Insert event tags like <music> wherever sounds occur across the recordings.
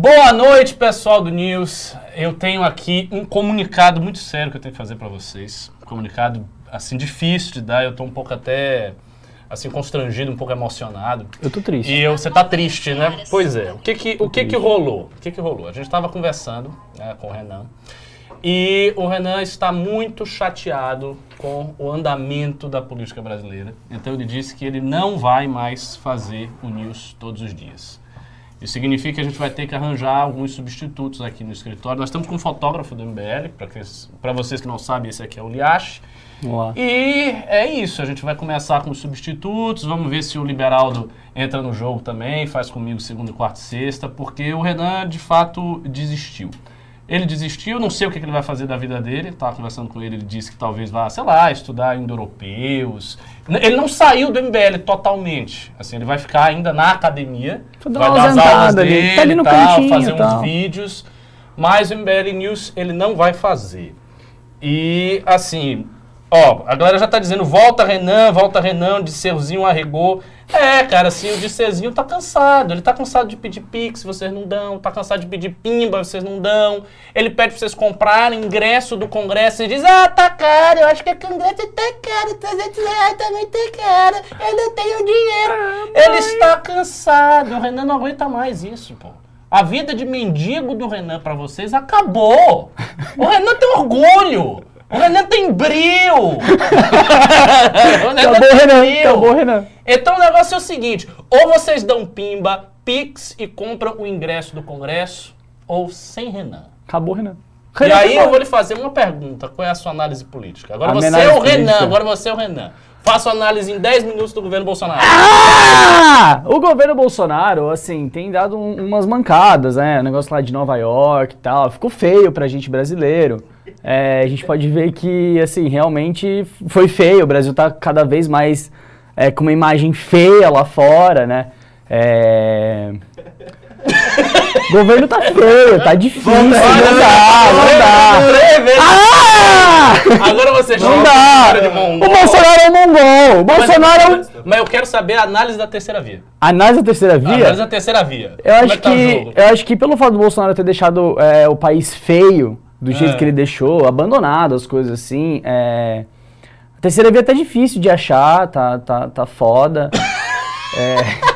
Boa noite, pessoal do News. Eu tenho aqui um comunicado muito sério que eu tenho que fazer para vocês. Um comunicado, assim, difícil de dar. Eu tô um pouco até, assim, constrangido, um pouco emocionado. Eu tô triste. E eu, você tá triste, né? Pois é. O que que, o que, que rolou? O que que rolou? A gente estava conversando né, com o Renan. E o Renan está muito chateado com o andamento da política brasileira. Então ele disse que ele não vai mais fazer o News todos os dias. Isso significa que a gente vai ter que arranjar alguns substitutos aqui no escritório. Nós estamos com um fotógrafo do MBL, para vocês que não sabem, esse aqui é o Liache. Olá. E é isso, a gente vai começar com os substitutos, vamos ver se o Liberaldo entra no jogo também, faz comigo segunda, quarta e sexta, porque o Renan de fato desistiu. Ele desistiu, não sei o que ele vai fazer da vida dele. Estava conversando com ele, ele disse que talvez vá, sei lá, estudar indo-europeus. Ele não saiu do MBL totalmente. Assim, ele vai ficar ainda na academia, vai dar as aulas dele tá ali no tal, fazer tal. uns vídeos. Mas o MBL News ele não vai fazer. E, assim, ó, a galera já tá dizendo, volta Renan, volta Renan, de Serzinho arregou. É, cara, assim, o Dissezinho tá cansado. Ele tá cansado de pedir pix, vocês não dão. Tá cansado de pedir pimba, vocês não dão. Ele pede pra vocês comprarem ingresso do congresso e diz, ah, tá caro, eu acho que o congresso tá caro, 300 reais também tá caro, eu não tenho dinheiro. Ele está cansado, o Renan não aguenta mais isso, pô. A vida de mendigo do Renan para vocês acabou. O Renan tem orgulho. O Renan tem bril! <laughs> o Renan acabou, tem Renan, bril. Acabou, Renan. Então o negócio é o seguinte: ou vocês dão pimba, pix e compram o ingresso do Congresso, ou sem Renan. Acabou, Renan. Renan e aí eu vou lhe fazer uma pergunta: qual é a sua análise política? Agora a você é o Renan, agora você é o Renan. Faço análise em 10 minutos do governo Bolsonaro. Ah! O governo Bolsonaro, assim, tem dado um, umas mancadas, né? O negócio lá de Nova York e tal. Ficou feio pra gente brasileiro. É, a gente pode ver que, assim, realmente foi feio. O Brasil tá cada vez mais é, com uma imagem feia lá fora, né? É... O <laughs> governo tá feio, tá difícil, não, dá, não dá. Ah! Agora você não dá. O Bolsonaro é um mongol. O Bolsonaro é um... Mas eu quero saber a análise da terceira via. Análise da terceira via? Análise da terceira via. Eu acho, é que, tá eu acho que pelo fato do Bolsonaro ter deixado é, o país feio, do jeito é. que ele deixou, abandonado as coisas assim, é... a terceira via tá difícil de achar, tá, tá, tá foda. <coughs> é...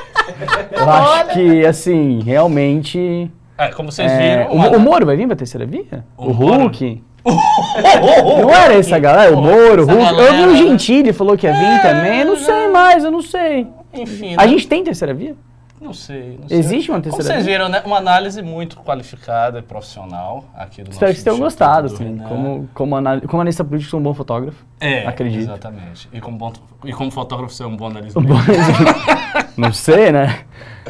Eu acho que, assim, realmente. É, como vocês é, viram. O, o Moro vai vir pra terceira via? O, o <laughs> Hulk? não era essa galera? O Moro, o Hulk. Eu vi o Gentili falou que ia vir é, também. Eu não sei mais, eu não sei. Enfim. A né? gente tem terceira via? Não sei, não sei. Existe uma terceira Como vocês viram, né? Uma análise muito qualificada e profissional aqui do Espero que vocês tenham gostado, assim. Como, como, como analista político, sou um bom fotógrafo. É, acredito. exatamente. E como, bom, e como fotógrafo, você é um bom analista. Um bom... <laughs> não sei, né?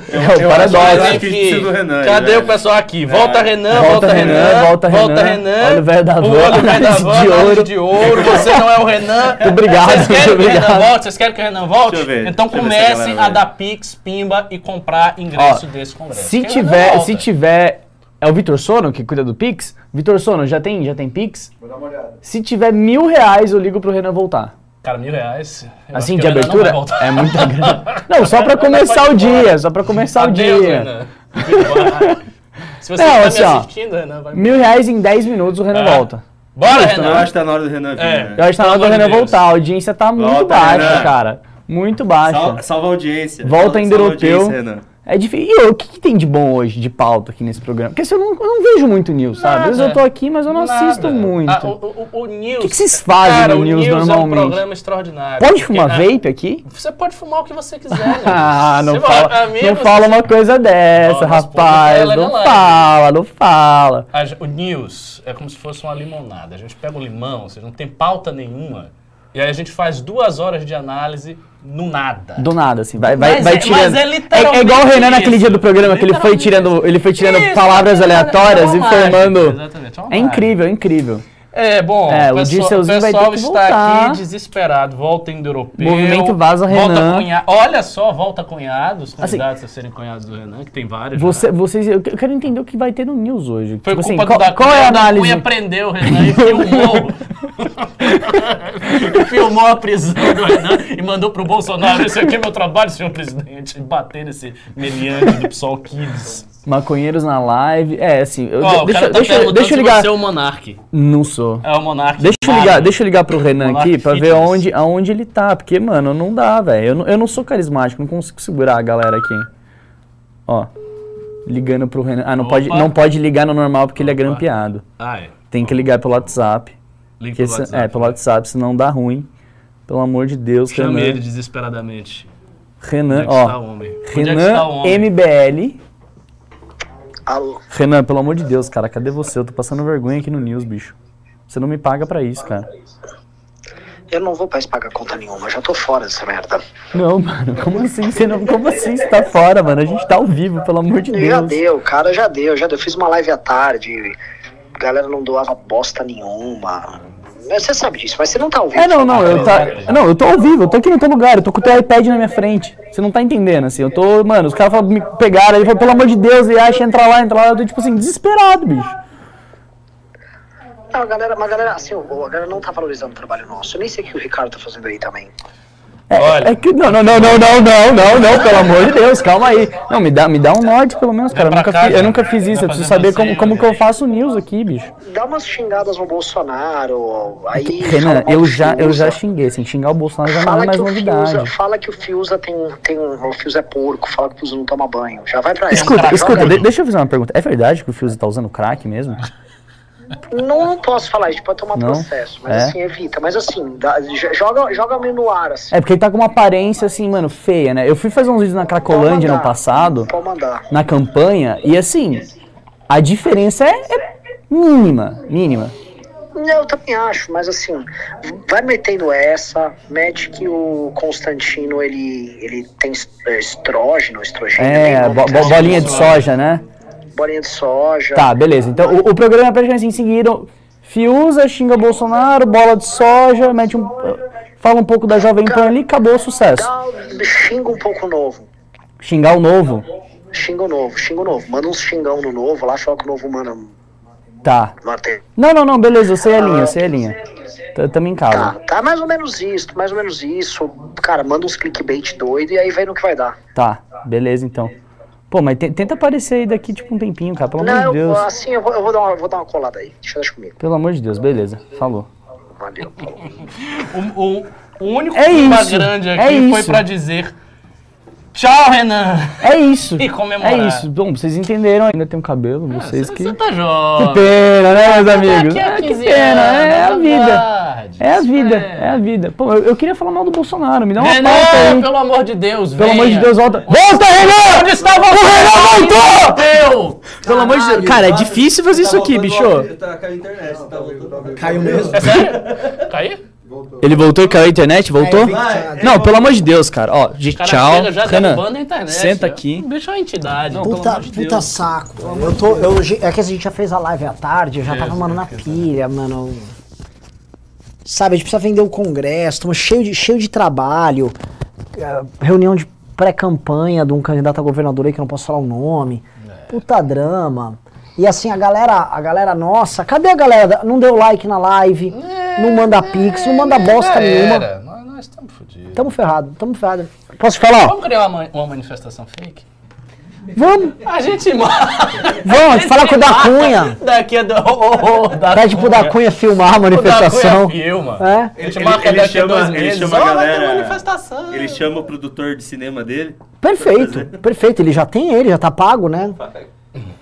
Eu, é o paradoxo. Que, Renan, cadê né? o pessoal aqui? Volta é. Renan, volta, Renan, volta Renan, volta Renan. Olha o velho da van, olha o velho da <laughs> van, de ouro. de ouro. Você não é o Renan. <laughs> Obrigado, Vocês querem obrigado. que o Renan volte? Vocês querem que o Renan volte? Ver, então comecem a, a dar pix, pimba e comprar ingresso Ó, desse congresso. Se tiver, se tiver é o Vitor Sono que cuida do Pix? Vitor Sono, já tem, já tem Pix? Vou dar uma olhada. Se tiver mil reais, eu ligo pro Renan voltar. Cara, mil reais. Assim, de abertura? É muita grana. Não, só pra <laughs> começar o dia, só pra começar Adeus, o dia. Renan. Se você não, assim, assistindo, Renan, vai... Mil reais em 10 minutos o Renan é. volta. Bora, Renan! Eu acho que tá na hora do Renan vir, é. né? Eu acho que tá na hora do Renan voltar. A audiência tá muito volta, baixa, Renan. cara. Muito baixa. Salva, salva a audiência. Volta em Doroteu. É difícil. E o que, que, tem de bom hoje, de pauta aqui nesse programa? Porque assim, eu, não, eu não vejo muito news, sabe? Às vezes eu tô aqui, mas eu não Nada. assisto muito. Ah, o, o, o, news. O que, que vocês fazem cara, no news, news normalmente? É um programa extraordinário. Pode fumar vape aqui? Você pode fumar o que você quiser. <laughs> Né? ah, não fala, não fala uma coisa dessa, rapaz. Não fala, não fala. O news é como se fosse uma limonada. A gente pega o limão, ou seja, não tem pauta nenhuma. E aí a gente faz duas horas de análise no nada. Do nada, assim, vai, vai, mas vai é, tirando. É, é, é, igual o Renan naquele dia do programa, que ele foi tirando, ele foi tirando isso, palavras aleatórias e formando. Exatamente, é, é incrível, é incrível. É, bom, é, o, pessoal, o pessoal está voltar. aqui desesperado. Volta europeu. Movimento Vaza Renan. Cunha... Olha só, volta cunhados, candidatos assim, a serem cunhados do Renan, que tem vários. Você, vocês, eu quero entender o que vai ter no News hoje. Foi tipo assim, culpa assim, do qual, qual é a análise? Cunha prendeu o Renan e filmou. <laughs> Filmou a prisão do Renan e mandou pro Bolsonaro. Esse aqui é meu trabalho, senhor presidente. Bater nesse meliante do PSOL Kids. Maconheiros na live. É, assim, eu, Ó, o deixa, tá deixa, perguntando deixa eu ligar. você é o Monark. Não sou. É o Monark. Deixa eu, ligar, deixa eu ligar pro Renan aqui pra ver aonde, aonde ele tá. Porque, mano, não dá, velho. Eu, não- eu não sou carismático, não consigo segurar a galera aqui. Ó. Ligando pro Renan. Ah, não Opa. pode, não pode ligar no normal porque ele é Opa. grampeado. Ah, é. Tem que ligar pelo WhatsApp. Link pelo WhatsApp. É, pelo WhatsApp, senão dá ruim. Pelo amor de Deus, Chame Renan. ele desesperadamente. Renan, é ó. Onde é o Renan homem? MBL. Alô? Renan, pelo amor de Deus, cara, cadê você? Eu tô passando vergonha aqui no News, bicho. Você não me paga pra isso, cara. Eu não vou mais pagar conta nenhuma, já tô fora dessa merda. Não, mano, como assim? Você não, como assim você tá fora, mano? A gente tá ao vivo, pelo amor de Já Deus. deu, cara, já deu, já deu. Eu fiz uma live à tarde, a galera não doava bosta nenhuma. Você sabe disso, mas você não tá ouvindo. É, não, não, eu tá. Não, eu tô ao vivo, eu tô aqui no teu lugar, eu tô com o teu iPad na minha frente. Você não tá entendendo, assim, eu tô. Mano, os caras falam- me pegaram aí, falaram, pelo amor de Deus, e acha, entra lá, entra lá, eu tô tipo assim, desesperado, bicho. Não, a galera, mas a galera, assim, a galera não tá valorizando o trabalho nosso. Eu nem sei o que o Ricardo tá fazendo aí também. É, Olha. é que. Não, não, não, não, não, não, não, não, pelo amor de Deus, calma aí. Não, me dá, me dá um norte, pelo menos, cara. Eu nunca, cá, fi- eu nunca fiz isso, eu preciso saber como, como que eu faço news aqui, bicho. Dá umas xingadas no Bolsonaro, aí... Renan, eu já, eu já xinguei, assim, xingar o Bolsonaro já não é mais que, o novidade. Fiuza, fala que o Fiuza tem, tem um, o Fiuza é porco, fala que o Fiuza não toma banho. Já vai pra essa. Escuta, escuta, de- deixa eu fazer uma pergunta. É verdade que o Fiuza tá usando crack mesmo? Não, não posso falar, a gente pode tomar Não? processo, mas É? assim, evita. Mas assim, dá- joga, joga meio no ar, assim. É porque ele tá com uma aparência assim, mano, feia, né? Eu fui fazer uns vídeos na Cracolândia no passado, na campanha, e assim, a diferença é, é mínima, mínima. Eu também acho, mas assim, vai metendo essa, mete que o Constantino, ele, ele tem est- estrógeno, estrogênio. É, bo- bolinha de soja, né? Bolinha de soja. Tá, beleza. Então o, o programa é praticamente assim, seguiram. Fiuza, xinga Bolsonaro, bola de soja, mete um. Fala um pouco da Jovem Pan ali, acabou o sucesso. Xinga um pouco o novo. Xingar o novo. Xinga o novo, xinga o novo. Manda uns xingão no novo lá, fala que o novo manda Tá. Não, não, não, beleza, eu sei a linha, eu sei a linha. Tamo em Tá, casa. tá mais ou menos isso, mais ou menos isso. Cara, manda uns clickbait doido e aí vem no que vai dar. Tá, beleza então. Pô, mas te- tenta aparecer aí daqui tipo um tempinho, cara, pelo amor Não, de eu, Deus. vou- assim, eu vou, eu vou dar uma, vou dar uma colada aí. Deixa, comigo. Pelo amor de Deus, beleza. Falou. Valeu. <laughs> O, o- o único É clima isso, grande é aqui foi isso. pra dizer tchau, Renan. É isso. <laughs> E comemorar. É isso. Bom, vocês entenderam, ainda tem um cabelo, vocês que. Você tá Que jovem. pena, né, meus amigos? Daqui a Ah, que 15 pena, é a anos, vida. verdade. É a vida, é a vida. Pô, eu, eu queria falar mal do Bolsonaro, me dá uma Renan, pauta aí. pelo amor de Deus, Pelo amor de venha. Deus, volta. Volta, Renan! Onde estava O Renan voltou! Meu! Pelo amor de Deus. Cara, é difícil fazer isso aqui, bicho. Tá caindo a internet, tá voltando. Caiu mesmo. É sério? Caí? Ele voltou e caiu a internet? Voltou? É, vai. Não, pelo amor de Deus, cara. Ó, cara tchau. Renan, derrubando a internet. senta já. aqui. O bicho é uma entidade. pelo Puta, de puta saco. Eu tô, eu, é que a gente já fez a live à tarde, eu já tava, mano, na pilha, mano. Sabe, a gente precisa vender o congresso, estamos cheio de, cheio de trabalho. Reunião de pré-campanha de um candidato a governador aí que eu não posso falar o nome. Puta drama. E assim, a galera, a galera nossa, cadê a galera? Não deu like na live, não manda pix, não manda bosta Já nenhuma. era. Nós, nós estamos fodidos. Tamo ferrado, tamo ferrado. Posso te falar? Vamos criar uma, uma manifestação fake? Vamos, A gente marca. <laughs> vamos, te falar com o da Cunha. Daqui a. Do, oh, oh, da Pede pro da Cunha filmar a O da manifestação. Cunha filma. É? A gente Ele- marca ele daqui a chama- dois ele meses. chama a galera- manifestação. Ele chama o produtor de cinema dele. Perfeito, perfeito. Ele já tem ele, já tá pago, né?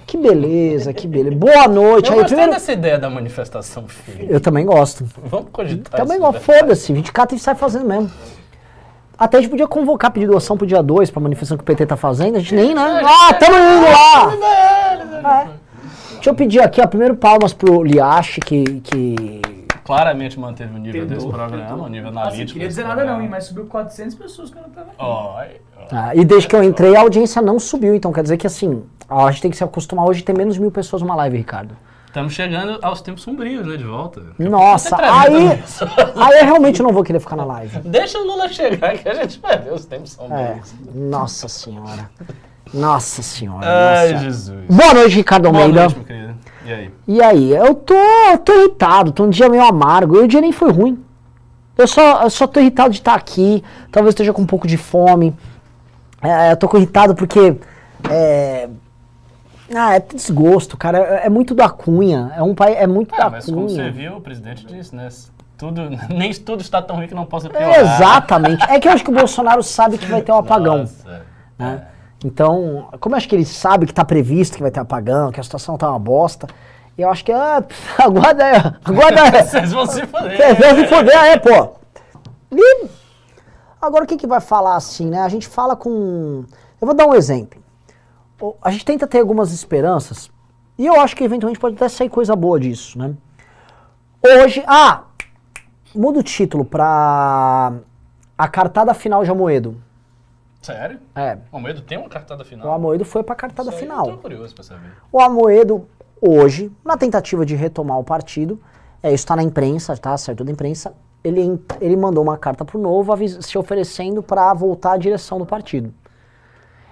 Que beleza, que beleza. Boa noite. Eu Aí, gostei primeiro, dessa ideia da manifestação fake. eu também gosto. Vamos cogitar Também isso, gosto. né? Foda-se, 24 a gente sai fazendo mesmo. Até a gente podia convocar pedir doação pro dia 2 pra manifestação que o PT tá fazendo. A gente nem, né? Ah, tamo indo lá! É. Deixa eu pedir aqui, ó, primeiro palmas pro Liache, que, que Claramente manteve o nível desse programa, o nível analítico. desse programa. mas subiu 400 pessoas que eu não tava Ó, aí, ó. Ah, e desde que eu entrei, a audiência não subiu. Então quer dizer que assim, a gente tem que se acostumar hoje a ter menos mil pessoas numa live, Ricardo. Estamos chegando aos tempos sombrios, né? De volta. Nossa, <laughs> aí, 300 pessoas. aí eu realmente não vou querer ficar na live. Deixa o Lula chegar que a gente vai ver os tempos É, sombrios. nossa senhora. Nossa senhora. Ai, nossa. Jesus. Boa noite, Ricardo Boa Almeida. noite, meu querido. E aí? E aí, eu tô, tô irritado, tô um dia meio amargo. E o dia nem foi ruim. Eu só, eu só tô irritado de estar aqui. Talvez esteja com um pouco de fome. É, eu tô irritado porque. É, ah, é desgosto, cara. É, é muito da cunha. É um país. É muito Ah, da mas como você cunha. viu, o presidente disse, né? Tudo, <laughs> nem tudo está tão ruim que não possa piorar. Exatamente. É que eu acho que o Bolsonaro sabe que vai ter um apagão. <laughs> Nossa. né? Então, como eu acho que ele sabe que tá previsto que vai ter apagão, que a situação tá uma bosta, eu acho que. Ah, <laughs> aguarda aí, aguarda aí. <laughs> Vocês vão se foder. Quer ver se foder, é, pô. E agora o que que vai falar assim, né? A gente fala com. Eu vou dar um exemplo. A gente tenta ter algumas esperanças e eu acho que eventualmente pode até sair coisa boa disso, né? Hoje. Ah! Muda o título pra. A cartada final de Amoedo. Sério? É. O Moedo tem uma cartada final? O Amoedo foi pra cartada Isso final. Eu tô curioso pra saber. O Amoedo, hoje, na tentativa de retomar o partido, é, isso está na imprensa, tá? Certo da imprensa, ele, ele mandou uma carta pro Novo se oferecendo para voltar à direção do partido.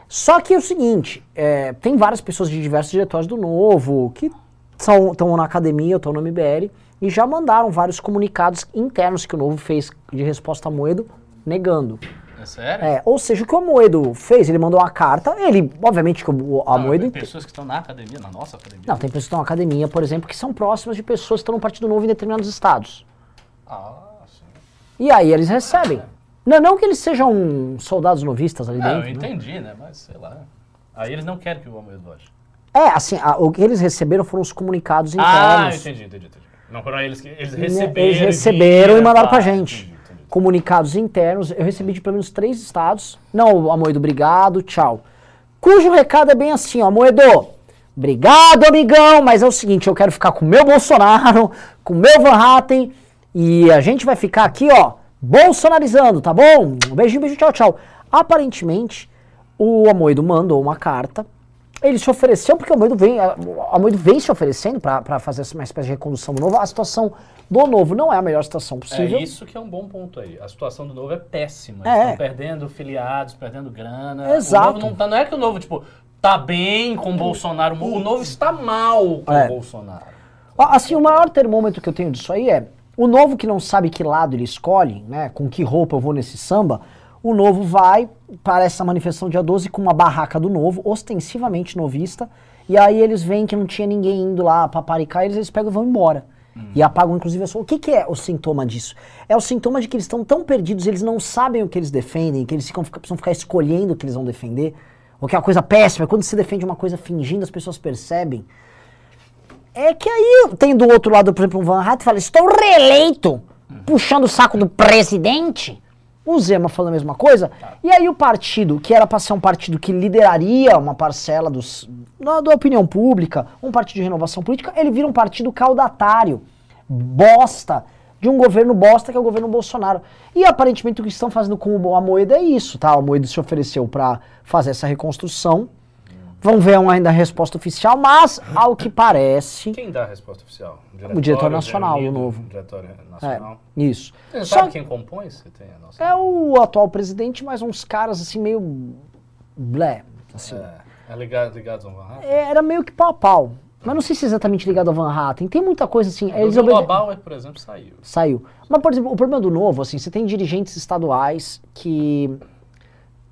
Só que é o seguinte, é, tem várias pessoas de diversos diretórios do Novo que estão na academia, estão no MBL, e já mandaram vários comunicados internos que o Novo fez de resposta a Moedo, negando. É sério? É, ou seja, o que o Amoedo fez, ele mandou uma carta, ele, obviamente que o o Não, Amoedo... tem pessoas que estão na academia, na nossa academia. Não, tem pessoas que estão na academia, por exemplo, que são próximas de pessoas que estão no Partido Novo em determinados estados. Ah, sim. E aí eles recebem. Não, não que eles sejam soldados novistas ali Não, dentro. eu né? entendi, né? Mas sei lá. Aí eles não querem que o Almeida vote. É, assim, a- o que eles receberam foram os comunicados Ah, internos. entendi, entendi, entendi. Não foram eles que. Eles Né, receberam. Eles receberam e viram, mandaram pra gente. entendi. Comunicados internos. Eu recebi de pelo menos três estados. Não, Amoedo, obrigado, tchau. Cujo recado é bem assim, ó, Amoedo. Obrigado, amigão, mas é o seguinte, eu quero ficar com o meu Bolsonaro, <laughs> com o meu Van Hatten, e a gente vai ficar aqui, ó, bolsonarizando, tá bom? Um beijinho, beijo, tchau, tchau. Aparentemente, o Amoedo mandou uma carta, ele se ofereceu, porque o Amoedo vem, o Amoedo vem se oferecendo para fazer uma espécie de recondução do novo. A situação do novo não é a melhor situação possível. É isso que é um bom ponto aí. A situação do novo é péssima. É. Eles estão perdendo filiados, perdendo grana. Exato. Não, tá, não é que o novo, tipo, tá bem com o Bolsonaro. O novo está mal com É. o Bolsonaro. Assim, o maior termômetro que eu tenho disso aí é o novo que não sabe que lado ele escolhe, né? Com que roupa eu vou nesse samba. O novo vai para essa manifestação dia 12 com uma barraca do novo, ostensivamente novista. E aí eles veem que não tinha ninguém indo lá paparicar, eles, eles pegam e vão embora. E apagam, inclusive, a sua. O que, que é o sintoma disso? É o sintoma de que eles estão tão perdidos, eles não sabem o que eles defendem, que eles ficam, precisam ficar escolhendo o que eles vão defender. O que é uma coisa péssima. Quando você defende uma coisa fingindo, as pessoas percebem. É que aí tem do outro lado, por exemplo, um Van Hatten fala, estou reeleito, puxando o saco do presidente. O Zema falando a mesma coisa. E aí o partido, que era para ser um partido que lideraria uma parcela dos, da, da opinião pública, um partido de renovação política, ele vira um partido caudatário, bosta, de um governo bosta que é o governo Bolsonaro. E aparentemente o que estão fazendo com a Moeda é isso, tá? A Moeda se ofereceu para fazer essa reconstrução. Vamos ver ainda a resposta oficial, mas ao que parece, Quem dá a resposta oficial? O diretor nacional, o novo. Diretor é, nacional. isso. Você Só sabe quem compõe? Você tem a nossa. é o atual presidente, mas uns caras assim meio blé, assim. É, é ligado, ligado ao Van Hatten? Era meio que pau a pau. Mas não sei se é exatamente ligado ao Van Hatten. Tem muita coisa assim. Eles o obede- Bauer, por exemplo, saiu. Saiu. Mas, por exemplo, o problema do novo, assim, você tem dirigentes estaduais que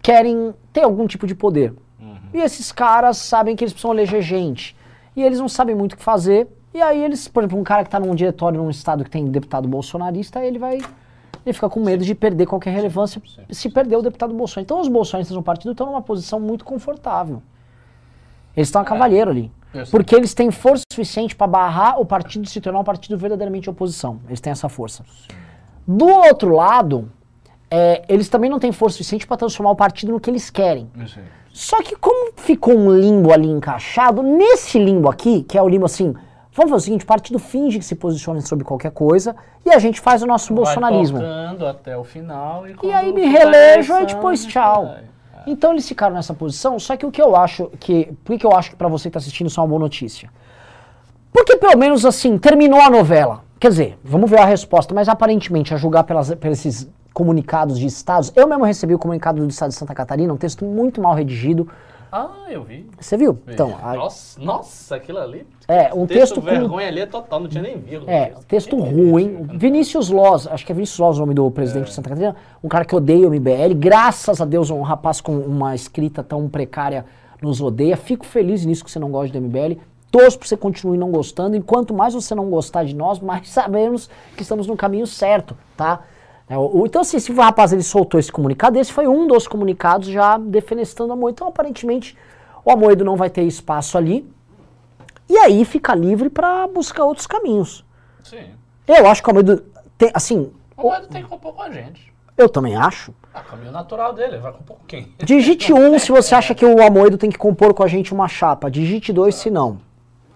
querem ter algum tipo de poder. E esses caras sabem que eles precisam eleger gente. E eles não sabem muito o que fazer. E aí eles, por exemplo, um cara que está num diretório num estado que tem deputado bolsonarista, ele vai. Ele fica com medo de perder qualquer relevância se perder o deputado Bolsonaro. Então os bolsonaristas no partido estão numa posição muito confortável. Eles estão a cavalheiro ali. Porque eles têm força suficiente para barrar o partido de se tornar um partido verdadeiramente oposição. Eles têm essa força. Do outro lado, é, eles também não têm força suficiente para transformar o partido no que eles querem. Só que como ficou um limbo ali encaixado, nesse limbo aqui, que é o limbo assim, vamos fazer o seguinte, o partido finge que se posiciona sobre qualquer coisa e a gente faz o nosso bolsonarismo. Vai tocando até o final e, E aí me ficar relejo e depois gente tchau. vai. Então eles ficaram nessa posição, só que o que eu acho que. Por que que eu acho que pra você que tá assistindo isso é uma boa notícia? Porque pelo menos assim, terminou a novela. Quer dizer, vamos ver a resposta, mas aparentemente, a julgar pelas, pelos esses comunicados de estados, eu mesmo recebi o comunicado do estado de Santa Catarina, um texto muito mal redigido, Ah, eu vi. Você viu? vi. Então, a- Nossa, nossa, aquilo ali. é, um texto, texto com vergonha ali é total, não tinha nem vírgula. É, texto ruim. Vinícius Loz, acho que é Vinícius Loz o nome do presidente de Santa Catarina, um cara que odeia o MBL. Graças a Deus, um rapaz com uma escrita tão precária nos odeia. Fico feliz nisso que você não gosta do MBL. Torço para você continue não gostando. E quanto mais você não gostar de nós, mais <laughs> sabemos que estamos no caminho certo, tá? É, o- o- então, assim, se o rapaz ele soltou esse comunicado, esse foi um dos comunicados já defenestrando a Amoedo. Então, aparentemente, o Amoedo não vai ter espaço ali. E aí fica livre para buscar outros caminhos. Sim. Eu acho que o Almeida tem, assim, O Moedo tem que compor com a gente. eu também acho. Ah, caminho natural dele, ele vai compor com quem? Digite um se você acha que o Amoedo tem que compor com a gente uma chapa. Digite dois se não.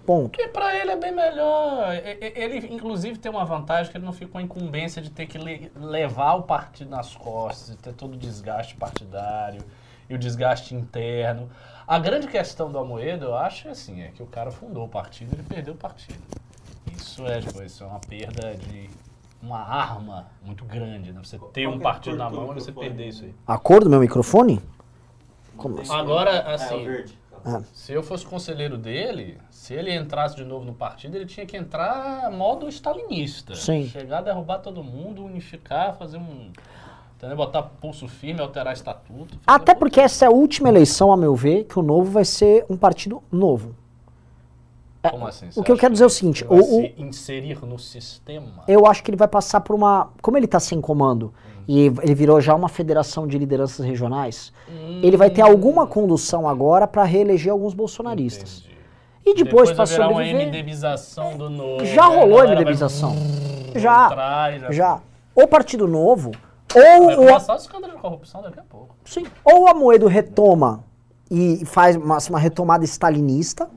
Ponto. Porque pra ele é bem melhor. E- e- Ele, inclusive, tem uma vantagem que ele não fica com a incumbência de ter que le- levar o partido nas costas, de ter todo o desgaste partidário e o desgaste interno. A grande questão do Amoedo, eu acho, é assim, é que o cara fundou o partido e ele perdeu o partido. Isso é, tipo, isso é uma perda de uma arma muito grande, né? Você ter um partido na mão e você perder isso aí. A cor do meu microfone? Como assim? Agora, É, o verde. se eu fosse conselheiro dele, se ele entrasse de novo no partido, ele tinha que entrar modo stalinista. Sim. Chegar, derrubar todo mundo, unificar, fazer um. Entendeu? Botar pulso firme, alterar estatuto. Até tudo. porque essa é a última eleição, a meu ver, que o Novo vai ser um partido novo. Como assim? o que eu quero dizer é o seguinte, o- se inserir no sistema. Eu acho que ele vai passar por uma. Como ele está sem comando e ele virou já uma federação de lideranças regionais, ele vai ter alguma condução agora para reeleger alguns bolsonaristas. Entendi. E depois, para haverá uma sobreviver. MDBização do novo. Já né? rolou A MDBização. vai Já. e já. Já. Ou Partido Novo, Vai ou o, começar o escândalo de corrupção daqui a pouco. sim, ou o Amoedo retoma e faz uma, uma retomada stalinista.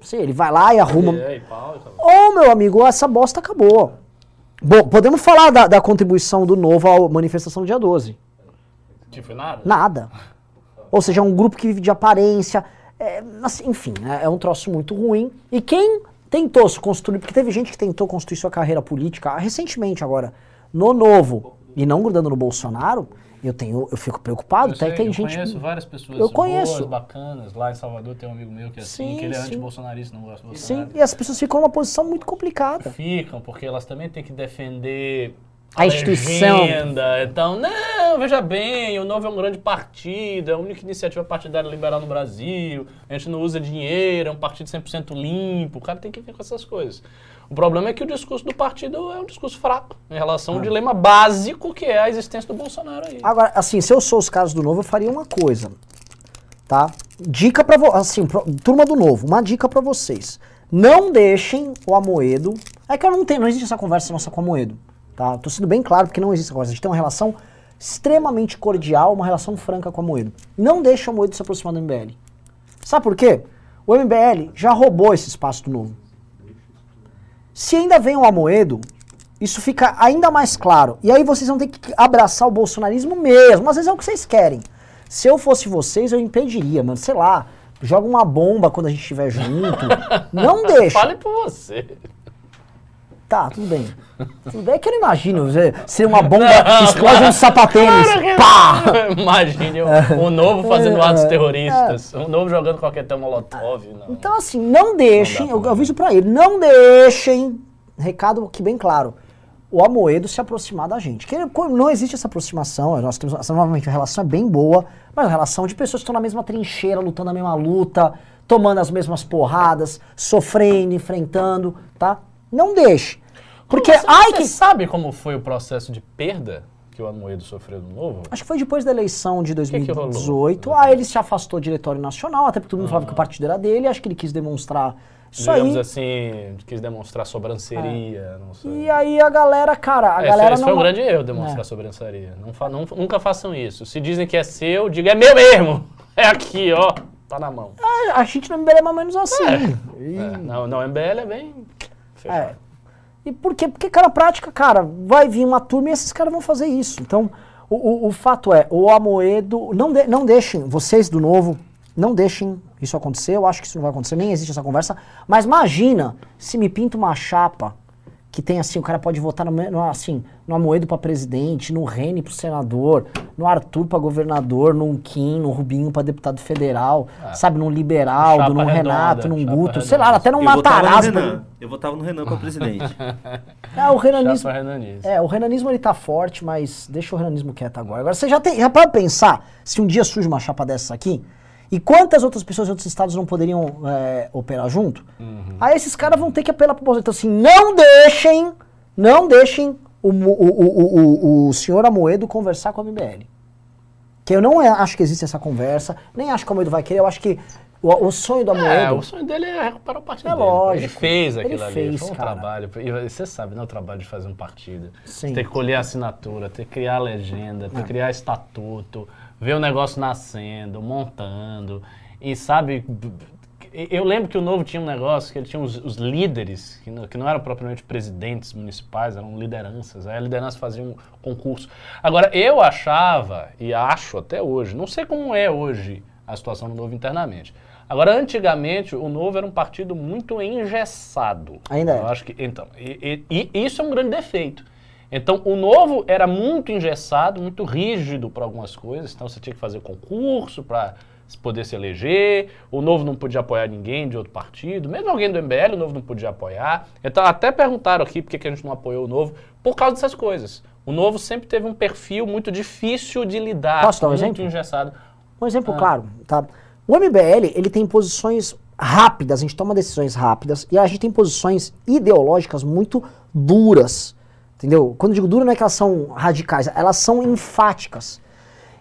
Sim, ele vai lá e arruma. E aí, pau, e. Ô, meu amigo, essa bosta acabou. Bom, podemos falar da, da contribuição do Novo à manifestação do dia 12. Que foi nada? Nada. Ou seja, é um grupo que vive de aparência. é, assim, enfim, é, é um troço muito ruim. E quem tentou se construir, porque teve gente que tentou construir sua carreira política recentemente agora, no Novo, e não grudando no Bolsonaro, eu tenho, eu fico preocupado. Eu Tem, sei, tem eu gente. conheço várias pessoas Eu conheço. boas, bacanas. Lá em Salvador tem um amigo meu que é assim, Sim, que ele é sim. anti-bolsonarista, não gosta do Sim, Bolsonaro. e as pessoas ficam numa posição muito complicada. Ficam, porque elas também têm que defender A instituição. legenda. Então, não, veja bem, o Novo é um grande partido, é a única iniciativa partidária liberal no Brasil, a gente não usa dinheiro, é um partido 100% limpo, o cara tem que vir com essas coisas. O problema é que o discurso do partido é um discurso fraco em relação ao dilema básico que é a existência do Bolsonaro aí. Agora, assim, se eu sou os caras do Novo, eu faria uma coisa, tá? Dica pra vocês, assim, pro- turma do Novo, uma dica pra vocês. Não deixem o Amoedo. É que eu não tenho, não existe essa conversa nossa com o Amoedo, tá? Tô sendo bem claro porque não existe essa conversa. A gente tem uma relação extremamente cordial, uma relação franca com o Amoedo. Não deixe o Amoedo se aproximar do MBL. Sabe por quê? O MBL já roubou esse espaço do Novo. Se ainda vem o Amoedo, isso fica ainda mais claro. E aí vocês vão ter que abraçar o bolsonarismo mesmo. Às vezes é o que vocês querem. Se eu fosse vocês, eu impediria, mano. Sei lá, joga uma bomba quando a gente estiver junto. <laughs> Não deixa. Fale por você. Tá, tudo bem. Tudo bem É que eu não imagino você- ser uma bomba explode <laughs> um sapatênis. Pá! Imagine o, o novo fazendo atos terroristas, o novo jogando qualquer teu molotov. Não. Então, assim, não deixem, Não eu aviso pra ele, não deixem, recado aqui bem claro, o Amoedo se aproximar da gente. Que não existe essa aproximação, nós temos, essa, novamente, a relação é bem boa, mas a relação de pessoas que estão na mesma trincheira, lutando a mesma luta, tomando as mesmas porradas, sofrendo, enfrentando, tá? Não deixe. Porque, você, ai você que... sabe como foi o processo de perda que o Amoedo sofreu no novo? Acho que foi depois da eleição de que que rolou? 2018. aí ele se afastou do diretório nacional, até porque todo mundo falava que o partido era dele, acho que ele quis demonstrar isso Digamos aí. assim, quis demonstrar sobranceria, não sei. E aí a galera, cara, a Esse, galera esse não. foi um grande erro demonstrar É. sobranceria. Não fa- não- nunca façam isso. Se dizem que é seu, diga é meu mesmo. <laughs> É aqui, ó. Tá na mão. A gente no MBL é mais ou menos assim. E, É, não, não, MBL é bem. fechado. é. E por quê? Porque, cara, prática, cara, vai vir uma turma e esses caras vão fazer isso. Então, o, o, o fato é, o Amoedo. Não, de- não deixem, vocês do novo, não deixem isso acontecer. Eu acho que isso não vai acontecer, nem existe essa conversa. Mas imagina se me pinta uma chapa que tem assim, o cara pode votar no, no, assim, no Amoedo pra presidente, no Rene pro senador, no Arthur pra governador, no Kim, no Rubinho pra deputado federal, sabe, num Liberaldo, num redonda, Renato, num Guto, sei lá, redonda. até num Eu votava no Matarazzo. Renan. Eu votava no Renan pra presidente. <laughs> É, o renanismo, é, o renanismo ele tá forte, mas deixa o renanismo quieto agora. Agora você já tem, já pode pensar, se um dia surge uma chapa dessas aqui, e quantas outras pessoas de outros estados não poderiam é, operar junto? Aí esses caras vão ter que apelar pro Bolsonaro. Então assim, não deixem, não deixem o, o, o, o, o, o senhor Amoedo conversar com a MBL. Que eu não é- acho que existe essa conversa, nem acho que o Amoedo vai querer, eu acho que o, o sonho do É, Amoedo... o sonho dele é recuperar o partido É dele. lógico. Ele fez Ele aquilo ali, fez, foi um cara. trabalho. E você sabe, não é o trabalho de fazer um partido. Sim. Você tem que colher a assinatura, ter que criar a legenda, É. ter que criar estatuto, ver o negócio nascendo, montando. E sabe, eu lembro que o Novo tinha um negócio que ele tinha os, os líderes, que não, que não eram propriamente presidentes municipais, eram lideranças. Aí a liderança fazia um concurso. Agora, eu achava, e acho até hoje, não sei como é hoje a situação do Novo internamente. Agora, antigamente, o Novo era um partido muito engessado. Ainda é. Eu acho que, então, e, e- e isso é um grande defeito. Então, o Novo era muito engessado, muito rígido para algumas coisas. Então, você tinha que fazer concurso para poder se eleger. O Novo não podia apoiar ninguém de outro partido. Mesmo alguém do MBL, o Novo não podia apoiar. Então, até perguntaram aqui por que a gente não apoiou o Novo. Por causa dessas coisas. O Novo sempre teve um perfil muito difícil de lidar. Posso dar um muito exemplo? engessado. Um exemplo claro, tá? O MBL, ele tem posições rápidas, a gente toma decisões rápidas e a gente tem posições ideológicas muito duras, entendeu? Quando eu digo dura não é que elas são radicais, elas são enfáticas.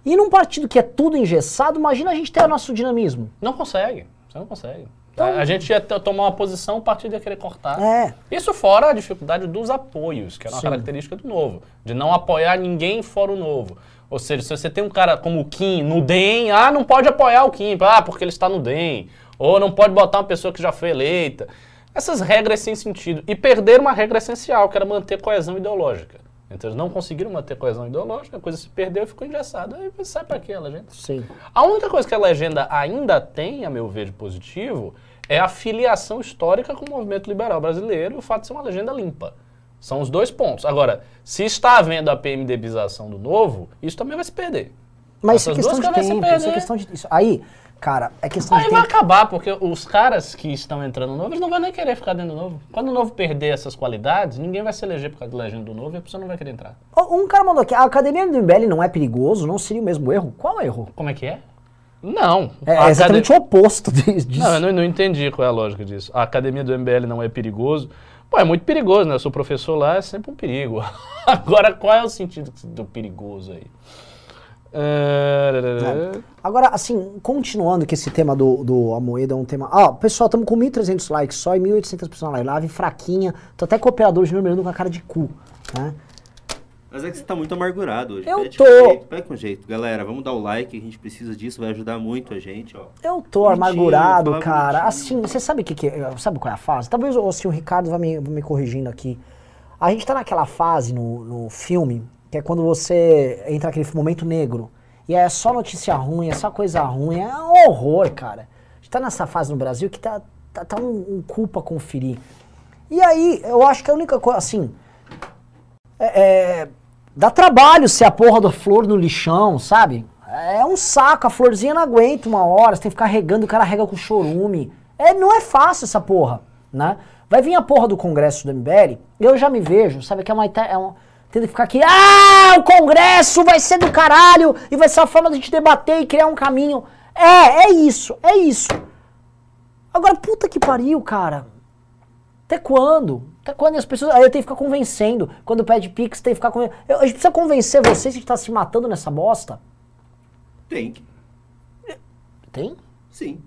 E num partido que é tudo engessado, imagina a gente ter o nosso dinamismo. Não consegue. Você não consegue. a, a gente ia tomar uma posição, o partido ia querer cortar. É. Isso fora a dificuldade dos apoios, que era uma Sim. característica do novo. De não apoiar ninguém fora o novo. Ou seja, se você tem um cara como o Kim no DEM, ah, não pode apoiar o Kim, ah, porque ele está no DEM. Ou não pode botar uma pessoa que já foi eleita. Essas regras sem sentido. E perderam uma regra essencial, que era manter coesão ideológica. Então eles não conseguiram manter coesão ideológica, a coisa se perdeu e ficou engessada. Aí sai pra quê, a gente? Sim. A única coisa que a legenda ainda tem, a meu ver, de positivo, é a filiação histórica com o movimento liberal brasileiro e o fato de ser uma legenda limpa. São os dois pontos. Agora, se está havendo a PMDBização do novo, isso também vai se perder. Mas isso é questão de tempo, isso é questão de... Isso. Aí, cara, é questão Aí de vai tempo. acabar, porque os caras que estão entrando no novo, eles não vão nem querer ficar dentro do novo. Quando o novo perder essas qualidades, ninguém vai se eleger por causa da legenda do novo e a pessoa não vai querer entrar. Um cara mandou aqui, a academia do MBL não é perigoso, não seria o mesmo erro? Qual erro? Como é que é? Não. É, é exatamente o oposto disso. Não, eu não, não entendi qual é a lógica disso. A academia do MBL não é perigoso. Pô, é muito perigoso, né? Eu sou professor lá, é sempre um perigo. <laughs> Agora, qual é o sentido do perigoso aí? É... Agora, assim, continuando que esse tema do, do Amoedo é um tema... Ó, pessoal, estamos com 1.300 likes só e 1.800 pessoas na live, fraquinha. Tô até com o operador Júnior Miranda com a cara de cu, né? Mas é que você tá muito amargurado hoje. Eu Pede tô. Com jeito, pede com jeito. Galera, vamos dar o like, a gente precisa disso, vai ajudar muito a gente, ó. Eu tô Bonitinho, amargurado, cara. bonitinho. Assim, você sabe o que, que é? Sabe qual é a fase? Talvez o, assim, o Ricardo vai me, vai me corrigindo aqui. A gente tá naquela fase no, no filme, que é quando você entra naquele momento negro. E é só notícia ruim, é só coisa ruim, é um horror, cara. A gente tá nessa fase no Brasil que tá, tá, tá um, um culpa conferir. E aí, eu acho que a única coisa, assim. É, é, dá trabalho ser a porra da flor no lixão, sabe? É um saco, a florzinha não aguenta uma hora, você tem que ficar regando, o cara rega com chorume. É, não é fácil essa porra, né? Vai vir a porra do congresso do MBL, eu já me vejo, sabe, que é uma... É uma tendo que ficar aqui, ah, o congresso vai ser do caralho, e vai ser a forma de a gente debater e criar um caminho. É, é isso, é isso. Agora, puta que pariu, cara. Até quando? Até quando as pessoas. Aí eu tenho que ficar convencendo. Quando pede Pix, tem que ficar convencendo. A gente precisa convencer vocês que está se matando nessa bosta. Tem. Tem? Sim.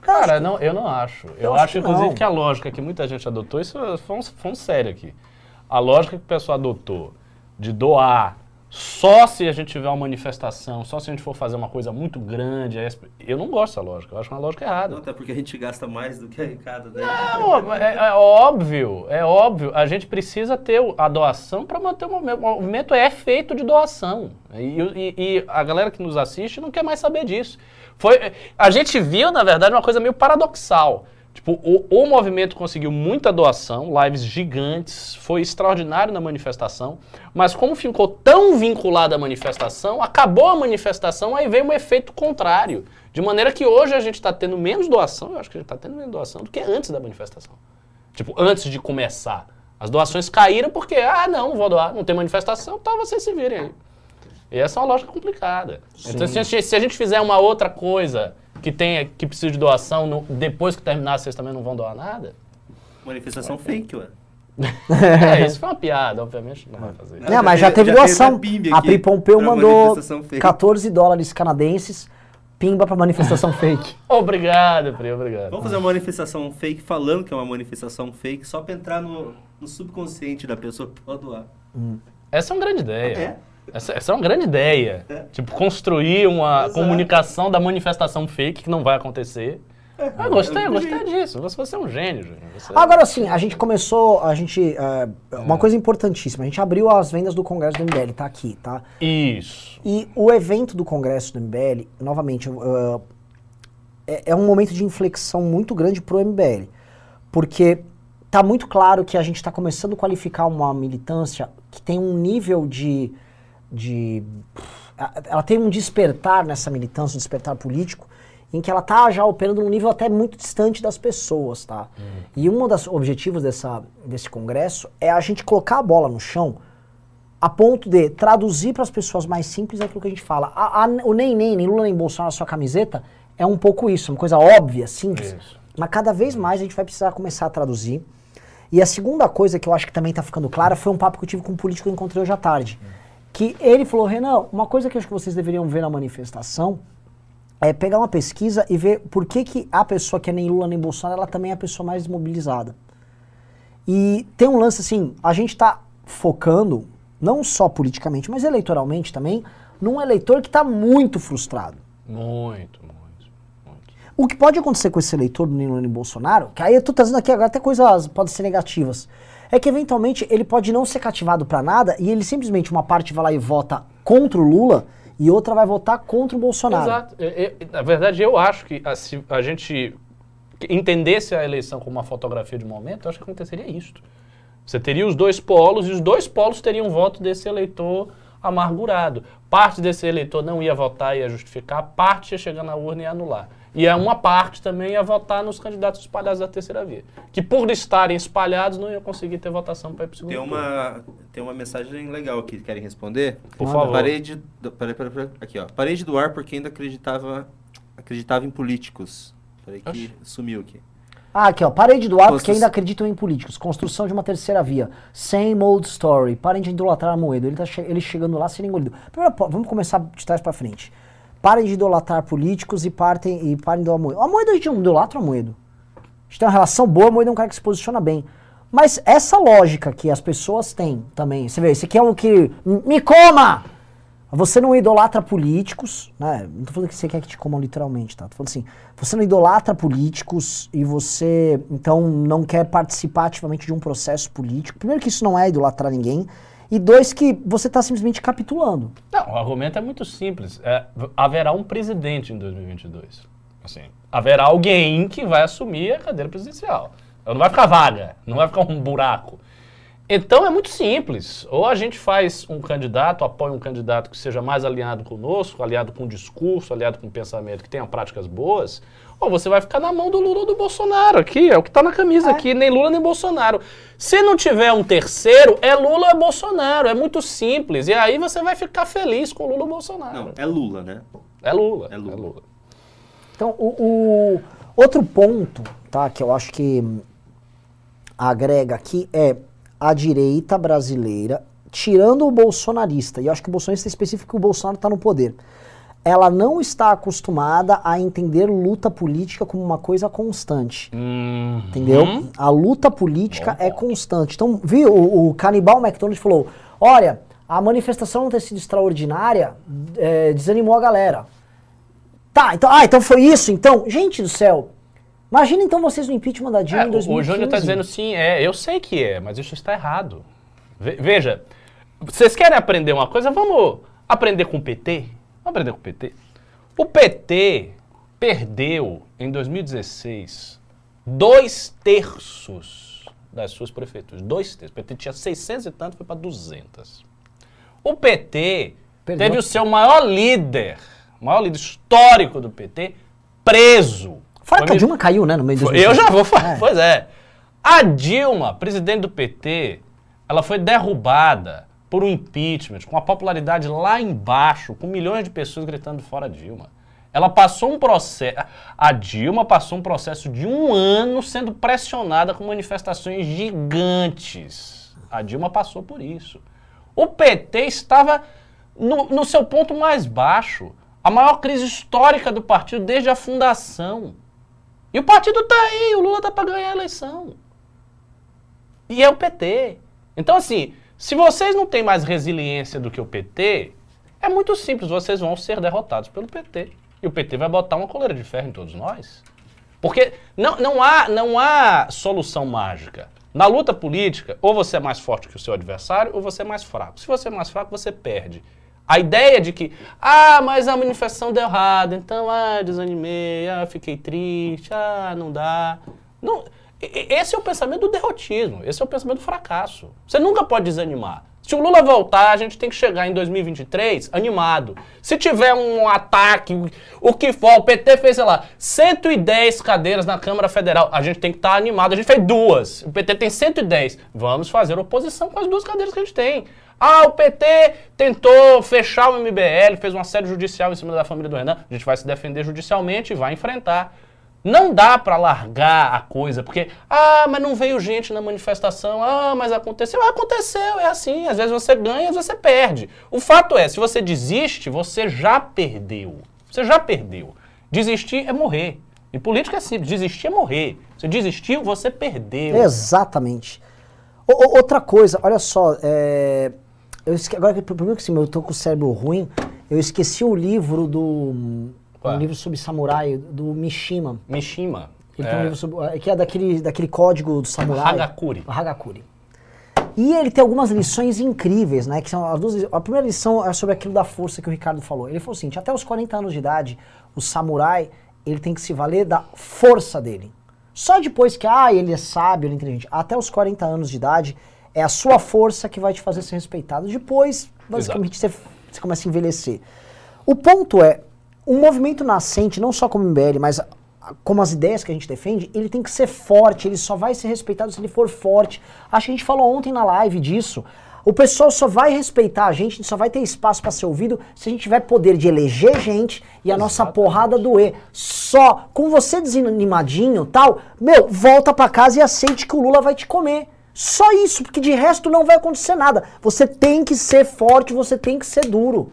Cara, não, eu não acho. Eu, acho acho, que inclusive, não. que a lógica que muita gente adotou, isso foi um, foi um sério aqui. A lógica que o pessoal adotou de doar só se a gente tiver uma manifestação, só se a gente for fazer uma coisa muito grande. as- Eu não gosto dessa lógica, eu acho uma lógica errada. Não, até porque a gente gasta mais do que arrecada. Né? Não, é, é óbvio, é óbvio. A gente precisa ter a doação para manter o movimento. O movimento é feito de doação. E, e- e a galera que nos assiste não quer mais saber disso. Foi, a gente viu, na verdade, uma coisa meio paradoxal. Tipo, o, o movimento conseguiu muita doação, lives gigantes, foi extraordinário na manifestação, mas como ficou tão vinculado à manifestação, acabou a manifestação, aí veio um efeito contrário. De maneira que hoje a gente está tendo menos doação, eu acho que a gente está tendo menos doação do que antes da manifestação. Tipo, antes de começar. As doações caíram porque, ah, não, vou doar, não tem manifestação, tá, vocês se virem aí. E essa é uma lógica complicada. Então, se a, gente, se a gente fizer uma outra coisa que tenha que precisa de doação, no- depois que terminar, vocês também não vão doar nada? Manifestação fake, ué. <laughs> é, <laughs> isso foi uma piada, obviamente não vai fazer isso. Não, mas já Já teve teve doação. a Pri Pompeu mandou manifestação fake. 14 dólares canadenses, pimba pra manifestação <laughs> fake. Obrigado, Pri, obrigado. Vamos fazer uma manifestação fake falando que é uma manifestação fake, só pra entrar no, no subconsciente da pessoa que pode doar. Essa é uma grande ideia. É? Essa, essa é uma grande ideia. É. Tipo, construir uma Exato. comunicação da manifestação fake que não vai acontecer. Ah, gostei, eu gostei disso. Você, você é um gênio, Júnior. Você- Agora sim, a gente começou, a gente. é, uma coisa importantíssima, a gente abriu as vendas do Congresso do MBL, tá aqui, tá? Isso. E o evento do Congresso do MBL, novamente, eu, eu, é, é um momento de inflexão muito grande pro MBL. Porque tá muito claro que a gente está começando a qualificar uma militância que tem um nível de. De ela tem um despertar nessa militância, um despertar político, em que ela tá já operando num nível até muito distante das pessoas, tá? E um dos objetivos dessa, desse congresso é a gente colocar a bola no chão a ponto de traduzir para as pessoas mais simples aquilo que a gente fala. A- a- o nem nem, nem Lula nem Bolsonaro na sua camiseta é um pouco isso, uma coisa óbvia, simples. Isso. Mas cada vez mais a gente vai precisar começar a traduzir. E a segunda coisa que eu acho que também está ficando clara foi um papo que eu tive com um político que eu encontrei hoje à tarde. Que ele falou, Renan, uma coisa que acho que vocês deveriam ver na manifestação é pegar uma pesquisa e ver por que, que a pessoa que é nem Lula nem Bolsonaro, ela também é a pessoa mais desmobilizada. E tem um lance assim, a gente está focando, não só politicamente, mas eleitoralmente também, num eleitor que está muito frustrado. Muito, muito, muito. O que pode acontecer com esse eleitor do Lula e Bolsonaro, que aí eu tô trazendo aqui agora até coisas podem ser negativas, é que eventualmente ele pode não ser cativado para nada e ele simplesmente uma parte vai lá e vota contra o Lula e outra vai votar contra o Bolsonaro. Exato. Eu- eu- na verdade, eu acho que ah, se a gente entendesse a eleição como uma fotografia de momento, eu acho que aconteceria isto. Você teria os dois polos e os dois polos teriam voto desse eleitor amargurado. Parte desse eleitor não ia votar e ia justificar, parte ia chegar na urna e ia anular. E a uma parte também ia votar nos candidatos espalhados da terceira via. Que por estarem espalhados não ia conseguir ter votação para ir para o segundo Tem turno. uma, tem uma mensagem legal aqui, querem responder? Por favor. Parei de, do- peraí, peraí, peraí, aqui, ó. Parei de doar porque ainda acreditava, acreditava em políticos. Peraí que Oxi. sumiu aqui. Ah, aqui ó, parei de doar porque Constru- ainda acreditam em políticos. Construção de uma terceira via. Same old story. Parem de idolatrar a Moedo. Ele tá che- ele chegando lá sendo engolido. Primeiro, vamos começar de trás pra frente. Parem de idolatrar políticos e, partem, e parem de idolatrar Moedo. A Moedo a gente não idolatra a Moedo. A gente tem uma relação boa, a Moedo é um cara que se posiciona bem. Mas essa lógica que as pessoas têm também, você vê, esse aqui é o que. Me coma! Você não idolatra políticos, né? Não tô falando que você quer que te comam literalmente, tá? Tô falando assim, você não idolatra políticos e você, então, não quer participar ativamente de um processo político. Primeiro que isso não é idolatrar ninguém. E dois, que você tá simplesmente capitulando. Não, o argumento é muito simples. É, haverá um presidente em 2022. Assim, haverá alguém que vai assumir a cadeira presidencial. Não vai ficar vaga, não vai ficar um buraco. Então é muito simples. Ou a gente faz um candidato, apoia um candidato que seja mais alinhado conosco, aliado com o discurso, aliado com o pensamento, que tenha práticas boas, ou você vai ficar na mão do Lula ou do Bolsonaro aqui, é o que está na camisa aqui, nem Lula nem Bolsonaro. Se não tiver um terceiro, é Lula ou Bolsonaro, é muito simples. E aí você vai ficar feliz com Lula ou Bolsonaro. Não, é Lula, né? É Lula. É Lula. Então, o, o outro ponto, tá, que eu acho que agrega aqui é a direita brasileira, tirando o bolsonarista, e eu acho que o bolsonarista é específico que o Bolsonaro está no poder, ela não está acostumada a entender luta política como uma coisa constante. Hum, Entendeu? A luta política é constante. Então, viu, o, o canibal McDonald falou: olha, a manifestação não ter sido extraordinária é, desanimou a galera. Tá, então, ah, então foi isso, então. Gente do céu, imagina então vocês no impeachment da Dilma É, em o- 2015. o Júnior está dizendo sim, é, eu sei que é, mas isso está errado. Ve- veja, vocês querem aprender uma coisa? Vamos aprender com o PT? Vamos aprender com o PT. O PT perdeu em 2016 dois terços das suas prefeituras. Dois terços. O PT tinha 600 e tanto, foi para 200. O PT Perdeu. teve o seu maior líder, o maior líder histórico do PT, preso. Fora que Foi a Dilma caiu, né, no meio do foi- Eu já vou falar. É. Pois é. A Dilma, presidente do PT, ela foi derrubada por um impeachment, com a popularidade lá embaixo, com milhões de pessoas gritando fora Dilma. Ela passou um processo. A Dilma passou um processo de um ano sendo pressionada com manifestações gigantes. A Dilma passou por isso. O PT estava no, no seu ponto mais baixo. A maior crise histórica do partido desde a fundação. E o partido tá aí, o Lula tá para ganhar a eleição. E é o PT. Então, assim, se vocês não têm mais resiliência do que o PT, é muito simples, vocês vão ser derrotados pelo PT. E o PT vai botar uma coleira de ferro em todos nós. Porque não, não, há, não há solução mágica. Na luta política, ou você é mais forte que o seu adversário, ou você é mais fraco. Se você é mais fraco, você perde. A ideia de que, ah, mas a manifestação deu errado, então, ah, desanimei, ah, fiquei triste, ah, não dá. Não, esse é o pensamento do derrotismo, esse é o pensamento do fracasso. Você nunca pode desanimar. Se o Lula voltar, a gente tem que chegar em 2023 animado. Se tiver um ataque, o- que for, o PT fez, sei lá, 110 cadeiras na Câmara Federal, a gente tem que estar animado. A gente fez duas, o PT tem 110. Vamos fazer oposição com as duas cadeiras que a gente tem. Ah, o PT tentou fechar o MBL, fez um assédio judicial em cima da família do Renan. A gente vai se defender judicialmente e vai enfrentar. Não dá pra largar a coisa, porque, ah, mas não veio gente na manifestação, ah, mas aconteceu. Aconteceu, é assim. Às vezes você ganha, às vezes você perde. O fato é, se você desiste, você já perdeu. Você já perdeu. Desistir é morrer. Em política é simples, desistir é morrer. Você desistiu, você perdeu. Exatamente. O- outra coisa, olha só, é, eu esque... agora que eu tô com o cérebro ruim, eu esqueci o livro do Qual? um livro sobre samurai do Mishima. Mishima. Ele tem um é, livro sobre, que é daquele, daquele código do samurai. Hagakure. O Hagakure. E ele tem algumas lições incríveis, né? Que são as duas. A primeira lição é sobre aquilo da força que o Ricardo falou. Ele falou o seguinte: até os 40 anos de idade, o samurai ele tem que se valer da força dele. Só depois que ah, ele é sábio, ele é inteligente. Até os 40 anos de idade é a sua força que vai te fazer ser respeitado. Depois, basicamente, você, você começa a envelhecer. O ponto é, um movimento nascente, não só como MBL, mas como as ideias que a gente defende, ele tem que ser forte, ele só vai ser respeitado se ele for forte. Acho que a gente falou ontem na live disso. O pessoal só vai respeitar a gente, a gente só vai ter espaço para ser ouvido se a gente tiver poder de eleger gente e a nossa porrada doer. Só com você desanimadinho, tal, meu, volta para casa e aceite que o Lula vai te comer. Só isso, porque de resto não vai acontecer nada. Você tem que ser forte, você tem que ser duro.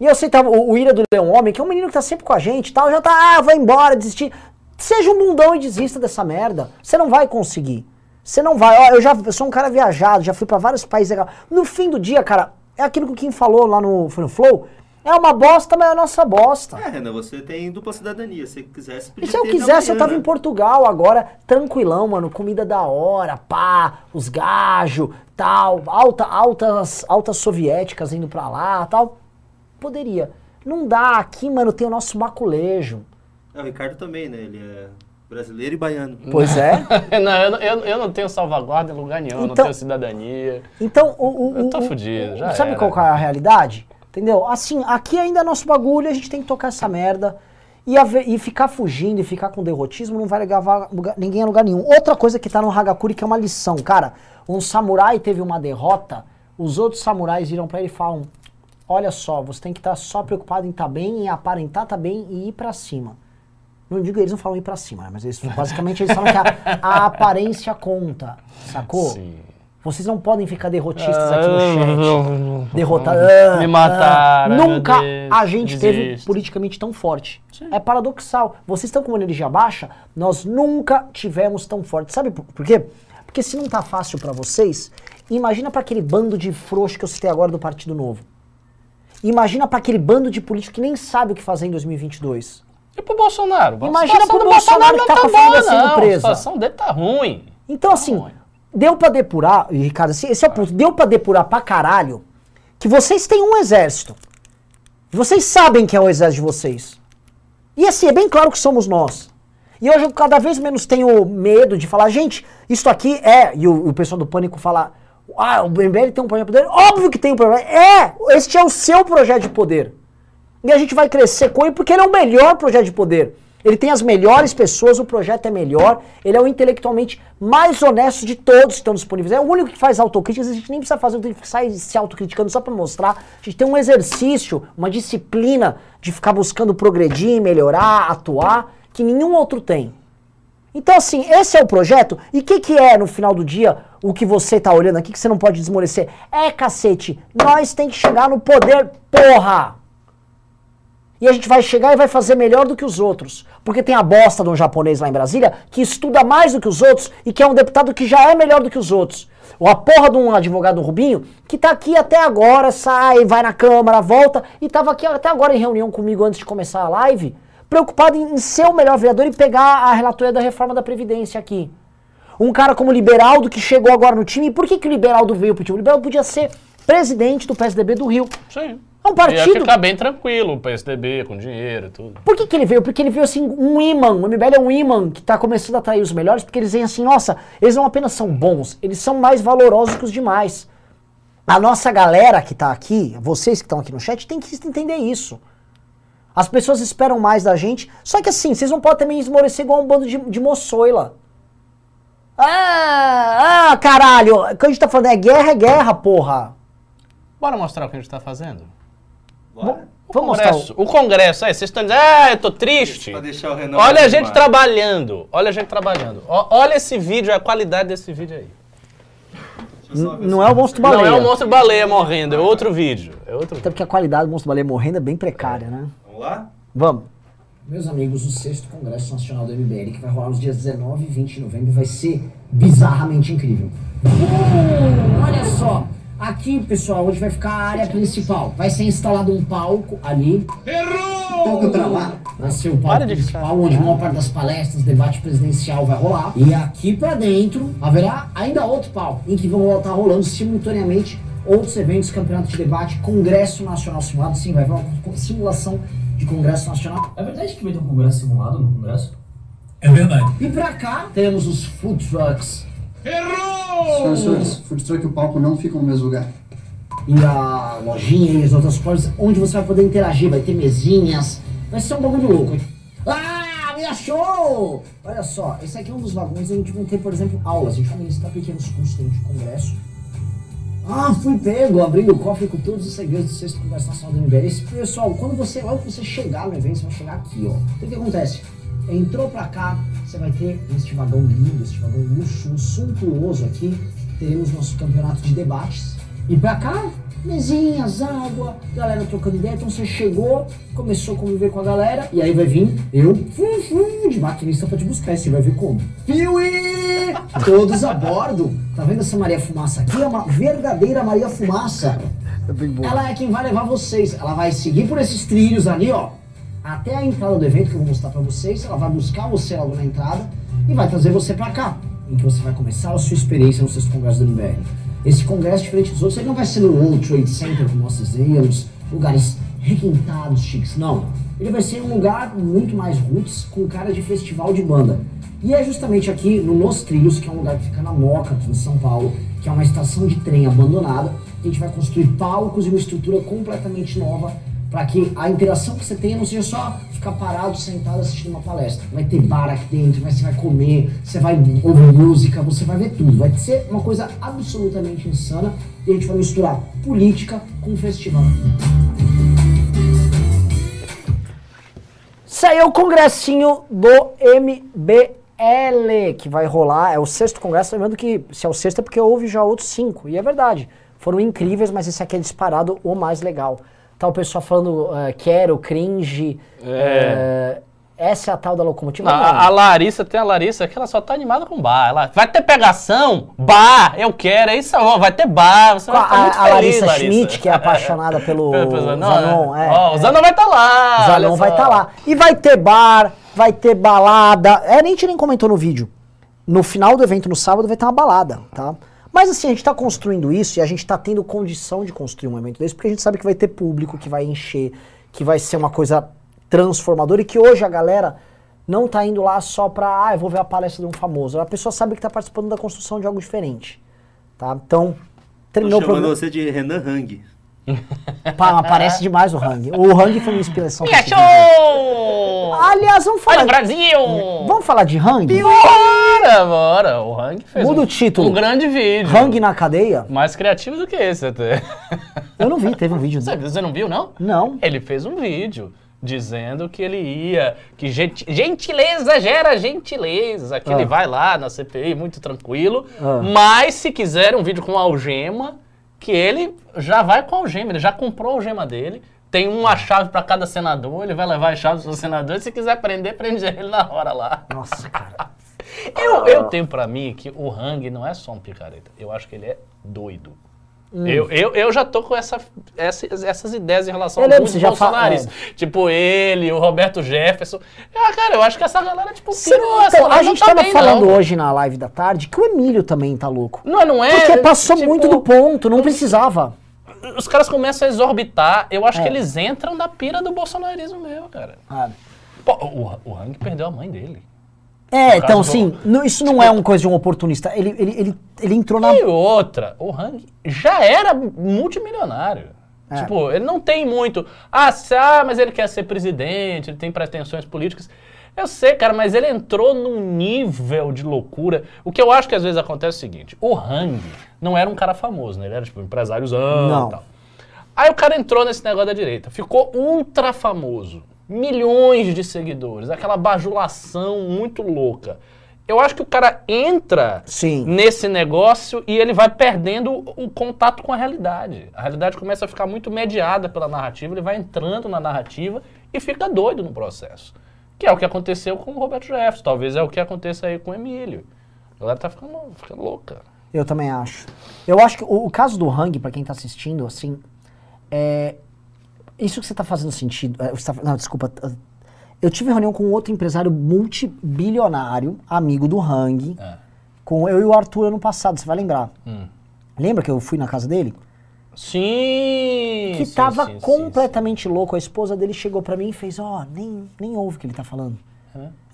E eu sei, tava, o, o Ira do Leão Homem, que é um menino que tá sempre com a gente e tal, já tá, ah, vai embora, desistir. Seja um bundão e desista dessa merda. Você não vai conseguir. Você não vai. Ó, eu já eu sou um cara viajado, já fui pra vários países. No fim do dia, cara, é aquilo que o Kim falou lá no, no Flow. É uma bosta, mas é a nossa bosta. É, Renan, você tem dupla cidadania. Se quisesse, E podia se eu quisesse, eu tava né? em Portugal agora, tranquilão, mano, comida da hora, pá, os gajos, tal, alta, altas, altas soviéticas indo pra lá, tal. Poderia. Não dá, aqui, mano, tem o nosso maculejo. É, o Ricardo também, né? Ele é brasileiro e baiano. Pois é. <laughs> não, eu, não- eu, eu não tenho salvaguarda em lugar nenhum, eu não Então- tenho cidadania. Então, o. o Eu tô fudido, já Sabe era. qual é a realidade? Entendeu? Assim, aqui ainda é nosso bagulho, a gente tem que tocar essa merda. E, e ficar fugindo e ficar com derrotismo não vai levar lugar- ninguém a lugar nenhum. Outra coisa que tá no Hagakure que é uma lição, cara. Um samurai teve uma derrota, os outros samurais viram pra ele e falam: Olha só, você tem que estar só preocupado em estar bem, em aparentar estar bem e ir pra cima. Não digo eles não falam ir pra cima, né? mas eles, basicamente eles falam que a, <laughs> a aparência conta, sacou? Sim. Vocês não podem ficar derrotistas Ah, aqui no eu- chat. Derrotar. Me ah, mataram, ah. meu Nunca a gente teve politicamente tão forte. É paradoxal. Vocês estão com uma energia baixa, nós nunca tivemos tão forte. Sabe por, por quê? Porque se não tá fácil pra vocês, imagina pra aquele bando de frouxo que eu citei agora do Partido Novo. Imagina pra aquele bando de político que nem sabe o que fazer em 2022. E pro Bolsonaro? Imagina pro Bolsonaro não que tá com a boa, família sendo não. presa. A situação dele tá ruim. Então, assim, ruim. deu pra depurar, Ricardo, esse, esse é o ponto, deu pra depurar pra caralho que vocês têm um exército. Vocês sabem que é o exército de vocês. E assim, é bem claro que somos nós. E hoje eu cada vez menos tenho medo de falar, gente, isso aqui é. E o, o pessoal do Pânico fala, ah, o MBL tem um projeto de poder. Óbvio que tem um projeto. É! Este é o seu projeto de poder. E a gente vai crescer com ele porque ele é o melhor projeto de poder. Ele tem as melhores pessoas, o projeto é melhor, ele é o intelectualmente mais honesto de todos que estão disponíveis. É o único que faz autocrítica, a gente nem precisa fazer, tem que sair se autocriticando só para mostrar. A gente tem um exercício, uma disciplina de ficar buscando progredir, melhorar, atuar, que nenhum outro tem. Então, assim, esse é o projeto. E o que, que é, no final do dia, o que você tá olhando aqui que você não pode desmorecer? É, cacete, nós tem que chegar no poder, porra! E a gente vai chegar e vai fazer melhor do que os outros. Porque tem a bosta de um japonês lá em Brasília que estuda mais do que os outros e que é um deputado que já é melhor do que os outros. Ou a porra de um advogado Rubinho que tá aqui até agora, sai, vai na Câmara, volta e tava aqui até agora em reunião comigo antes de começar a live, preocupado em ser o melhor vereador e pegar a relatoria da reforma da Previdência aqui. Um cara como o Liberaldo que chegou agora no time. E por que, que o Liberaldo veio pro time? O Liberaldo podia ser presidente do PSDB do Rio. Sim. É um Ia partido. ficar bem tranquilo, o PSDB, com dinheiro e tudo. Por que, que ele veio? Porque ele veio assim, um imã. O MBL é um imã que tá começando a atrair os melhores, porque eles veem assim, nossa, eles não apenas são bons, eles são mais valorosos que os demais. A nossa galera que tá aqui, vocês que estão aqui no chat, tem que entender isso. As pessoas esperam mais da gente, só que assim, vocês não podem também esmorecer igual um bando de, de moçoila. Ah, ah, caralho, o que a gente tá falando é guerra, é guerra, porra. Bora mostrar o que a gente tá fazendo? Bora. O Vamos mostrar Congresso, o Congresso, aí, vocês estão dizendo, ah, eu tô triste. Pra deixar o Renan Olha a gente trabalhando, olha a gente trabalhando. Ó, olha esse vídeo, a qualidade desse vídeo aí. Não é o monstro Não baleia. é o monstro baleia morrendo, é outro vídeo. É outro Até porque a qualidade do monstro baleia morrendo é bem precária, né? Vamos lá? Vamos. Meus amigos, o sexto Congresso Nacional do MBL, que vai rolar nos dias 19 e 20 de novembro, vai ser bizarramente incrível. Uh, olha só! Aqui, pessoal, onde vai ficar a área principal. Vai ser instalado um palco ali. Errou! Palco pra lá. Vai ser o palco principal, onde a maior parte das palestras, debate presidencial vai rolar. E aqui pra dentro haverá ainda outro palco, em que vão estar rolando simultaneamente outros eventos, campeonato de debate, Congresso Nacional simulado. Sim, vai haver uma simulação de Congresso Nacional. É verdade que vai ter um congresso simulado no congresso? É verdade. E pra cá temos os food trucks Senhoras e senhores, food truck e o palco não ficam no mesmo lugar. e a lojinha e as outras coisas, onde você vai poder interagir, vai ter mesinhas, vai ser um bagulho louco. Ah, me achou! Olha só, esse aqui é um dos vagões, a gente vai ter, por exemplo, aulas, a gente vai ministrar pequenos cursos dentro de congresso. Ah, fui pego, abrindo o cofre com todos os segredos do sexto Congresso Nacional do. Esse, pessoal, quando você, logo que você chegar no evento, você vai chegar aqui, ó. O que acontece? Entrou pra cá, você vai ter este vagão lindo, este vagão luxuoso, suntuoso aqui. Teremos nosso campeonato de debates. E pra cá, mesinhas, água, galera trocando ideia. Então você chegou, começou a conviver com a galera, e aí vai vir eu, fum, fum, de maquinista pra te buscar. E você vai ver como. Piuí! Todos a bordo. Tá vendo essa Maria Fumaça aqui? É uma verdadeira Maria Fumaça. <laughs> Ela é quem vai levar vocês. Ela vai seguir por esses trilhos ali, ó. Até a entrada do evento que eu vou mostrar pra vocês. Ela vai buscar você logo na entrada e vai trazer você pra cá. Em que você vai começar a sua experiência no sexto congresso do MBL. Esse congresso, diferente dos outros, ele não vai ser no World Trade Center, como nós fizemos, lugares requintados, chiques. Não. Ele vai ser um lugar muito mais roots, com cara de festival de banda. E é justamente aqui no Los Trilhos, que é um lugar que fica na Moca, aqui em São Paulo, que é uma estação de trem abandonada. A gente vai construir palcos e uma estrutura completamente nova para que a interação que você tenha não seja só ficar parado, sentado assistindo uma palestra. Vai ter bar aqui dentro, mas você vai comer, você vai ouvir música, você vai ver tudo. Vai ser uma coisa absolutamente insana e a gente vai misturar política com festival. Saiu o congressinho do MBL, que vai rolar, é o sexto congresso, lembrando que se é o sexto é porque houve já outros cinco, e é verdade, foram incríveis, mas esse aqui é disparado o mais legal. Tá o pessoal falando, eh, quero, cringe, eh, essa é a tal da locomotiva. A, Não. a Larissa, tem a Larissa que ela só tá animada com bar. Ela, vai ter pegação? Bar, eu quero, é isso, ó, vai ter bar, você vai a, muito a feliz, Larissa Schmidt, que é apaixonada <laughs> pelo Zanon, né? é, Ó, o é. Zanon vai estar lá. Zanon vai estar lá. E vai ter bar, vai ter balada. É, nem a gente nem comentou no vídeo. No final do evento, no sábado, vai ter uma balada, tá? Mas assim, a gente tá construindo isso e a gente tá tendo condição de construir um evento desse, porque a gente sabe que vai ter público, que vai encher, que vai ser uma coisa transformadora e que hoje a galera não tá indo lá só pra, ah, eu vou ver a palestra de um famoso. A pessoa sabe que tá participando da construção de algo diferente. Tá? Então, Tô terminou o chamando programa. você de Renan Hang. Pá, aparece demais o Hang. O Hang foi uma inspiração. Me achou! Aliás, vamos Olha falar. o Brasil! Vamos falar de Hang? Bora, bora! O Hang fez Muda um, o título. um grande vídeo. Hang na cadeia? Mais criativo do que esse até. Eu não vi, teve um vídeo Você, <laughs> dele. você não viu, não? Não. Ele fez um vídeo dizendo que ele ia, que genti- gentileza gera gentileza, que ele Ah. vai lá na CPI muito tranquilo, Ah. mas se quiser um vídeo com algema, que ele já vai com algema, ele já comprou a algema dele, tem uma chave para cada senador, ele vai levar as chaves do senador, e se quiser prender, prende ele na hora lá. Nossa, cara. <laughs> Eu, eu tenho pra mim que o Hang não é só um picareta. Eu acho que ele é doido. Hum. Eu, eu, eu já tô com essa, essa- essas ideias em relação Eu a lembro, alguns você já fa- bolsonaristas. Tipo ele, o Roberto Jefferson. Ah, cara, eu acho que essa galera, tipo, pirou, essa Então, a gente tá tava bem, falando não. hoje na live da tarde que o Emílio também tá louco. Não, não é. Porque passou tipo, muito do ponto, não precisava. Os caras começam a exorbitar. Eu acho É. que eles entram na pira do bolsonarismo mesmo, cara. Ah. Pô, o, o Hang perdeu a mãe dele. É, então do- sim, não- isso não é uma coisa de um oportunista. Ele, ele, ele, ele entrou na. E outra, o Hang já era multimilionário. É. Tipo, ele não tem muito. Ah, ah, mas ele quer ser presidente, ele tem pretensões políticas. Eu sei, cara, mas ele entrou num nível de loucura. O que eu acho que às vezes acontece é o seguinte: o Hang não era um cara famoso, né? Ele era tipo empresáriozão Não. e tal. Aí o cara entrou nesse negócio da direita, ficou ultra famoso, milhões de seguidores, aquela bajulação muito louca. Eu acho que o cara entra Sim. nesse negócio e ele vai perdendo o contato com a realidade. A realidade começa a ficar muito mediada pela narrativa, ele vai entrando na narrativa e fica doido no processo. Que é o que aconteceu com o Roberto Jefferson, talvez é o que aconteça aí com o Emílio. A galera tá ficando, ficando louca. Eu também acho. Eu acho que o, o caso do Hang, pra quem tá assistindo, assim, é. Isso que você tá fazendo sentido. é, tá- não, desculpa. Eu tive reunião com outro empresário multibilionário, amigo do Hang, É. com eu e o Arthur ano passado, você vai lembrar. Hum. Lembra que eu fui na casa dele? Sim! Que sim, tava sim, sim, completamente louco. A esposa dele chegou pra mim e fez, ó, nem, nem ouve o que ele tá falando.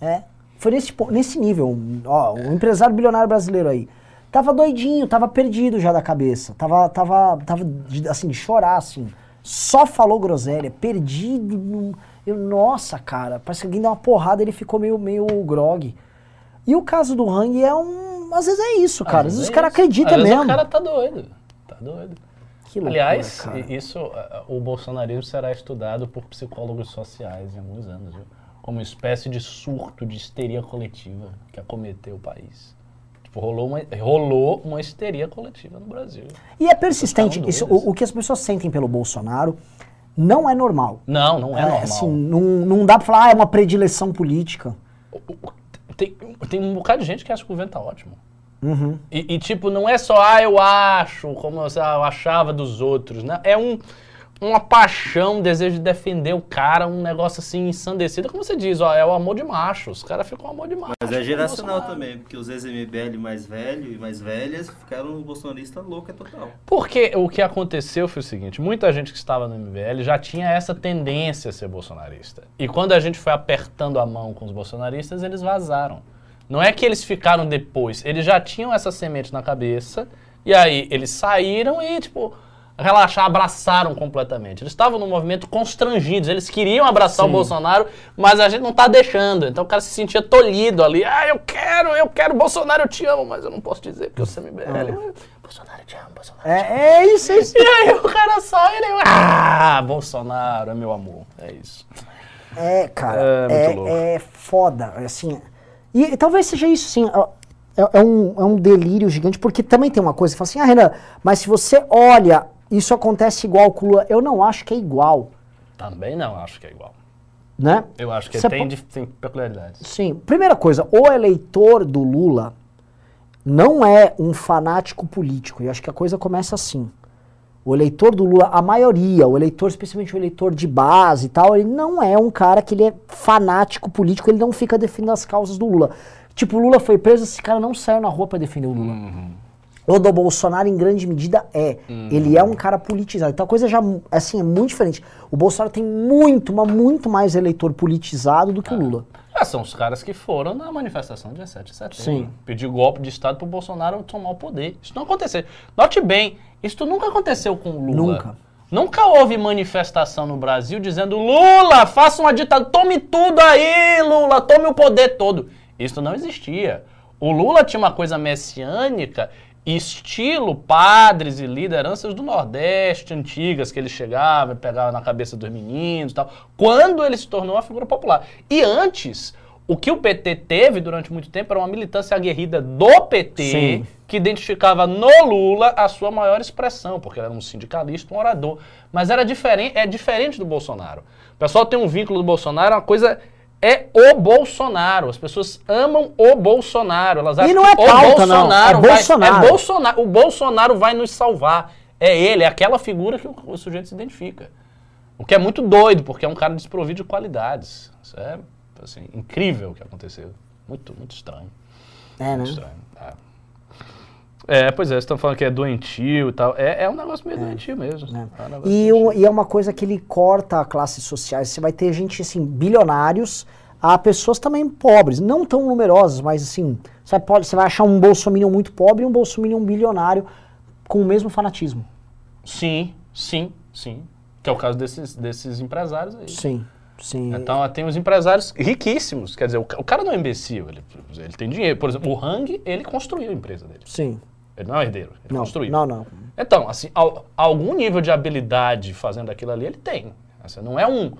É. Foi nesse, nesse nível. Ó, um empresário bilionário brasileiro aí. Tava doidinho, tava perdido já da cabeça. Tava, tava, tava de- assim, de chorar, assim. Só falou groselha, perdido. num- Eu, nossa, cara, parece que alguém deu uma porrada ele ficou meio, meio grog. E o caso do Hang é um. Às vezes é isso, cara. Às vezes é os caras acreditam vezes mesmo. O cara tá doido. Tá doido. Loucura, Aliás, cara. isso, o bolsonarismo será estudado por psicólogos sociais em alguns anos, viu? Como uma espécie de surto de histeria coletiva que acometeu o país. Tipo, rolou uma, rolou uma histeria coletiva no Brasil. E é persistente. Isso, o, o que as pessoas sentem pelo Bolsonaro não é normal. Não, não é, normal. assim, não, não dá pra falar, ah, é uma predileção política. Tem, tem um bocado de gente que acha que o governo tá ótimo. Uhum. E, e, tipo, não é só, ah, eu acho, como eu, achava dos outros, né? É um, uma paixão, um desejo de defender o cara, um negócio assim ensandecido. Como você diz, ó, é o amor de macho. Os caras ficam amor de macho. Mas é geracional também, porque os ex-MBL mais velhos e mais velhas ficaram bolsonaristas louca total. Porque o que aconteceu foi o seguinte: muita gente que estava no MBL já tinha essa tendência a ser bolsonarista. E quando a gente foi apertando a mão com os bolsonaristas, eles vazaram. Não é que eles ficaram depois, eles já tinham essa semente na cabeça, e aí eles saíram e, tipo, relaxar, abraçaram completamente. Eles estavam num movimento constrangidos, eles queriam abraçar o Bolsonaro, mas a gente não tá deixando. Então o cara se sentia tolhido ali. Ah, eu quero, eu quero, Bolsonaro, eu te amo, mas eu não posso dizer porque eu sou MBL. Bolsonaro, eu te amo, Bolsonaro. É, é isso, é isso. E aí o cara sai e ele. Ah, Bolsonaro é meu amor. É isso. É, cara, É, é, muito louco. é foda, assim. E, talvez seja isso, sim. É, é um, é um delírio gigante, porque também tem uma coisa, você fala assim, ah, Renan, mas se você olha, isso acontece igual com o Lula. Eu não acho que é igual, Também não acho que é igual. né? Eu acho que tem, po- tem peculiaridades. Sim. Primeira coisa, o eleitor do Lula não é um fanático político. E acho que a coisa começa assim. O eleitor do Lula, a maioria, o eleitor, especialmente o eleitor de base e tal, ele não é um cara que ele é fanático político, ele não fica defendendo as causas do Lula. Tipo, o Lula foi preso, esse cara não saiu na rua pra defender o Lula. O do Bolsonaro, em grande medida, é. Ele é um cara politizado. Então a coisa já, assim, é muito diferente. O Bolsonaro tem muito, mas muito mais eleitor politizado do que o Lula. Ah, são os caras que foram na manifestação dia 7 de setembro. Sim. Pedir golpe de Estado pro Bolsonaro tomar o poder. Isso não aconteceu. Note bem, isso nunca aconteceu com o Lula. Nunca. Nunca houve manifestação no Brasil dizendo Lula, faça uma ditadura, tome tudo aí, Lula, tome o poder todo. Isso não existia. O Lula tinha uma coisa messiânica, estilo padres e lideranças do Nordeste antigas, que ele chegava e pegava na cabeça dos meninos e tal, quando ele se tornou uma figura popular. E antes, o que o PT teve durante muito tempo era uma militância aguerrida do PT, Sim. que identificava no Lula a sua maior expressão, porque ele era um sindicalista, um orador. Mas era diferente, é diferente do Bolsonaro. O pessoal tem um vínculo do Bolsonaro, uma coisa é o Bolsonaro. As pessoas amam o Bolsonaro. Elas acham não é que pauta, o não. Bolsonaro É vai, Bolsonaro. é Bolsonaro. O Bolsonaro vai nos salvar. É ele, é aquela figura que o, o sujeito se identifica. O que é muito doido, porque é um cara desprovido de qualidades. Isso é assim, incrível o que aconteceu. Muito, muito estranho. É, né? Muito estranho. É. É, pois é, vocês estão falando que é doentio e tal. É, é um negócio meio doentio mesmo. né? É um E, doentio. o- e é uma coisa que ele corta classes sociais. Você vai ter gente, assim, bilionários, a pessoas também pobres, não tão numerosas, mas assim, você, pode, você vai achar um bolsominion muito pobre e um bolsominion bilionário com o mesmo fanatismo. Sim, sim, sim. Que é o caso desses, desses empresários aí. Sim, sim. Então tem os empresários riquíssimos. Quer dizer, o, o cara não é imbecil, ele, ele tem dinheiro. Por exemplo, o Hang, ele construiu a empresa dele. Sim. Ele não é herdeiro, ele Não, construiu. não, não. Então, assim, al- algum nível de habilidade fazendo aquilo ali, ele tem. Assim, não é um,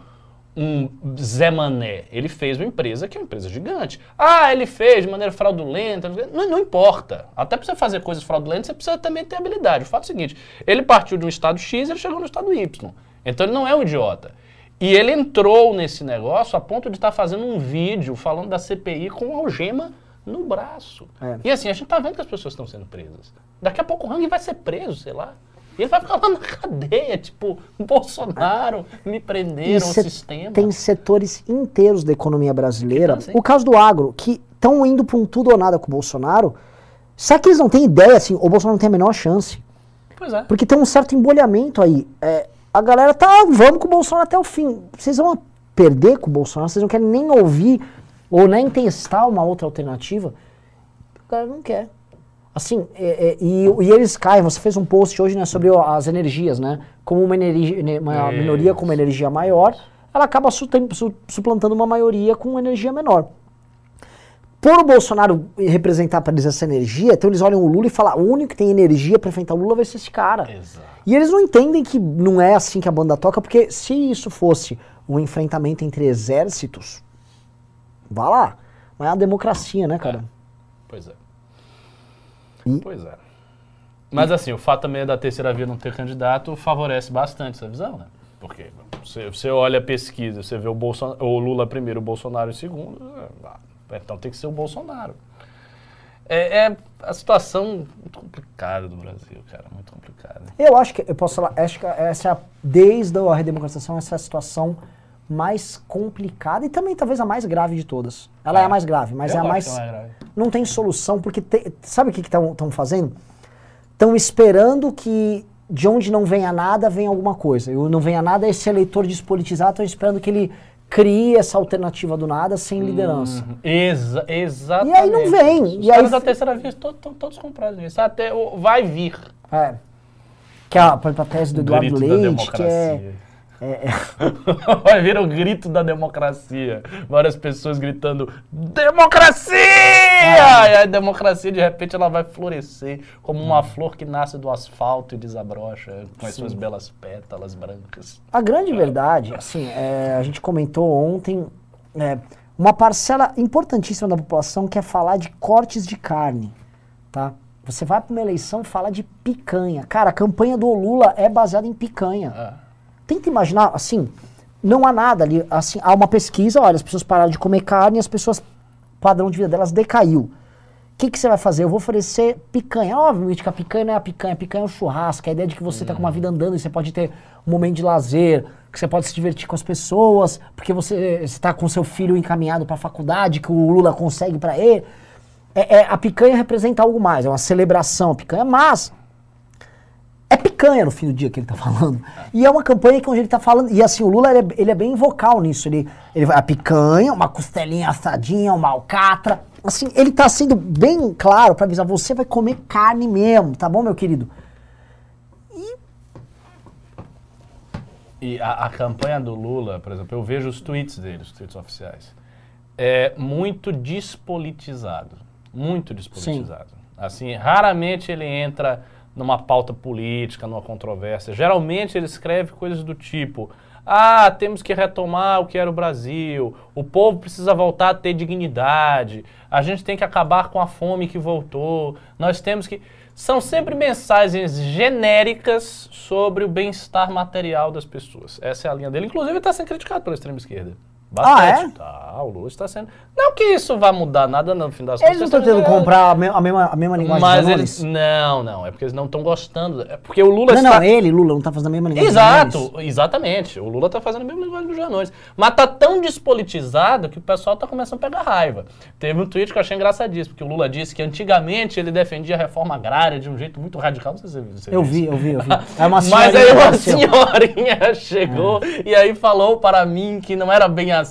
um Zé Mané. Ele fez uma empresa que é uma empresa gigante. Ah, ele fez de maneira fraudulenta. Não, não importa. Até para você fazer coisas fraudulentas, você precisa também ter habilidade. O fato é o seguinte, ele partiu de um estado X e ele chegou no estado Y. Então ele não é um idiota. E ele entrou nesse negócio a ponto de estar fazendo um vídeo falando da CPI com algema no braço. É. E assim, a gente tá vendo que as pessoas estão sendo presas. Daqui a pouco o Hang vai ser preso, sei lá. E ele vai ficar lá na cadeia, tipo, <laughs> Bolsonaro, me prenderam, o sistema. tem setores inteiros da economia brasileira. Tá assim. O caso do agro, que estão indo para um tudo ou nada com o Bolsonaro. Será que eles não têm ideia, assim, o Bolsonaro não tem a menor chance? Pois é. Porque tem um certo embolhamento aí. É, a galera tá, vamos com o Bolsonaro até o fim. Vocês vão perder com o Bolsonaro, vocês não querem nem ouvir ou nem testar uma outra alternativa. O cara não quer. Assim, é, é, e, e eles caem, você fez um post hoje né, sobre as energias, né? Como uma, energia, uma minoria com uma energia maior, ela acaba su- su- suplantando uma maioria com energia menor. Por o Bolsonaro representar para eles essa energia, então eles olham o Lula e falam, o único que tem energia para enfrentar o Lula vai ser esse cara. Exato. E eles não entendem que não é assim que a banda toca, porque se isso fosse um enfrentamento entre exércitos, vá lá. Mas é uma democracia, né, cara? Pois é. E- Pois é. Mas assim, o fato também da terceira via não ter candidato favorece bastante essa visão, né? Porque você, você olha a pesquisa, você vê o, Bolson, o Lula primeiro, o Bolsonaro em segundo, ah, então tem que ser o Bolsonaro. É, é a situação muito complicada do Brasil, cara, muito complicada. Eu acho que, eu posso falar, acho que essa, é a- desde a redemocratização, essa é a situação mais complicada e também talvez a mais grave de todas. Ela é, a mais grave, mas Eu é a mais... não é não tem solução, porque te- sabe o que estão fazendo? Estão esperando que de onde não venha nada, venha alguma coisa. E não venha nada, esse eleitor despolitizado, estão esperando que ele crie essa alternativa do nada sem liderança. Exa exatamente. E aí não vem, Os e aí caras da fi- terceira via estão todos comprados nisso. Até o, vai vir. É. Que é a, por exemplo, a tese do Eduardo grito da Leite, que é, democracia. <laughs> Vai vir o grito da democracia. Várias pessoas gritando: Democracia! E a democracia, de repente, ela vai florescer como uma flor que nasce do asfalto e desabrocha com as suas belas pétalas brancas. A grande verdade, assim, é, a gente comentou ontem, é, uma parcela importantíssima da população quer falar de cortes de carne, tá? Você vai para uma eleição e fala de picanha. Cara, a campanha do Lula é baseada em picanha. Ah. Tenta imaginar, assim, não há nada ali, assim, há uma pesquisa, olha, as pessoas pararam de comer carne e as pessoas, padrão de vida delas decaiu. O que, que você vai fazer? Eu vou oferecer picanha. Obviamente que a picanha não é a picanha, a picanha é o churrasco, é a ideia de que você está com uma vida andando e você pode ter um momento de lazer, que você pode se divertir com as pessoas, porque você está com seu filho encaminhado para a faculdade, que o Lula consegue para ele. É, é, a picanha representa algo mais, é uma celebração, a picanha, mas é picanha picanha no fim do dia que ele tá falando. E é uma campanha que onde ele tá falando. E assim, o Lula ele é, ele é bem vocal nisso. Ele, ele vai a picanha, uma costelinha assadinha, uma alcatra. Assim, ele tá sendo bem claro pra avisar: você vai comer carne mesmo, tá bom, meu querido? E a, a campanha do Lula, por exemplo, eu vejo os tweets dele, os tweets oficiais. É muito despolitizado. Muito despolitizado. Assim, raramente ele entra numa pauta política, numa controvérsia. Geralmente ele escreve coisas do tipo: ah, temos que retomar o que era o Brasil, o povo precisa voltar a ter dignidade, a gente tem que acabar com a fome que voltou, nós temos que. São sempre mensagens genéricas sobre o bem-estar material das pessoas. Essa é a linha dele. Inclusive, está sendo criticado pela extrema esquerda. Ah, é? Tá, o Lula está sendo. Não que isso vá mudar nada no fim das Eles não estão tentando comprar a, me- a mesma, a mesma linguagem Mas eles. Não, não. É porque eles não estão gostando. É porque o Lula Não, está. não, ele, Lula, não tá fazendo a mesma linguagem Exato, exatamente. O Lula tá fazendo a mesma linguagem do Janones. Mas tá tão despolitizado que o pessoal tá começando a pegar raiva. Teve um tweet que eu achei engraçadíssimo, porque o Lula disse que antigamente ele defendia a reforma agrária de um jeito muito radical. Não sei se você Eu viu vi, isso. eu vi, eu vi. É uma <laughs> Mas aí uma senhorinha <laughs> chegou e aí falou para mim que não era bem assim.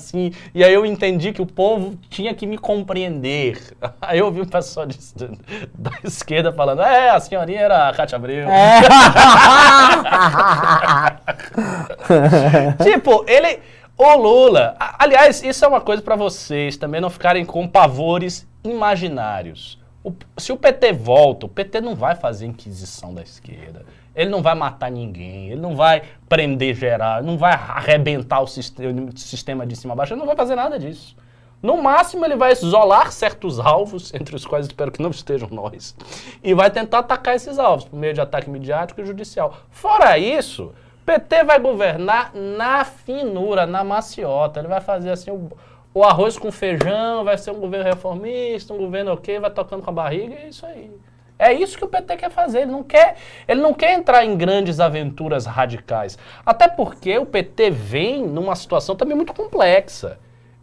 E aí eu entendi que o povo tinha que me compreender. <laughs> Aí eu ouvi o pessoal de- <laughs> da esquerda falando, é, a senhorinha era a Cátia Abreu. É. <laughs> tipo, ele. O Lula. Aliás, isso é uma coisa pra vocês também não ficarem com pavores imaginários. O- se o PT volta, o PT não vai fazer inquisição da esquerda. Ele não vai matar ninguém, ele não vai prender geral, não vai arrebentar o sistema, de cima a baixo, ele não vai fazer nada disso. No máximo, ele vai isolar certos alvos, <laughs> entre os quais espero que não estejam nós, e vai tentar atacar esses alvos, por meio de ataque midiático e judicial. Fora isso, PT vai governar na finura, na maciota. Ele vai fazer assim o, o arroz com feijão, vai ser um governo reformista, um governo ok, vai tocando com a barriga, é isso aí. É isso que o PT quer fazer. Ele não quer, ele não quer entrar em grandes aventuras radicais. Até porque o PT vem numa situação também muito complexa.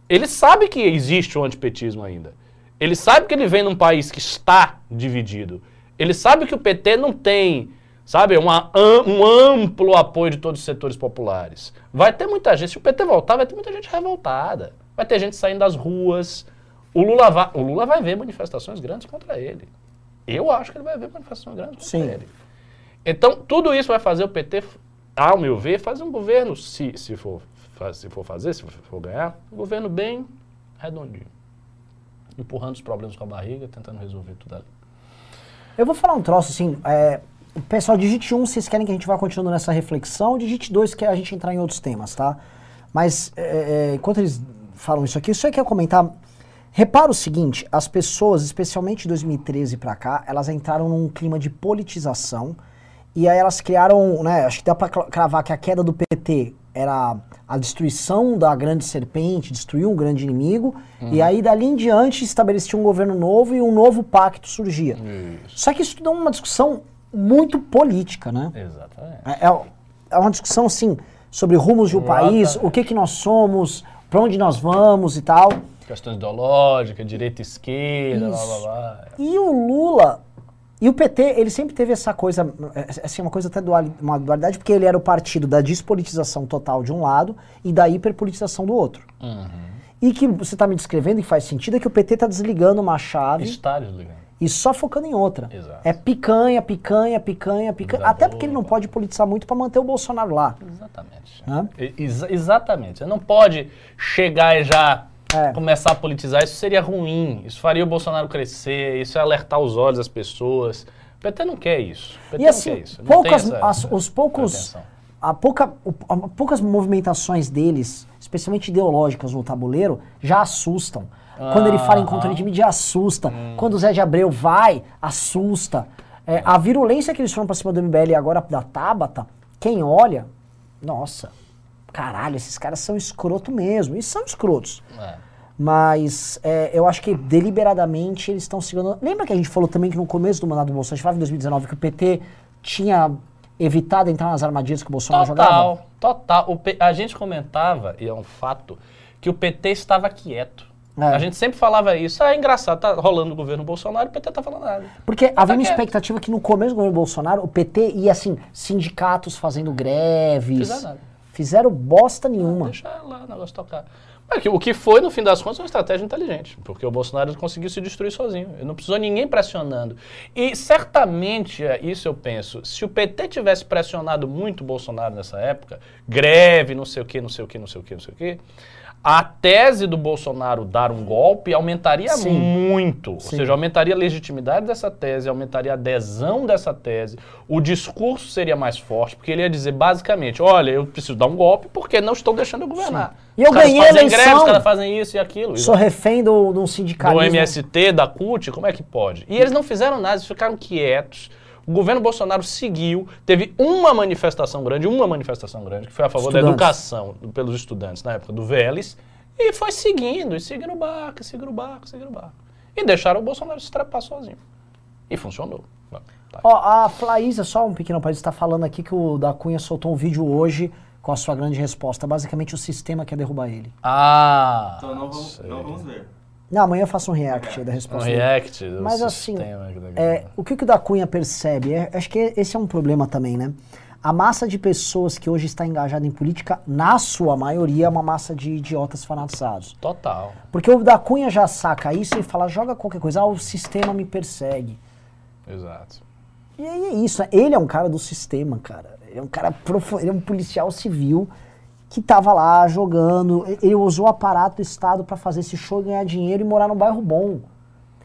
Ele sabe que existe o antipetismo ainda. Ele sabe que ele vem num país que está dividido. Ele sabe que o PT não tem, sabe, uma um amplo apoio de todos os setores populares. Vai ter muita gente, se o PT voltar, vai ter muita gente revoltada. Vai ter gente saindo das ruas. O Lula o Lula vai ver manifestações grandes contra ele. Eu acho que ele vai ver manifestações grandes contra Sim. ele. Então, tudo isso vai fazer o PT, ao meu ver, fazer um governo, se, se, for, se for fazer, se for ganhar, um governo bem redondinho. Empurrando os problemas com a barriga, tentando resolver tudo ali. Eu vou falar um troço assim. É, pessoal, digite um, vocês querem que a gente vá continuando nessa reflexão. Digite dois, que a gente entrar em outros temas, tá? Mas é, é, enquanto eles falam isso aqui, eu só quero comentar. Repara o seguinte: as pessoas, especialmente de 2013 pra cá, elas entraram num clima de politização. E aí elas criaram, né? Acho que dá pra cla- cravar que a queda do PT era a destruição da grande serpente, destruir um grande inimigo. E aí dali em diante estabelecia um governo novo e um novo pacto surgia. Só que isso tudo é uma discussão muito política, né? Exatamente. É, é- é uma discussão, assim, sobre rumos de um país, o que que nós somos, pra onde nós vamos e tal. Questões ideológicas, direita e esquerda, blá blá Isso. blá. E o Lula e o PT, ele sempre teve essa coisa, é, assim, uma coisa até dual, uma dualidade, porque ele era o partido da despolitização total de um lado e da hiperpolitização do outro. E que você está me descrevendo e faz sentido é que o PT está desligando uma chave Está desligando. e só focando em outra. Exato. É picanha, picanha, picanha, picanha. Exato. Até porque ele não pode politizar muito para manter o Bolsonaro lá. Exatamente. E- exa- exatamente. Você não pode chegar e já É. começar a politizar. Isso seria ruim. Isso faria o Bolsonaro crescer. Isso é alertar os olhos das pessoas. O PT não quer isso. O PT E assim, não quer isso. Não tem poucas, essa- as- os poucos, a pouca, a- poucas movimentações deles, especialmente ideológicas no tabuleiro, já assustam. Quando ele fala em controle de mídia, assusta. Hum. Quando o Zé de Abreu vai, assusta. É, a virulência que eles foram pra cima do MBL agora da Tabata, quem olha, nossa, caralho, esses caras são escroto mesmo. E são escrotos. É. Mas é, eu acho que deliberadamente eles estão segurando. Lembra que a gente falou também que no começo do mandato do Bolsonaro, a gente falava em 2019, que o PT tinha evitado entrar nas armadilhas que o Bolsonaro jogava? Total, total. P- a gente comentava, e é um fato, que o PT estava quieto. É. A gente sempre falava isso. Ah, é engraçado, tá rolando o governo Bolsonaro e o PT tá falando nada. Porque havia uma quieto. expectativa que no começo do governo Bolsonaro o PT ia assim, sindicatos fazendo greves. Fizeram nada. Fizeram bosta nenhuma. Deixa lá o negócio tocar. Mas o que foi, no fim das contas, uma estratégia inteligente, porque o Bolsonaro conseguiu se destruir sozinho. Ele não precisou ninguém pressionando. E certamente, é isso eu penso, se o PT tivesse pressionado muito o Bolsonaro nessa época, greve, não sei o quê, não sei o quê, não sei o quê, não sei o quê, a tese do Bolsonaro dar um golpe aumentaria Sim. muito. Ou Sim. seja, aumentaria a legitimidade dessa tese, aumentaria a adesão dessa tese, o discurso seria mais forte, porque ele ia dizer basicamente: olha, eu preciso dar um golpe porque não estão deixando eu governar. E eu Os ganhei a eleição. greve, os caras fazem isso e aquilo. Sou refém do, de um Do sindicalismo. MST, da CUT, como é que pode? E eles não fizeram nada, eles ficaram quietos. O governo Bolsonaro seguiu, teve uma manifestação grande, uma manifestação grande, que foi a favor da Estudantes. educação do- pelos estudantes na época do Vélez, e foi seguindo, e seguindo o barco, e seguindo o barco, e seguindo o barco. E deixaram o Bolsonaro se trepar sozinho. E funcionou. Tá. Ó, a Flaísa, só um pequeno país, está falando aqui que o da Cunha soltou um vídeo hoje com a sua grande resposta. Basicamente o sistema quer derrubar ele. Ah! Então não vamos, sei. não vamos ver. Não, amanhã eu faço um react aí da Um resposta. dele. react do Mas assim, É, o que, o da Cunha percebe? É, acho que esse é um problema também, né? A massa de pessoas que hoje está engajada em política, na sua maioria, é uma massa de idiotas fanatizados. Total. Porque o da Cunha já saca isso e fala, joga qualquer coisa, ah, o sistema me persegue. Exato. E aí é isso, né? ele é um cara do sistema, cara. Ele é um cara, profu- ele é um policial civil que tava lá jogando, ele usou o aparato do Estado para fazer esse show, ganhar dinheiro e morar num bairro bom.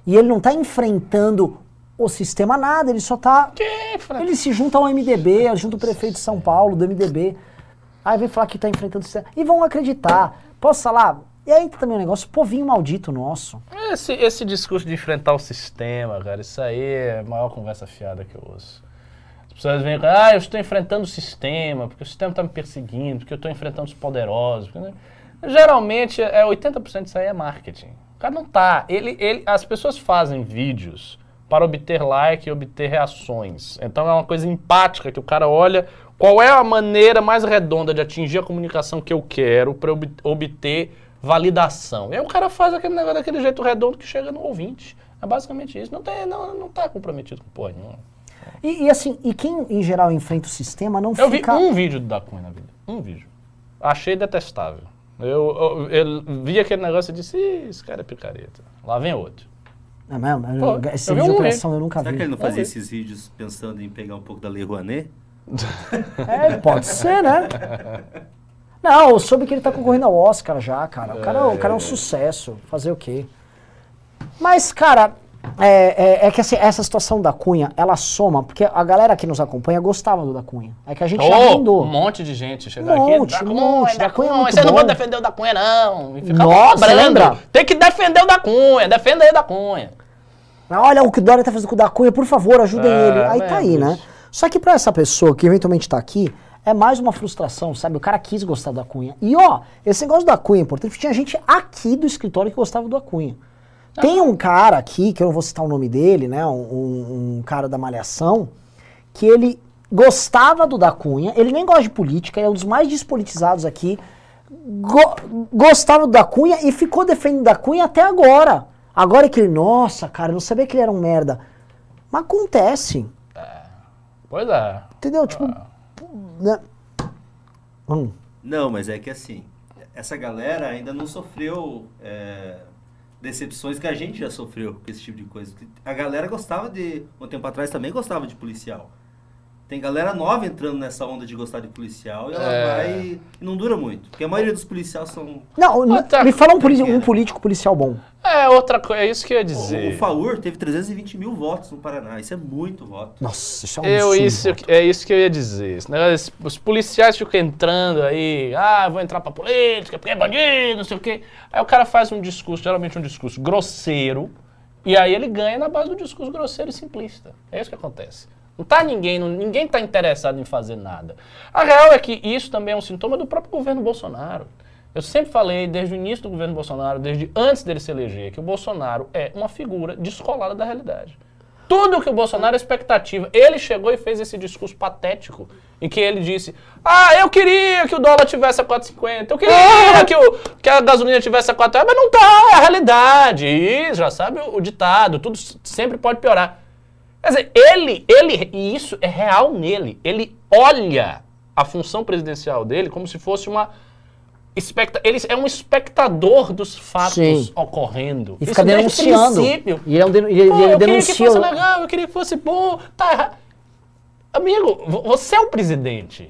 E ele não tá enfrentando o sistema nada, ele só tá... Que fra- Ele se junta ao MDB, junto ao prefeito de São Paulo, do MDB. Aí vem falar que tá enfrentando o sistema. E vão acreditar. Posso falar? E aí também o negócio, povinho maldito nosso. Esse, esse discurso de enfrentar o sistema, cara, isso aí é a maior conversa fiada que eu ouço. As pessoas vêm com, ah, eu estou enfrentando o sistema, porque o sistema está me perseguindo, porque eu estou enfrentando os poderosos. né? Geralmente, é 80% disso aí é marketing. O cara não tá. Ele, ele, as pessoas fazem vídeos para obter like e obter reações. Então é uma coisa empática que o cara olha qual é a maneira mais redonda de atingir a comunicação que eu quero para ob- obter validação. E aí o cara faz aquele negócio daquele jeito redondo que chega no ouvinte. É basicamente isso. Não, tem, não, não tá comprometido com porra nenhuma. E, e assim, e quem em geral enfrenta o sistema não Eu vi fica. um vídeo do Da Cunha na vida. Um vídeo. Achei detestável. Eu, eu, eu vi aquele negócio e disse, "Ih, esse cara é picareta. Lá vem outro. É mesmo? Pô, Esse eu vi vídeo de operação eu nunca Será que vi. ele não Vamos fazia esses vídeos pensando em pegar um pouco da Lei Rouanet? <laughs> É, pode ser, né? Não, eu soube que ele tá concorrendo ao Oscar já, cara. O cara, o cara é um sucesso. Fazer o quê? Mas, cara, é, é- é que assim, essa situação da Cunha, ela soma, porque a galera que nos acompanha gostava do da Cunha. É que a gente já Oh, mandou. um monte de gente chegou Um aqui. monte, da um monte, da da Cunha é você não pode defender o da Cunha, não. E ficava Nossa, cobrando. lembra? Tem que defender o da Cunha, defenda o da Cunha. Olha o que o Dória tá fazendo com o da Cunha, por favor, ajudem É, ele. Aí tá aí, né? Só que pra essa pessoa que eventualmente tá aqui, é mais uma frustração, sabe? O cara quis gostar da Cunha. E ó, esse negócio da Cunha é importante, tinha gente aqui do escritório que gostava do Cunha. Tem um cara aqui, que eu não vou citar o nome dele, né? Um, um- um cara da Malhação, que ele gostava do da Cunha, ele nem gosta de política, ele é um dos mais despolitizados aqui, go- gostava do da Cunha e ficou defendendo da Cunha até agora. Agora é que ele, nossa, cara, eu não sabia que ele era um merda. Mas acontece, Pois é. entendeu? Tipo, né? Hum. Não, mas é que assim, essa galera ainda não sofreu é, decepções que a gente já sofreu com esse tipo de coisa. A galera gostava de, um tempo atrás também gostava de policial. Tem galera nova entrando nessa onda de gostar de policial e ela É. vai e não dura muito. Porque a maioria dos policiais são. Não, Outra me fala um, coisa. um político policial bom. É outra coisa, é isso que eu ia O, dizer. o Faur teve 320 mil votos no Paraná. Isso é muito voto. Nossa, isso é um Eu, absurdo. isso, é isso que eu ia dizer. Esse negócio, os policiais ficam entrando aí, ah, vou entrar pra política, porque é bandido, não sei o quê. Aí o cara faz um discurso, geralmente um discurso grosseiro, e aí ele ganha na base do discurso grosseiro e simplista. É isso que acontece. Não tá ninguém, não, ninguém tá interessado em fazer nada. A real é que isso também é um sintoma do próprio governo Bolsonaro. Eu sempre falei, desde o início do governo Bolsonaro, desde antes dele se eleger, que o Bolsonaro é uma figura descolada da realidade. Tudo que o Bolsonaro é expectativa. Ele chegou e fez esse discurso patético em que ele disse: Ah, eu queria que o dólar tivesse a 4,50, eu queria que, o, que a gasolina tivesse a 4, mas não tá, é a realidade. E já sabe o, o ditado, tudo sempre pode piorar. Quer dizer, ele, ele, e isso é real nele, ele olha a função presidencial dele como se fosse uma. Especta ele é um espectador dos fatos Sim. ocorrendo. E Isso fica desde o denunciando. E ele, é um denu- ele, Pô, ele eu queria que denuncia. fosse legal, eu queria que fosse bom. Tá errado. Amigo, vo- você é o presidente.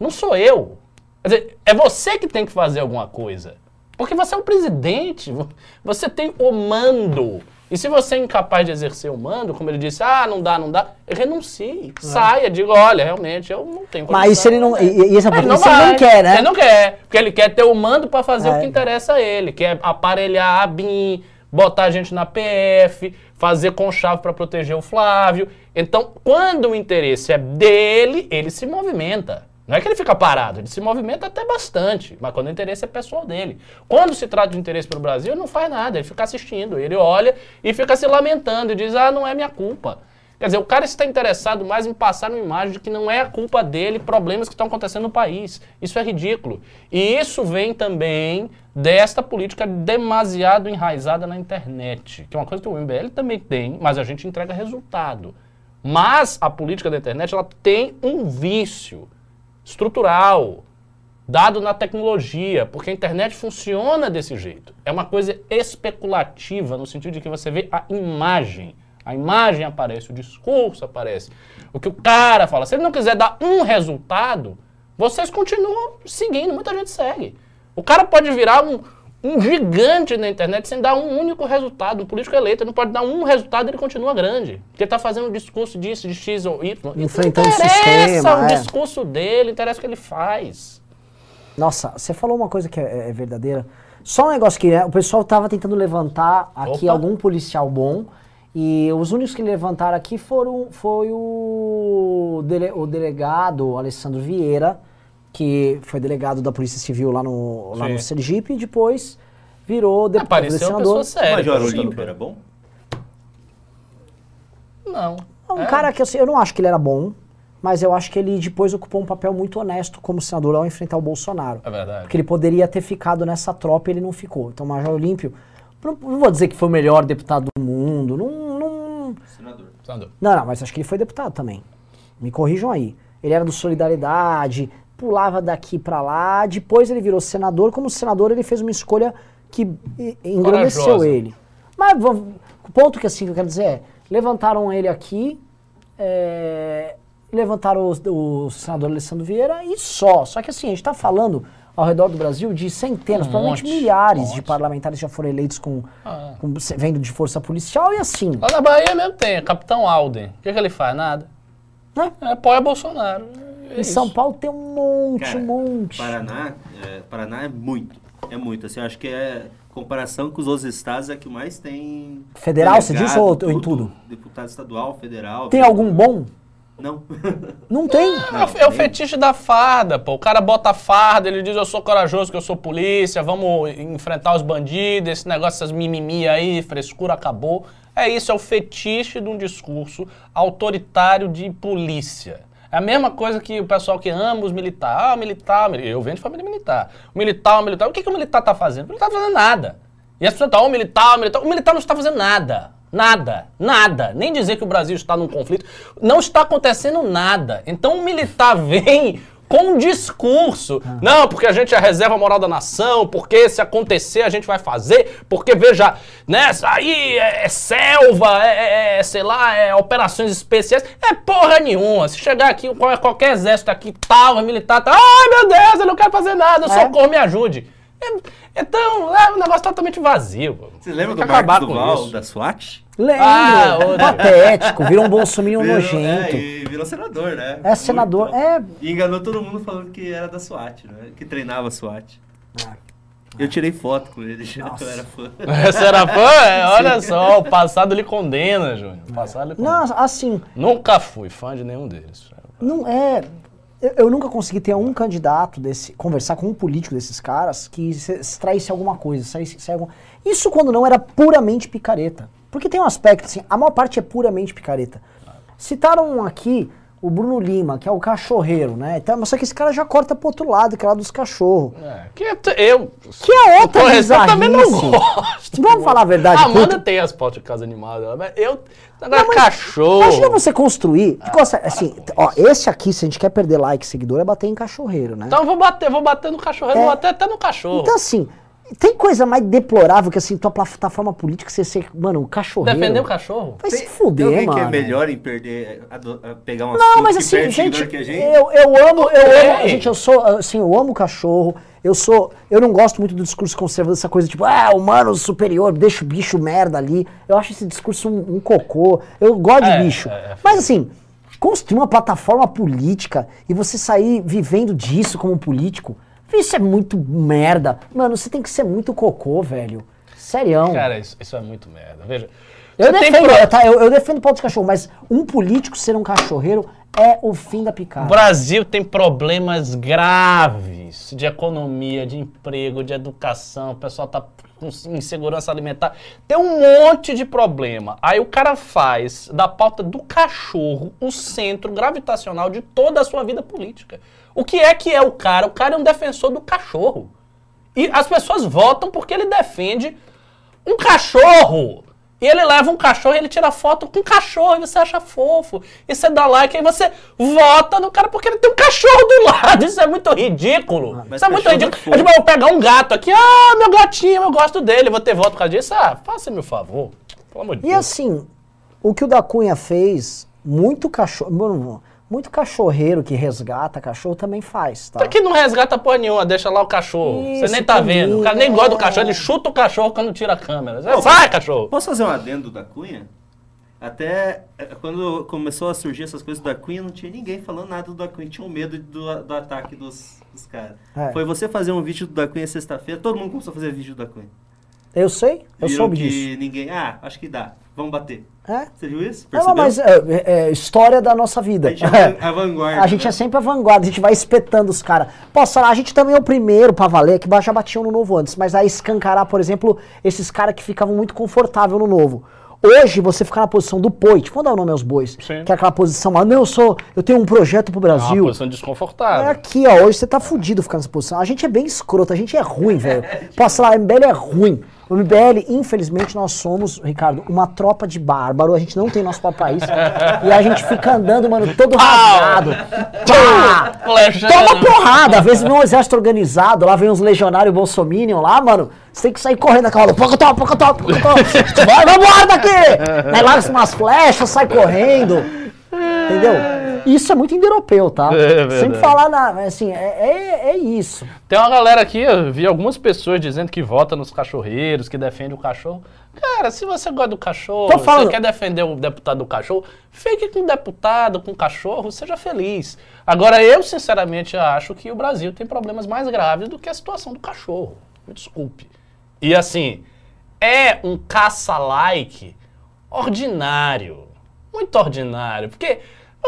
Não sou eu. Quer dizer, é você que tem que fazer alguma coisa. Porque você é o presidente. vo- Você tem o mando. E se você é incapaz de exercer o mando, como ele disse, ah, não dá, não dá, renuncie. Saia, diga, olha, realmente, eu não tenho É. Mas se ele não. condição, E, e essa mas pergunta ele não quer, né? Ele não quer, porque ele quer ter o mando pra fazer É. o que interessa a ele, que é aparelhar a BIM, botar a gente na PF, fazer conchave pra proteger o Flávio. Então, quando o interesse é dele, ele se movimenta. Não é que ele fica parado, ele se movimenta até bastante, mas quando o interesse é pessoal dele. Quando se trata de interesse para o Brasil, ele não faz nada, ele fica assistindo, ele olha e fica se lamentando e diz: ah, não é minha culpa. Quer dizer, o cara está interessado mais em passar uma imagem de que não é a culpa dele problemas que estão acontecendo no país. Isso é ridículo. E isso vem também desta política demasiado enraizada na internet, que é uma coisa que o MBL também tem, mas a gente entrega resultado. Mas a política da internet ela tem um vício estrutural, dado na tecnologia, porque a internet funciona desse jeito. É uma coisa especulativa, no sentido de que você vê a imagem. A imagem aparece, o discurso aparece. O que o cara fala. Se ele não quiser dar um resultado, vocês continuam seguindo, muita gente segue. O cara pode virar um, um gigante na internet sem dar um único resultado. Um político eleito ele não pode dar um resultado e ele continua grande. Porque ele está fazendo um discurso disso, de X ou Y. Enfrentando o não interessa sistema, o é. discurso dele, interessa o que ele faz. Nossa, você falou uma coisa que é, é verdadeira. Só um negócio que né, o pessoal tava tentando levantar aqui Opa. algum policial bom. E os únicos que levantaram aqui foram foi o, dele- o delegado Alessandro Vieira, que foi delegado da Polícia Civil lá no, lá Sim. no Sergipe, e depois virou deputado Apareceu uma senador. pessoa séria. o Major. Olímpio era bom? Não. É um É. cara que assim, eu não acho que ele era bom, mas eu acho que ele depois ocupou um papel muito honesto como senador ao enfrentar o Bolsonaro. É verdade. Porque ele poderia ter ficado nessa tropa e ele não ficou. Então, o Major Olímpio, não, não vou dizer que foi o melhor deputado do mundo, não, não, Senador. Senador. não, não, mas acho que ele foi deputado também. Me corrijam aí. Ele era do Solidariedade, pulava daqui pra lá, depois ele virou senador. Como senador, ele fez uma escolha que engrandeceu Corajosa. ele. Mas o ponto que assim que eu quero dizer é, levantaram ele aqui, é, levantaram o, o senador Alessandro Vieira e só. Só que assim, a gente tá falando ao redor do Brasil de centenas, Um provavelmente monte, milhares um de parlamentares já foram eleitos com, Ah. com vendo de força policial e assim. Lá na Bahia mesmo tem, Capitão Alden. O que, que ele faz? Nada. Né? É, apoia Bolsonaro. É Em São. Paulo tem um monte, Cara, um monte. Paraná, é, Paraná é muito. É muito. Assim, eu acho que é comparação com os outros estados é que mais tem. Federal, você delegado, disse, ou- ou em tudo? Deputado estadual, federal. Tem algum bom? Não. <laughs> Não tem. É o- é o fetiche da farda, pô. O cara bota a farda, ele diz eu sou corajoso, que eu sou polícia, vamos enfrentar os bandidos, esse negócio, essas mimimi aí, frescura acabou. É isso, é o fetiche de um discurso autoritário de polícia. É a mesma coisa que o pessoal que ama os militares. Ah, militar, mili- eu venho de família militar. O militar, o militar, o que, que o militar tá fazendo? O militar tá fazendo nada. E as pessoas estão, o militar, o militar. O militar não está fazendo nada. Nada, nada. Nem dizer que o Brasil está num conflito. Não está acontecendo nada. Então o militar <laughs> vem com um discurso. Não, porque a gente é a reserva moral da nação, porque se acontecer a gente vai fazer, porque veja, né, isso aí é, é selva, é, é, é, sei lá, é operações especiais. É porra nenhuma. Se chegar aqui, qual- qualquer exército aqui, tal, militar, tá, ai meu Deus, eu não quero fazer nada, É. socorro, me ajude. É- então, é um negócio totalmente vazio. Você lembra do Marcos com Duval, isso. da SWAT? Lembro. Ah, outra. Patético, virou um bolsominion Virou- nojento. É, e virou senador, né? É senador, Muito. é. E enganou todo mundo falando que era da SWAT, né? Que treinava SWAT. Ah. Eu tirei foto com ele, já <laughs> eu era fã. Você era fã? <laughs> É, olha só, o passado lhe condena, Júnior. O passado lhe condena. Não, assim, Nunca fui fã de nenhum deles. não é. Eu, eu nunca consegui ter um candidato desse, conversar com um político desses caras que se- extraísse alguma coisa. Saísse, saísse alguma- Isso quando não era puramente picareta. Porque tem um aspecto, assim, a maior parte é puramente picareta. Citaram aqui o Bruno Lima, que é o cachorreiro, né? Então, mas só que esse cara já corta pro outro lado, que é lá dos cachorros. É, que eu, eu, Que é outra eu também não gosto. Vamos falar a verdade. A Amanda puta. tem as pautas de casa animada, mas eu. Agora, Não, mas cachorro. Imagina você construir. de costa- assim, ó, esse aqui, se a gente quer perder like seguidor, é bater em cachorreiro, né? Então eu vou bater, vou bater no cachorro, eu É. vou bater até no cachorro. Então, assim, tem coisa mais deplorável que assim, tua plataforma política você ser, mano, um cachorreiro. Defender o cachorro? Vai se Tem fuder, alguém mano. que é melhor em perder, ado- a pegar um Não, mas que assim, gente, a gente? eu, eu amo, eu Tem. amo, gente, eu sou, assim, eu amo cachorro, eu sou, eu não gosto muito do discurso conservador, essa coisa tipo, ah, humano superior, deixa o bicho merda ali, eu acho esse discurso um, um cocô, eu gosto É, de bicho, é, é mas assim, construir uma plataforma política e você sair vivendo disso como político, isso é muito merda, mano, você tem que ser muito cocô, velho, serião. Cara, isso, isso é muito merda. Veja. Eu defendo, pro- tá? eu, eu defendo o pau dos cachorros, mas um político ser um cachorreiro é o fim da O picada. Brasil tem problemas graves de economia, de emprego, de educação, o pessoal tá com insegurança alimentar. Tem um monte de problema. Aí o cara faz da pauta do cachorro o centro gravitacional de toda a sua vida política. O que é que é o cara? O cara é um defensor do cachorro. E as pessoas votam porque ele defende um cachorro. E ele leva um cachorro e ele tira foto com o cachorro e você acha fofo. E você dá like e você vota no cara porque ele tem um cachorro do lado. Isso é muito ridículo. Mas Isso é muito é ridículo. É tipo, eu vou pegar um gato aqui, ah, meu gatinho, eu gosto dele, vou ter voto por causa disso. Ah, faça-me o favor. Pelo amor de E Deus. assim, o que o da Cunha fez, muito cachorro, mano, muito cachorreiro que resgata cachorro também faz, tá? Que não resgata porra nenhuma, deixa lá o cachorro. Isso, Você nem tá comigo, vendo. O cara nem é. gosta do cachorro, ele chuta o cachorro quando tira a câmera. Sai, cachorro! Posso fazer um adendo da Cunha? Até eh, quando começou a surgir essas coisas da Cunha, não tinha ninguém falando nada do da Cunha. Tinham medo do, do ataque dos, dos caras. É. Foi você fazer um vídeo do da Cunha sexta-feira, todo mundo começou a fazer vídeo do da Cunha. Eu sei, eu Viram soube que disso. ninguém. Ah, acho que dá. Vamos bater. É? Você viu isso? Não, mas é, é- é história da nossa vida. A gente é <laughs> a vanguarda. A gente né? é sempre a vanguarda, a gente vai espetando os caras. Posso falar, a gente também é o primeiro pra valer, que já batiam no novo antes, mas aí escancarar, por exemplo, esses caras que ficavam muito confortável no novo. Hoje você ficar na posição do Poit, vamos dar o nome aos bois, Sim. que é aquela posição, ah, não, eu sou, eu tenho um projeto pro É uma Brasil. posição desconfortável. É aqui, ó, hoje você tá fudido ficar nessa posição. A gente é bem escroto, a gente é ruim, velho. <laughs> Posso falar, o MBL é ruim. O MBL, infelizmente, nós somos, Ricardo, uma tropa de bárbaro. A gente não tem nosso próprio país. <laughs> e a gente fica andando, mano, todo rasgado. Pá! Toma porrada! Às vezes vem um exército organizado, lá vem uns legionários bolsominion lá, mano. Você tem que sair correndo daquela hora. Pocotó, pocotó, pocotó. Vai, <laughs> vambora daqui! Aí larga umas flechas, sai correndo. Entendeu? Isso é muito indo-europeu, tá? É. Sempre falar na. Assim, é, é, é isso. Tem uma galera aqui, eu vi algumas pessoas dizendo que vota nos cachorreiros, que defende o cachorro. Cara, se você gosta do cachorro, Tô falando- você quer defender o deputado do cachorro, fique com o deputado, com o cachorro, seja feliz. Agora, eu sinceramente acho que o Brasil tem problemas mais graves do que a situação do cachorro. Me desculpe. E assim, é um caça-like ordinário. Muito ordinário. Porque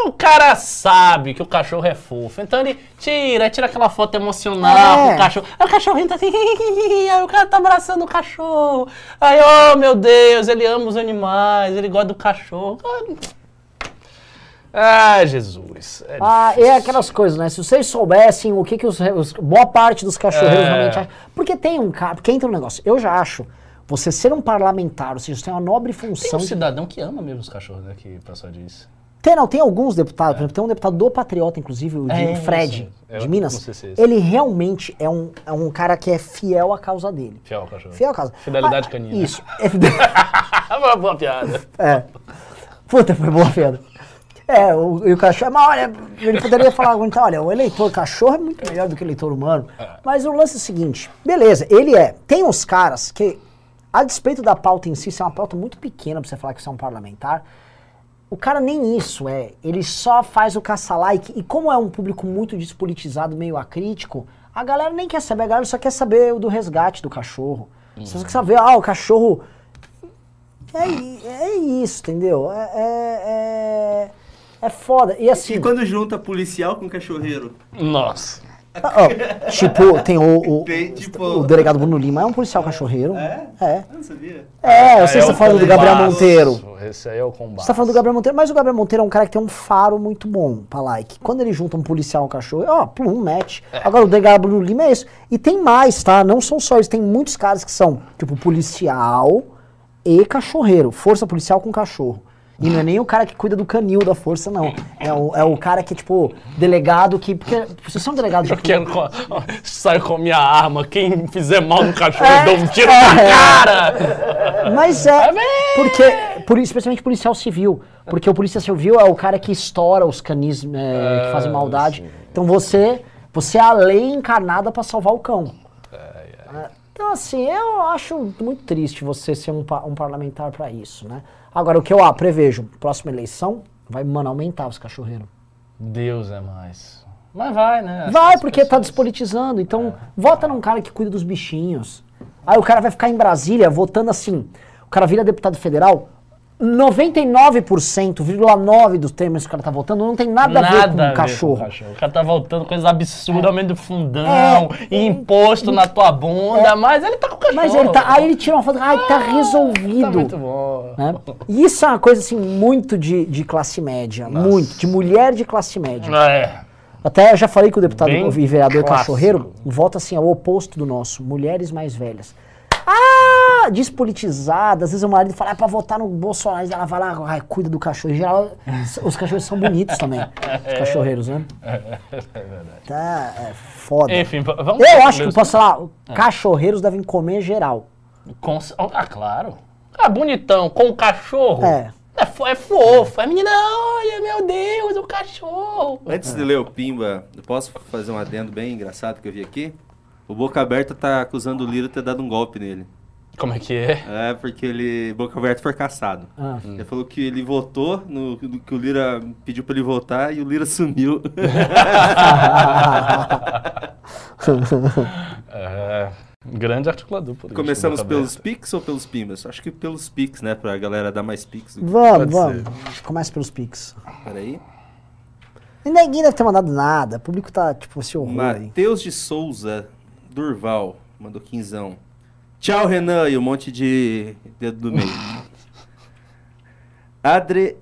o cara sabe que o cachorro é fofo. Então ele tira, tira aquela foto emocional É. com o cachorro. Aí o cachorrinho tá assim. <laughs> Aí o cara tá abraçando o cachorro. Aí, oh meu Deus, ele ama os animais, ele gosta do cachorro. Ah, Jesus. É Ah, é aquelas coisas, né? Se vocês soubessem o que, que os, os- boa parte dos cachorreiros É. realmente acham. Porque tem um cara. Porque entra um negócio. Eu já acho. Você ser um parlamentar, ou seja, você tem uma nobre Tem função. um de- cidadão que ama mesmo os cachorros, né? Que o pessoal diz. Tem, não, tem alguns deputados, por exemplo, tem um deputado do Patriota, inclusive, o de É, Fred, sei. de Minas. se é. Ele realmente é um, é um cara que é fiel à causa dele. Fiel ao cachorro. Fiel à causa. Fidelidade Ah, canina. Isso. É fide- <laughs> Uma boa piada. <laughs> É. Puta, foi boa piada. É, o, e o cachorro. Mas olha, ele poderia falar, então, olha, o eleitor cachorro é muito melhor do que o eleitor humano. Mas o lance é o seguinte: beleza, ele é. Tem uns caras que, a despeito da pauta em si, ser uma pauta muito pequena pra você falar que você é um parlamentar, o cara nem isso é. Ele só faz o caça-like. E como é um público muito despolitizado, meio acrítico, a galera nem quer saber, a galera só quer saber o do resgate do cachorro. Você só quer saber, ah, o cachorro. É, é isso, entendeu? É, é, é, é foda. E assim. E quando junta policial com cachorreiro? Nossa. Ah, ó, tipo, tem o, o, Tem, tipo- o delegado Bruno Lima, é um policial cachorreiro. É? É. Eu não sabia. É, você É está o falando do Gabriel. Monteiro. Esse aí é o combate. Você tá falando do Gabriel Monteiro, mas o Gabriel Monteiro é um cara que tem um faro muito bom pra like. Quando ele junta um policial e um cachorro, ó, plum, um match. Agora o delegado Bruno Lima é isso. E tem mais, tá? Não são só eles, tem muitos caras que são, tipo, policial e cachorreiro. Força policial com cachorro. E não é nem o cara que cuida do canil da força, não. É o, é o cara que é, tipo, delegado que. Porque vocês são delegados de Eu quero co- saio com a minha arma. Quem fizer mal no cachorro, É. eu dou um tiro na cara. Mas é, porque, por, especialmente policial civil, porque o polícia civil é o cara que estoura os canis é, que fazem maldade. Então você, você é a lei encarnada pra salvar o cão. É, Então assim, eu acho muito triste você ser um, um parlamentar pra isso, né? Agora o que eu ah, prevejo, próxima eleição vai, mano, aumentar os cachorreiros. Deus é mais. Mas vai, né? Vai, porque tá pessoas- despolitizando. Então, vota num cara que cuida dos bichinhos. Aí o cara vai ficar em Brasília votando assim. O cara vira deputado federal. 99,9% dos temas que o cara tá votando não tem nada, a ver com a ver cachorro. O cara tá voltando coisa absurda, aumento do fundão, e imposto na tua bunda, mas ele tá com o cachorro. É. Mas ele tá. Aí ele tira uma foto. Ai, tá Tá resolvido. muito bom. né? E isso é uma coisa assim, muito de, de classe média. Muito. De mulher de classe média. É. Até já falei que o deputado Bem e vereador clássico. cachorreiro vota assim, ao oposto do nosso, mulheres mais velhas. Ah, despolitizada. Às vezes o marido fala, é pra votar no Bolsonaro. Ela vai lá, ai, cuida do cachorro. Em geral, os cachorros são bonitos também. Os cachorreiros, né? Tá, é foda. Enfim, vamos Eu acho que, posso falar, cachorreiros devem comer geral. Com- Ah, claro. Ah, bonitão, com o cachorro. É. É, fo- é fofo. É menina, olha, meu Deus, o cachorro. Antes de ler o Pimba, eu posso fazer um adendo bem engraçado que eu vi aqui? O Boca Aberta tá acusando o Lira de ter dado um golpe nele. Como é que é? É, porque ele. Boca Aberta foi caçado. Ah. Ele falou que ele votou, no, que o Lira pediu pra ele votar e o Lira <laughs> sumiu. É, grande articulador político. Começamos pelos. Pix ou pelos Pimbas? Acho que pelos Pix, né? Pra galera dar mais Pix. do que- Vamos, vamos. Começa pelos Pix. Peraí. E ninguém deve ter mandado nada. O público tá, tipo, esse horror. Matheus de Souza Durval mandou quinzão. Tchau, Renan, e um monte de dedo do meio. <laughs> Adre...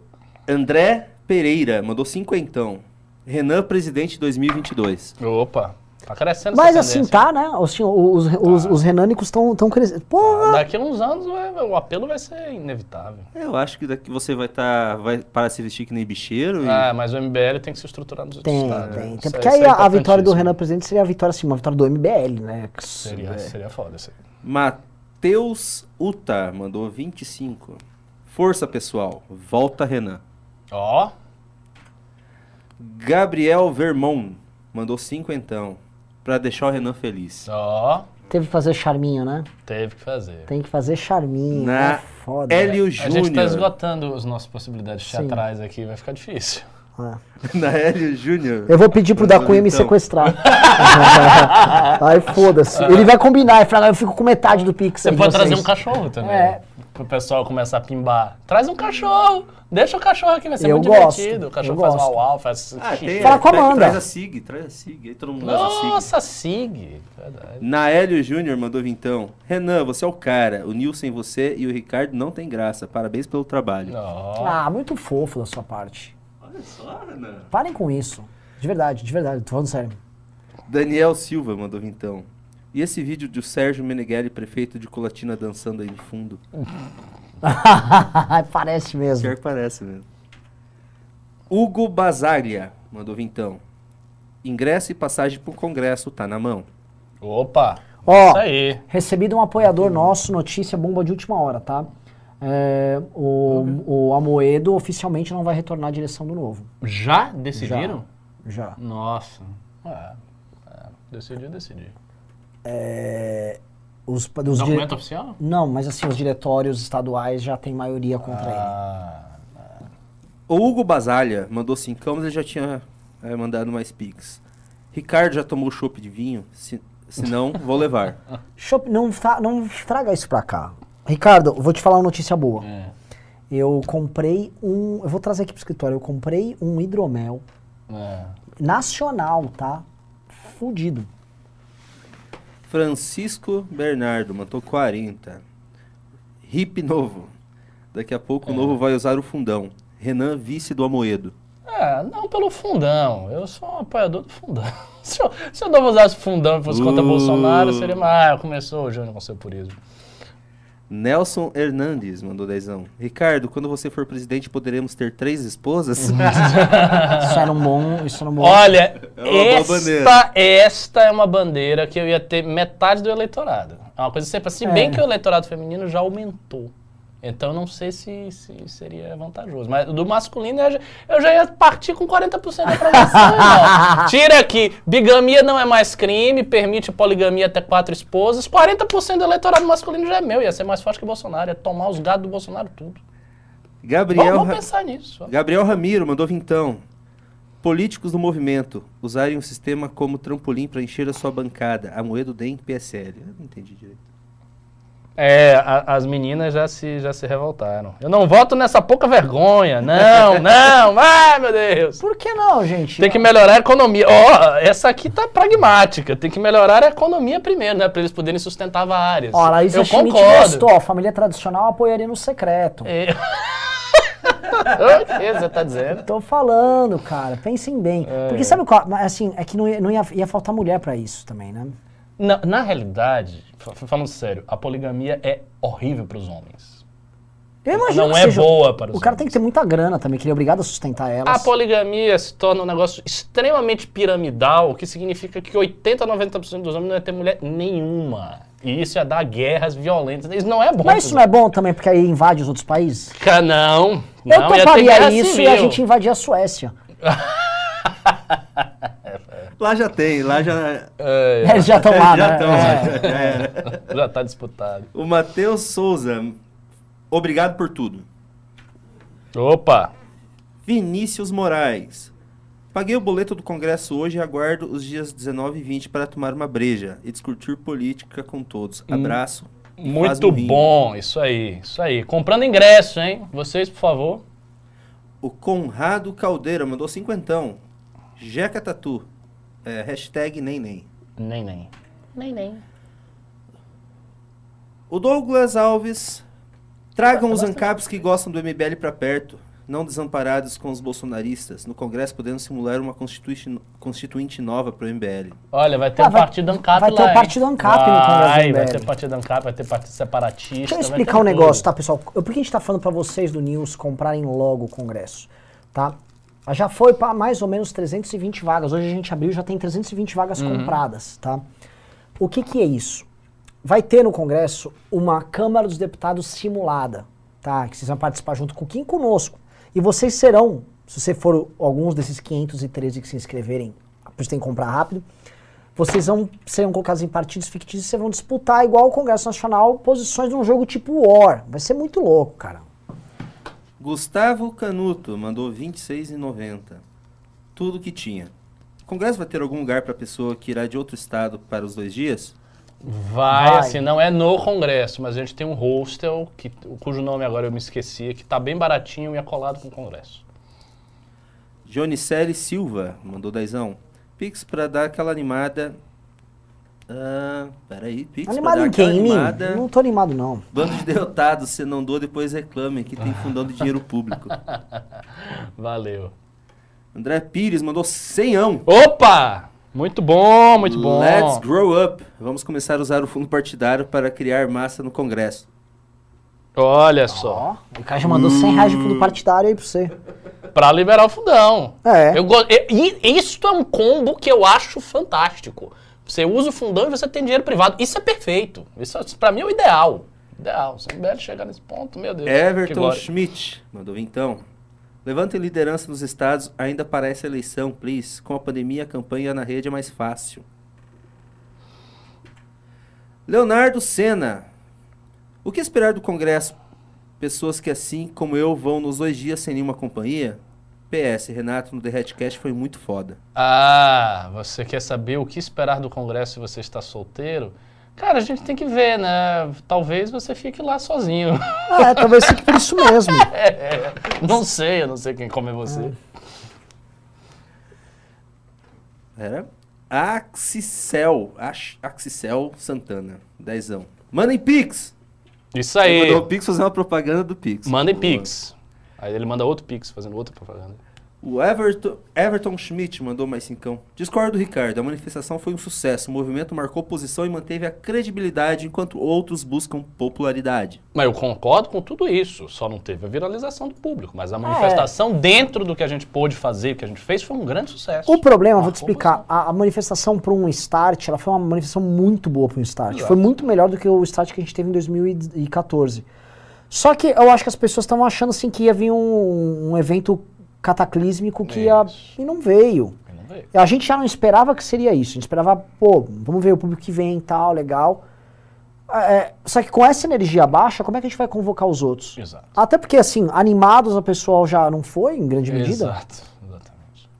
André Pereira mandou cinquentão. Renan, presidente 2022. Opa, tá crescendo Mas essa assim, tá, né? Assim, os, os, os renânicos estão tão crescendo. Porra! Daqui a uns anos vai- o apelo vai ser inevitável. Eu acho que daqui você vai estar. vai parar de se vestir que nem bicheiro. e- Ah, mas o MBL tem que se estruturar nos outros Tem, estados. tem. Tem porque aí é a, vitória do. Renan presidente seria a vitória, assim, uma vitória do MBL, né? Que Seria, é- seria foda isso aí. Matheus Uta mandou 25. Força, pessoal. Volta, Renan. Ó, Gabriel Vermont mandou cinquentão. Pra deixar o Renan feliz. ó, Teve que fazer charminho, né? teve que fazer. Tem que fazer charminho. Na É foda. Hélio A gente tá Júnior. esgotando as nossas possibilidades teatrais aqui, vai ficar difícil. É. <laughs> Na Hélio Júnior. Eu vou pedir pro da Cunha me Então. sequestrar. <laughs> Aí foda-se. Ele vai combinar, ele fala, eu fico com metade do Pix. Você pode trazer vocês. um cachorro também. É. Pro pessoal começar a pimbar. Traz um cachorro. Deixa o cachorro aqui, vai ser Eu muito gosto, divertido. O cachorro faz gosto. uau uau, faz Ah, tem, Fala com a Amanda. Traz a SIG, traz a SIG. Aí todo mundo usa a SIG. Nossa, Sig. Verdade. Naélio Júnior mandou vintão. Renan, você é o cara. O Nil sem você e o Ricardo não tem graça. Parabéns pelo trabalho. Ó. Ah, muito fofo da sua parte. Olha só, Renan. Parem com isso. De verdade, de verdade, tô falando sério. Daniel Silva mandou vintão. E esse vídeo do Sérgio Meneghelli, prefeito de Colatina, dançando aí no fundo? <laughs> Parece mesmo. Pior que parece mesmo. Hugo Basaglia mandou vintão. Ingresso e passagem pro congresso, tá na mão. Opa. Ó, Isso aí. recebi de um apoiador nosso, notícia bomba de última hora, tá? É, o, o Amoedo oficialmente não vai retornar à direção do novo. Já decidiram? Já. Nossa. É, é. Decidiu, decidiu. Os, os dire- Documento oficial? Não, mas assim, os diretórios estaduais já têm maioria contra ele. Ah, O Hugo Basalha mandou cincão, mas ele já tinha é, mandado mais pix. Ricardo já tomou chopp de vinho? Se, se não, vou levar. <laughs> Chopp, não, não traga isso pra cá. Ricardo, vou te falar uma notícia boa. é. Eu comprei um. Eu vou trazer aqui pro escritório. Eu comprei um hidromel É. nacional, tá? fudido. Francisco Bernardo mandou 40. Hip novo. Daqui a pouco o novo vai usar o fundão. Renan, vice do Amoedo. É, não pelo fundão. Eu sou um apoiador do fundão. <laughs> Se eu, se eu não usasse fundão e fosse contra Uh. Bolsonaro, seria mais. Ah, começou o Júnior com seu purismo. Nelson Hernandes mandou dezão. Ricardo, quando você for presidente, poderemos ter três esposas? <laughs> Isso era um bom. Isso era um bom. Olha, É esta, esta é uma bandeira que eu ia ter metade do eleitorado. É uma coisa sempre assim, É. bem que o eleitorado feminino já aumentou. Então eu não sei se, se seria vantajoso. Mas do masculino eu já, eu já ia partir com 40% da aprovação. <laughs> Tira aqui, bigamia não é mais crime, permite poligamia até quatro esposas. 40% do eleitorado masculino já é meu, ia ser mais forte que o Bolsonaro, ia tomar os gados do Bolsonaro tudo. Gabriel, Vamos, pensar nisso. Gabriel Ramiro mandou vintão. Políticos do movimento usarem o sistema como trampolim para encher a sua bancada. Amoedo, DEM, PSL. Eu não entendi direito. É, a- as meninas já se, já se revoltaram. Eu não voto nessa pouca vergonha. Não, <laughs> não, ai meu Deus. Por que não, gente? Tem que melhorar a economia. Ó, essa aqui tá pragmática. Tem que melhorar a economia primeiro, né? Pra eles poderem sustentar várias. Ó, Laísa Eu Schmidt concordo. gostou. A família tradicional apoiaria no secreto. É. <laughs> o que você tá dizendo? Tô falando, cara. Pensem bem. É. Porque sabe qual? Assim, é que não ia, não ia, ia faltar mulher pra isso também, né? Na, na realidade, fa- falando sério, a poligamia é horrível pros homens. Eu imagino Não é seja- boa para os O cara tem que ter muita grana também, que ele é obrigado a sustentar elas. A poligamia se torna um negócio extremamente piramidal, o que significa que 80 a 90% dos homens não ia ter mulher nenhuma. E isso ia dar guerras violentas. Isso não é bom. Mas isso não é bom também, porque aí invade os outros países? Ca- Não. Eu não, ter toparia isso civil. e a gente invadir a Suécia. <laughs> Lá já tem, lá já. É, Eles já <laughs> estão lá, já né? tão, É. <laughs> já tá disputado. O Matheus Souza. Obrigado por tudo. Opa! Vinícius Moraes. Paguei o boleto do Congresso hoje e aguardo os dias 19 e 20 para tomar uma breja e discutir política com todos. Abraço. e faz Muito bom, isso aí, isso aí. Comprando ingresso, hein? Vocês, por favor. O Conrado Caldeira mandou cinquentão. Jeca Tatu. É, hashtag nem nem. Nem, nem. Nem, nem. O Douglas Alves. Tragam os ANCAPs que gostam do MBL pra perto. Não desamparados com os bolsonaristas. No Congresso podendo simular uma constituinte, constituinte nova pro MBL. Olha, vai ter Ah, um vai- partido ANCAP vai lá, ter um partido ANCAP no Congresso Vai, vai ter partido ANCAP, vai ter partido separatista. Deixa eu vai explicar um negócio, tudo. tá, pessoal? Eu- Por que a gente tá falando pra vocês do News comprarem logo o Congresso, tá? Já foi para mais ou menos 320 vagas. Hoje a gente abriu já tem 320 vagas Uhum. compradas, tá? O que que é isso? Vai ter no Congresso uma Câmara dos Deputados simulada, tá? Que vocês vão participar junto com quem conosco. E vocês serão, se você for alguns desses 513 que se inscreverem, isso tem que comprar rápido, vocês vão serão colocados em partidos fictícios e vocês vão disputar, igual o Congresso Nacional, posições num jogo tipo War. Vai ser muito louco, cara. Gustavo Canuto mandou 26,90. Tudo que tinha. O Congresso vai ter algum lugar para pessoa que irá de outro estado para os dois dias? Vai, Vai. assim, não é no Congresso, mas a gente tem um hostel, que, cujo nome agora eu me esqueci, que tá bem baratinho e é colado com o Congresso. Jonicele Silva mandou dezão. Pix para dar aquela animada. Ah, peraí, Pix Animado em quem? Em mim? animada. Não tô animado, não. Bando de derrotados, se não doa, depois reclamem que tem fundão de dinheiro público. <laughs> Valeu. André Pires mandou senhão. Opa! Muito bom, muito bom. Let's grow up. Vamos começar a usar o fundo partidário para criar massa no Congresso. Olha só. Ó, o cara já mandou 100 reais de fundo partidário aí pra você. Pra liberar o fundão. É. Eu go- e- e isso é um combo que eu acho fantástico. Você usa o fundão e você tem dinheiro privado. Isso é perfeito. Isso, é- pra mim é o ideal. Ideal. Se o MBL chegar nesse ponto, meu Deus. Everton. Schmidt mandou então. Levantem liderança nos estados ainda para essa eleição, please. Com a pandemia, a campanha na rede é mais fácil. Leonardo Sena. O que esperar do Congresso? Pessoas que, assim como eu, vão nos dois dias sem nenhuma companhia? PS, Renato no The Hatcast foi muito foda. Ah, você quer saber o que esperar do Congresso se você está solteiro? Cara, a gente tem que ver, né? Talvez você fique lá sozinho. <laughs> É, talvez fique por isso mesmo. <laughs> não sei, eu não sei quem come você. Era? Axicel. Ax- Axicel Santana. Dezão. Mandem Pix. Isso aí. mandou o Pix fazer uma propaganda do Pix. Mandem. Pix. Aí ele manda outro Pix, fazendo outra propaganda. O Everton, Everton Schmidt mandou mais cincão. Discordo do Ricardo. A manifestação foi um sucesso. O movimento marcou posição e manteve a credibilidade enquanto outros buscam popularidade. Mas eu concordo com tudo isso, só não teve a viralização do público. Mas a manifestação dentro do que a gente pôde fazer, o que a gente fez, foi um grande sucesso. O problema, vou te Marcou explicar, a, a manifestação para um start, ela foi uma manifestação muito boa para um start. Exato. Foi muito melhor do que o start que a gente teve em 2014. Só que eu acho que as pessoas estavam achando assim que ia vir um, um evento cataclísmico que ia. E não veio. Não veio. A gente já não esperava que seria isso. A gente esperava, pô, vamos ver o público que vem e tal, legal. É, só que com essa energia baixa, como é que a gente vai convocar os outros? Exato. Até porque, assim, animados a pessoal já não foi, em grande medida. Exato, exatamente.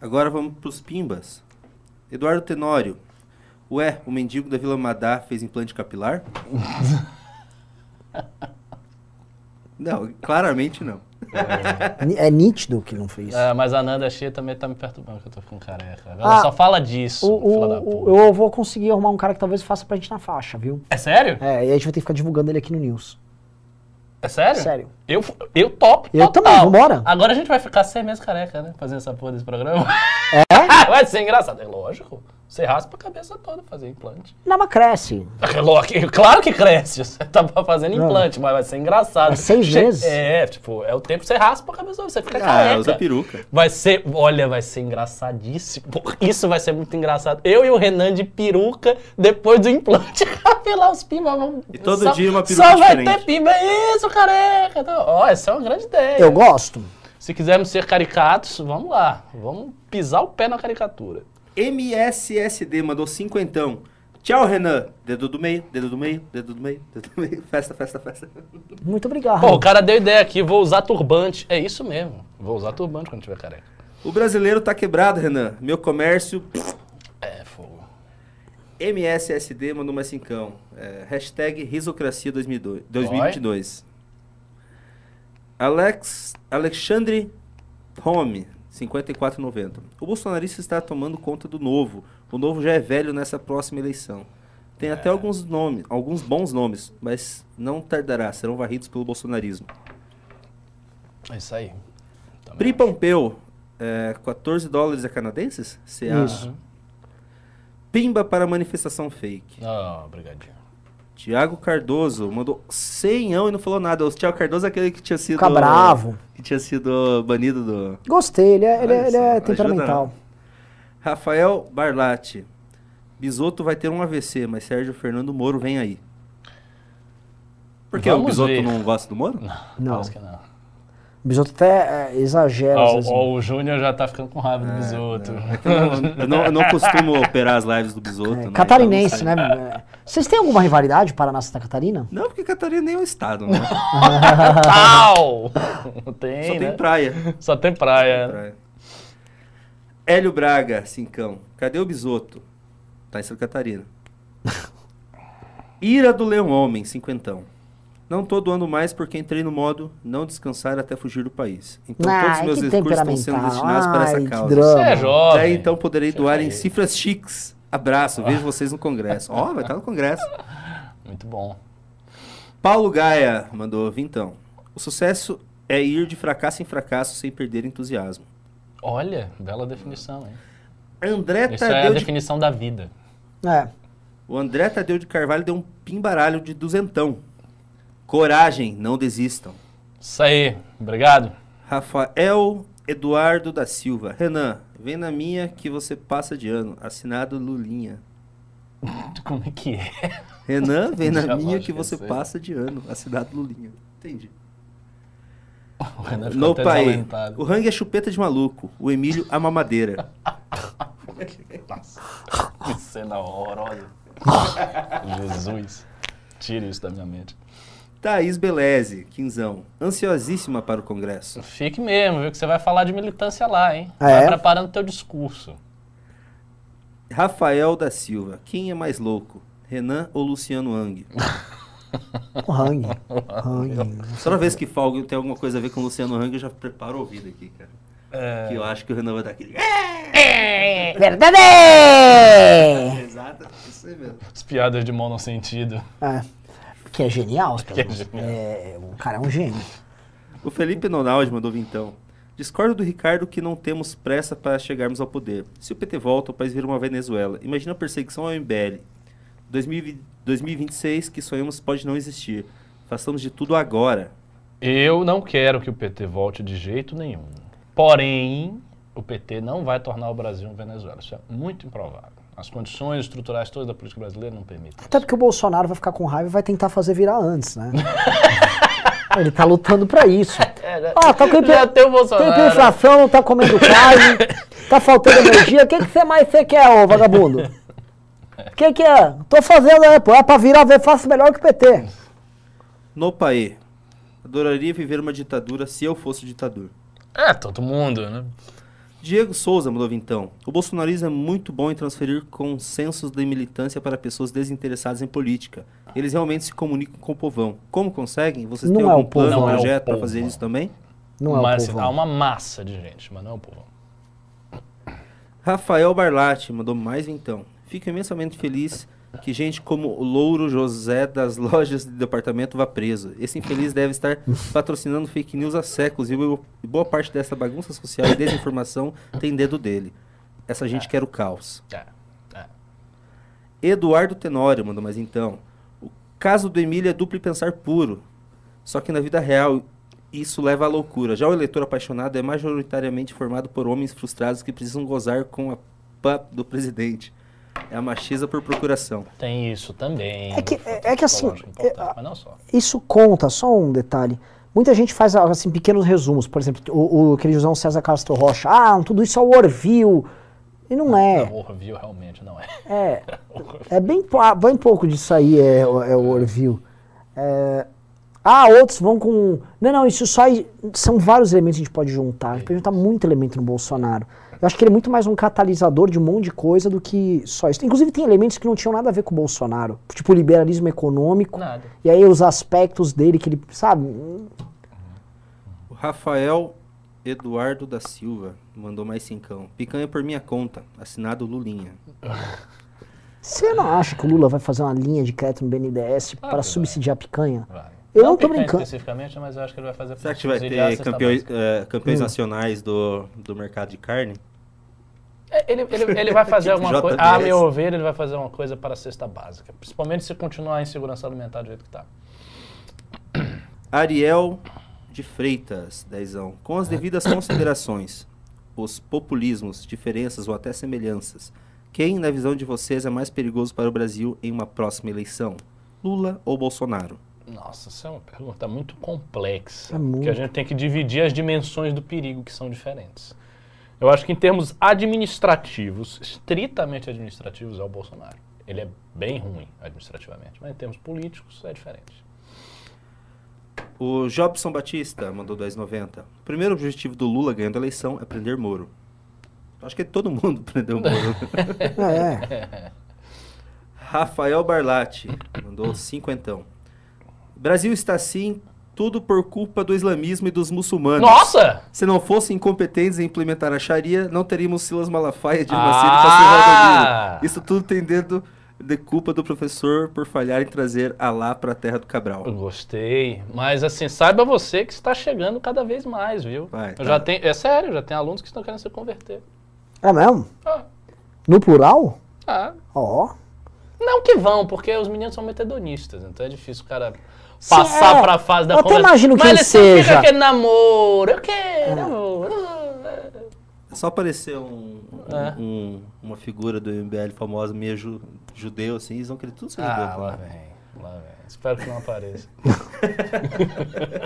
Agora vamos pros pimbas. Eduardo Tenório. Ué, o mendigo da Vila Madá fez implante capilar? <laughs> não, claramente não. Ni- É nítido que não fez. É, mas a Nanda Chia também tá me perturbando que eu tô ficando careca. Ela Ah, só fala disso, O, o- eu vou conseguir arrumar um cara que talvez faça pra gente na faixa, viu? É sério? É, e a gente vai ter que ficar divulgando ele aqui no News. É sério? Sério. Eu, eu topo Eu total. também, vambora. Agora a gente vai ficar seis meses careca, né? Fazendo essa porra desse programa. É? <laughs> vai ser engraçado. É lógico. Você raspa a cabeça toda fazer implante. Não, mas cresce. <laughs> Claro que cresce. Você tá fazendo implante, mas vai ser engraçado. É seis Che- meses? É, tipo, é o tempo que você raspa a cabeça, você fica Ah, careca. usa peruca. Vai ser, olha, vai ser engraçadíssimo. Isso vai ser muito engraçado. Eu e o Renan de peruca depois do implante <laughs> capilar os pimba vão. E todo só, dia uma peruca Só vai diferente. ter pimba, isso, careca. Então, Ó, essa é uma grande ideia. Eu gosto. Se quisermos ser caricatos, vamos lá. Vamos pisar o pé na caricatura. MSSD mandou cinquentão. Tchau, Renan. Dedo do meio, dedo do meio, dedo do meio, dedo do meio. <laughs> Festa, festa, festa. Muito obrigado. Pô, o cara deu ideia aqui, vou usar turbante. É isso mesmo. Vou usar turbante quando tiver careca. O brasileiro tá quebrado, Renan. Meu comércio. É, fogo. MSSD mandou mais cincão. É, hashtag Risocracia 2002 2022. Alex, Alexandre Home, 54,90. O bolsonarista está tomando conta do novo. O novo já é velho nessa próxima eleição. Tem até alguns nomes, alguns bons nomes, mas não tardará, serão varridos pelo bolsonarismo. É isso aí. Também Pri acho. Pompeu, é, 14 dólares a canadenses? CA. Isso. Pimba para manifestação fake. Ah, obrigadinho. Tiago Cardoso mandou 100 e não falou nada. O Tiago Cardoso é aquele que tinha sido. Fica bravo. Que tinha sido banido do. Gostei, ele é, ele é- Olha ele é ajuda temperamental. Rafael Barlatti. Bisoto vai ter um AVC, mas Sérgio Fernando Moro vem aí. Por que o Bisoto ver. não gosta do Moro? Não. Que não. O Bisoto até é, exagera. Ó, ó, o Júnior já tá ficando com raiva do bisoto. É eu, não, eu não- costumo <laughs> operar as lives do Bisoto. É, né? catarinense, Então, né? É. Vocês têm alguma rivalidade Paraná Santa Catarina? Não, porque Catarina nem é um estado, né? <laughs> Tal! Tem, Só né? tem praia. Só tem praia. praia. Hélio Braga, cincão. Cadê o Bisoto? Tá em Santa Catarina. <laughs> Ira do Leão Homem, cinquentão. Não tô doando mais porque entrei no modo não descansar até fugir do país. Então Ai, todos os meus recursos estão sendo destinados para Ai, essa que causa. drama. Você é jovem. Daí então poderei Fica doar em aí. cifras chiques. Abraço, vejo vocês no congresso. Ó, vai estar no congresso. <laughs> Muito bom. Paulo Gaia mandou vintão. O sucesso é ir de fracasso em fracasso sem perder entusiasmo. Olha, bela definição, hein? André Isso é a Tadeu de definição da vida. É. O André Tadeu de Carvalho deu um pimbaralho de duzentão. Coragem, não desistam. Isso aí. Obrigado. Rafael Eduardo da Silva. Renan, vem na minha que você passa de ano. Assinado Lulinha. <laughs> Como é que é? Renan, vem na minha que você passa de ano. Assinado Lulinha. Entendi. <laughs> O Renan ficou No até pai. O Hang é chupeta de maluco. O Emílio a mamadeira. Nossa, que cena horrorosa. Jesus. Tire isso da minha mente. Thaís Beleze, quinzão. Ansiosíssima para o congresso. Fique mesmo, viu? Que você vai falar de militância lá, hein? Ah, vai é? preparando teu discurso. Rafael da Silva. Quem é mais louco? Renan ou Luciano Hang? <laughs> O Hang. <laughs> Hang. Toda vez que Falgo tem alguma coisa a ver com o Luciano Hang, eu já preparo o ouvido aqui, cara. É. Que eu acho que o Renan vai dar aquele. "É!" Verdade! <laughs> Exato, isso aí mesmo. As piadas de mão no sentido. É. Que é genial, Que é genial. É, o cara é um gênio. O Felipe Nonaldi mandou vintão. Discordo do Ricardo que não temos pressa para chegarmos ao poder. Se o PT volta, o país vira uma Venezuela. Imagina a perseguição ao MBL. 2020 2026, que sonhamos, pode não existir. Façamos de tudo agora. Eu não quero que o PT volte de jeito nenhum. Porém, o PT não vai tornar o Brasil um Venezuela. Isso é muito improvável. As condições estruturais todas da política brasileira não permitem. Até porque o Bolsonaro vai ficar com raiva e vai tentar fazer virar antes, né? <laughs> Ele tá lutando pra isso. Ah, tá com hiper... Já tem o tem Bolsonaro. tá comendo carne, <laughs> tá faltando energia. O que, que você mais você quer, ô vagabundo? O que, que é? Tô fazendo, é, pô. É pra virar, ver, faço melhor que o PT. No paê. Adoraria viver uma ditadura se eu fosse ditador. É, todo mundo, né? Diego Souza mandou vintão. O bolsonarismo é muito bom em transferir consensos de militância para pessoas desinteressadas em política. Eles realmente se comunicam com o povão. Como conseguem? Vocês Não têm é algum povão. plano, Não é projeto para povão. fazer isso também? Não é mas o povão. há uma massa de gente, mas não é o povo. Rafael Barlatti mandou mais vintão. Fico imensamente feliz que gente como o Louro José das lojas de departamento vá preso. Esse infeliz deve estar <laughs> patrocinando fake news há séculos e bo- boa parte dessa bagunça social e desinformação tem dedo dele. Essa gente quer o caos. É, é. Eduardo Tenório mandou mais então. O caso do Emílio é duplo pensar puro. Só que na vida real isso leva à loucura. Já o eleitor apaixonado é majoritariamente formado por homens frustrados que precisam gozar com a pá do presidente. É a machisa por procuração. Tem isso também. É que- é- é que assim, é, a- mas não só. Isso conta, só um detalhe. Muita gente faz assim, pequenos resumos. Por exemplo, o, o aquele José César Castro Rocha. Ah, tudo isso é o Orville. E não é. Não, Orville realmente não é. É, <laughs> é bem, po- bem pouco disso aí é, o- é o Orville. É, ah, outros vão com. Não, não, isso só. é- São vários elementos que a gente pode juntar. A gente pode juntar muito elemento no Bolsonaro. Eu acho que ele é muito mais um catalisador de um monte de coisa do que só isso. Inclusive, tem elementos que não tinham nada a ver com o Bolsonaro. Tipo, o liberalismo econômico. Nada. E aí, os aspectos dele que ele. Sabe? O Rafael Eduardo da Silva mandou mais cincão. Picanha por minha conta. Assinado Lulinha. Você não acha que o Lula vai fazer uma linha de crédito no BNDES Claro para subsidiar a picanha? Vai. Eu não tô picanha brincando. especificamente, mas eu acho que ele vai fazer Será que vai ter campeões, eh, campeões Hum. nacionais do, do mercado de carne? Ele, ele, ele vai fazer Tipo <laughs> alguma coisa. A meu ver, ele vai fazer uma coisa para a cesta básica. Principalmente se continuar em segurança alimentar do jeito que tá. Ariel de Freitas, dezão. Com as devidas <coughs> considerações, os populismos, diferenças ou até semelhanças, quem, na visão de vocês, é mais perigoso para o Brasil em uma próxima eleição? Lula ou Bolsonaro? Nossa, essa é uma pergunta muito complexa. É muito. Que a gente tem que dividir as dimensões do perigo, que são diferentes. Eu acho que em termos administrativos, estritamente administrativos, é o Bolsonaro. Ele é bem ruim administrativamente, mas em termos políticos é diferente. O Jobson Batista mandou 10,90. O primeiro objetivo do Lula ganhando a eleição é prender Moro. Acho que todo mundo <laughs> prendeu Moro. <laughs> É. Rafael Barlatti mandou cinquentão. Brasil está assim, tudo por culpa do islamismo e dos muçulmanos. Nossa! Se não fossem incompetentes em implementar a Sharia, não teríamos Silas Malafaia de Ah! Macedo Tassi Isso tudo tem dedo de culpa do professor por falhar em trazer Alá para a terra do Cabral. Eu gostei. Mas assim, saiba você que está chegando cada vez mais, viu? Vai, tá. já tenho, é sério, já tem alunos que estão querendo se converter. É mesmo? Ah, No plural? ah, Ó. não que vão, porque os meninos são metadonistas, então é difícil o cara passar é. pra fase da Eu até conversa. imagino que Mas seja. fica aquele namoro, eu quero, amor. É só aparecer um, um- É. um- uma figura do MBL famosa, meio ju- judeu, assim, eles vão querer tudo ser judeu. Ah, lá vem, lá vem. Espero que não apareça. <laughs>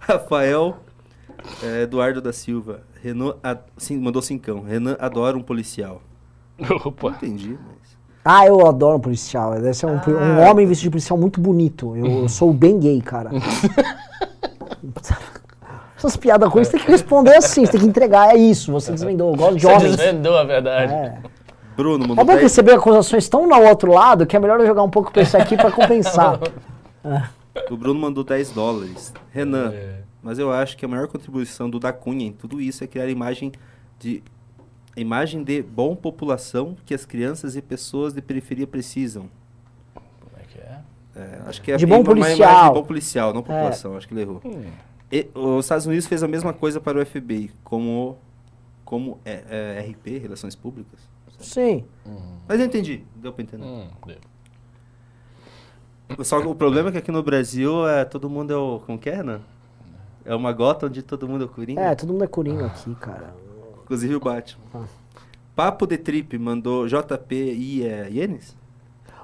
Rafael eh, Eduardo da Silva. Renan, a- sim, mandou cincão. Renan adora um policial. <laughs> Não Opa. entendi, mas... Ah, eu adoro um policial. Deve ser um, um homem vestido de policial muito bonito. Eu, eu <laughs> sou bem gay, cara. <laughs> Essas piadas ruins, você tem que responder assim, você tem que entregar. É isso, você desvendou. Eu gosto de Você homens. desvendou a verdade. É. Bruno É mandou bom que 10. receber acusações tão no outro lado que é melhor eu jogar um pouco pra isso aqui pra compensar. <laughs> O Bruno mandou 10 dólares. Renan, É. mas eu acho que a maior contribuição do da Cunha em tudo isso é criar a imagem de Imagem de bom população que as crianças e pessoas de periferia precisam. Como é que é? É, acho que é De bom uma imagem policial. de bom policial, não população. Acho que ele errou. E, os Estados Unidos fez a mesma coisa para o FBI, como, como é, é, RP, Relações Públicas. Sim. Mas eu entendi, deu para entender. Hum, deu. Só que o problema é que aqui no Brasil é, todo mundo é o. Como que é, né? É uma gota onde todo mundo é o Coringa. É, todo mundo é coringa aqui, cara. Inclusive o Batman. Papo de Trip mandou JPI é Ienes?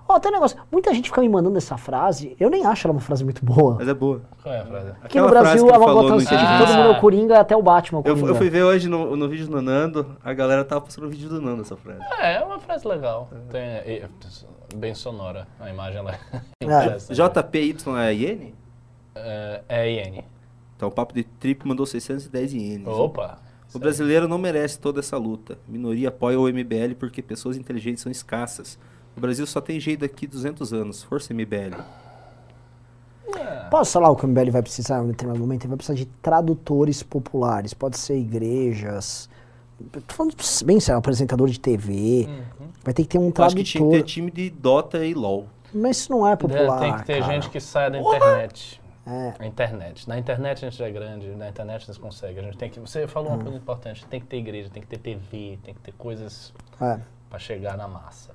Ó, tem um negócio. Muita gente fica me mandando essa frase. Eu nem acho ela uma frase muito boa. Mas é boa. Qual é a frase? Aqui Aquela no frase Brasil é no votação de todo mundo é o Coringa até o Batman é o Eu, eu fui ver hoje no, no vídeo do Nando, a galera tava postando o vídeo do Nando essa frase. É, é uma frase legal. Tem, é, bem sonora. A imagem lá. É. JPY é Iene? É, é IN. Então o Papo de Trip mandou 610 ienes. Opa! O brasileiro não merece toda essa luta. Minoria apoia o MBL porque pessoas inteligentes são escassas. O Brasil só tem jeito daqui 200 anos. Força MBL. Posso falar o que o MBL vai precisar em um determinado momento? Ele vai precisar de tradutores populares. Pode ser igrejas. Tô falando bem sério, apresentador de TV. Vai ter que ter um Eu Acho que tinha que ter tradutor. time de Dota e LoL. Mas isso não é popular. Tem que ter cara. gente que saia da internet. É. A internet. Na internet a gente já é grande, na internet a gente consegue. A gente tem que. Você falou uma Hum. coisa importante, tem que ter igreja, tem que ter TV, tem que ter coisas É. para chegar na massa.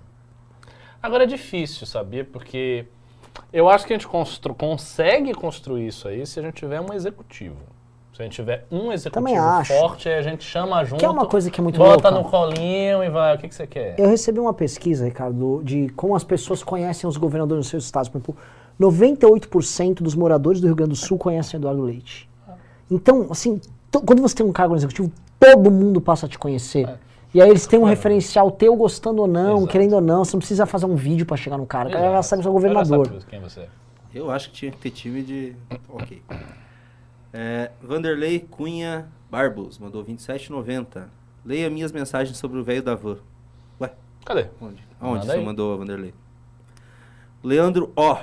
Agora é difícil, sabia? Porque eu acho que a gente constru consegue construir isso aí se a gente tiver um executivo. Se a gente tiver um executivo forte, aí a gente chama junto. Que é uma coisa que é muito Bota louca. no colinho e vai. O que, que você quer? Eu recebi uma pesquisa, Ricardo, de como as pessoas conhecem os governadores dos seus estados. Por exemplo, 98% dos moradores do Rio Grande do Sul conhecem Eduardo Leite. Então, assim, quando você tem um cargo no executivo, todo mundo passa a te conhecer. E aí eles têm um referencial teu gostando ou não, Exato. querendo ou não. Você não precisa fazer um vídeo pra chegar no cara. O cara já sabe que você é governador. quem você é. Eu acho que tinha que ter time de. Ok. É, Vanderlei Cunha Barbos mandou 27,90. Leia minhas mensagens sobre o velho da van. Ué, Cadê? onde? Aonde Manda você aí. mandou, Vanderlei? Leandro O.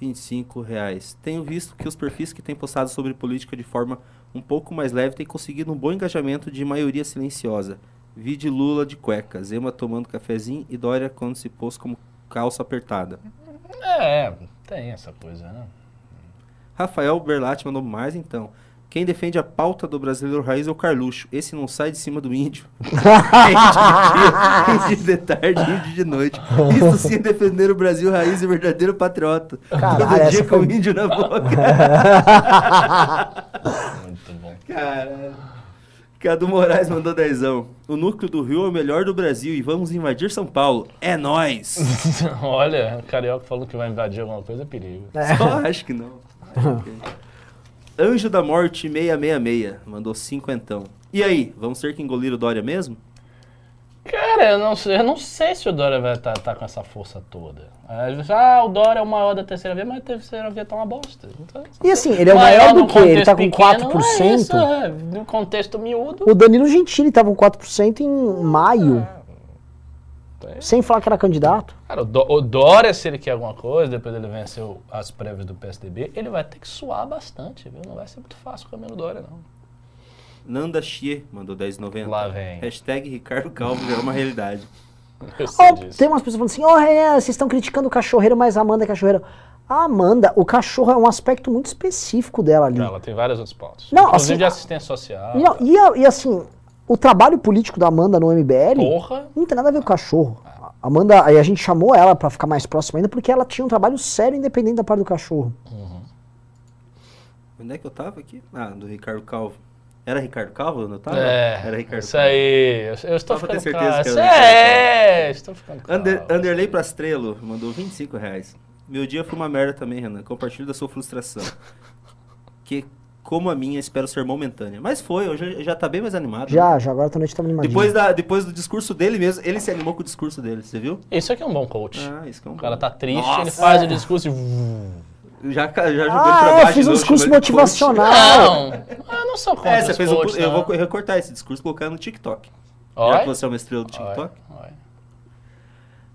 25 reais. Tenho visto que os perfis que têm postado sobre política de forma um pouco mais leve têm conseguido um bom engajamento de maioria silenciosa. Vi de Lula de cueca, Zema tomando cafezinho e Dória quando se pôs como calça apertada. É, tem essa coisa, né? Rafael Berlatti mandou mais então. Quem defende a pauta do brasileiro raiz é o Carluxo. Esse não sai de cima do índio. <laughs> índio de tarde, índio de noite. Isso sim é defender o Brasil raiz e verdadeiro patriota. Caralho, Todo dia com o foi- índio na boca. Muito bom. Caralho. Cadu Moraes mandou dezão. O núcleo do Rio é o melhor do Brasil e vamos invadir São Paulo. É nóis. <laughs> Olha, o carioca falando que vai invadir alguma coisa é perigo. Só acho que não. Anjo da Morte 666 mandou cinquentão. E aí, vamos ter que engolir o Dória mesmo? Cara, eu não sei, eu não sei se o Dória vai estar com essa força toda. Ah, o Dória é o maior da terceira via, mas a terceira via tá uma bosta. Então, E assim, ele é o maior do no que? Ele tá com contexto 4%? É isso, é, no contexto miúdo. O Danilo Gentili tava com 4% em maio. É. Sem falar que era candidato. Cara, o, Dó- o Dória, se ele quer alguma coisa, depois ele venceu as prévias do PSDB, ele vai ter que suar bastante, viu? Não vai ser muito fácil o Dória, não. Nanda Xie mandou 10,90. Lá vem. Hashtag Ricardo Calvo já é uma realidade. <laughs> Eu sei Ó, disso. tem umas pessoas falando assim, ô Renan, vocês estão criticando o cachorreiro, mas a Amanda é cachorreira. A Amanda, o cachorro é um aspecto muito específico dela ali. Ela tem vários outros pontos. Não, Inclusive assim, de assistência social. Não, e, e assim, o trabalho político da Amanda no MBL Porra. não tem nada a ver com o cachorro. A Amanda, aí a gente chamou ela pra ficar mais próxima ainda, porque ela tinha um trabalho sério independente da parte do cachorro. Onde é que eu tava aqui? Ah, do Ricardo Calvo. Era Ricardo Calvo onde eu tava? É, Era Ricardo isso aí. Eu, eu estou Só ficando certeza claro. que era o É, estou ficando claro. Under, Underlay Prastrelo mandou 25 reais. Meu dia foi uma merda também, Renan. Compartilho da sua frustração. que, como a minha, espero ser momentânea. Mas foi, hoje já tá bem mais animado. né? Já, já agora a noite tava animadinha. Depois, da, depois do discurso dele mesmo, ele se animou com o discurso dele, você viu? Isso aqui é um bom coach. Ah, isso que é um O cara bom. tá triste, Nossa. ele faz o discurso e... Já, já jogou ele Ah, é, baixo. fiz um discurso coach. motivacional. Não, eu não sou contra É, você fez um, coaches, Eu vou recortar esse discurso e colocar no TikTok. Já Oi? que você é uma estrela do TikTok. Oi, oi.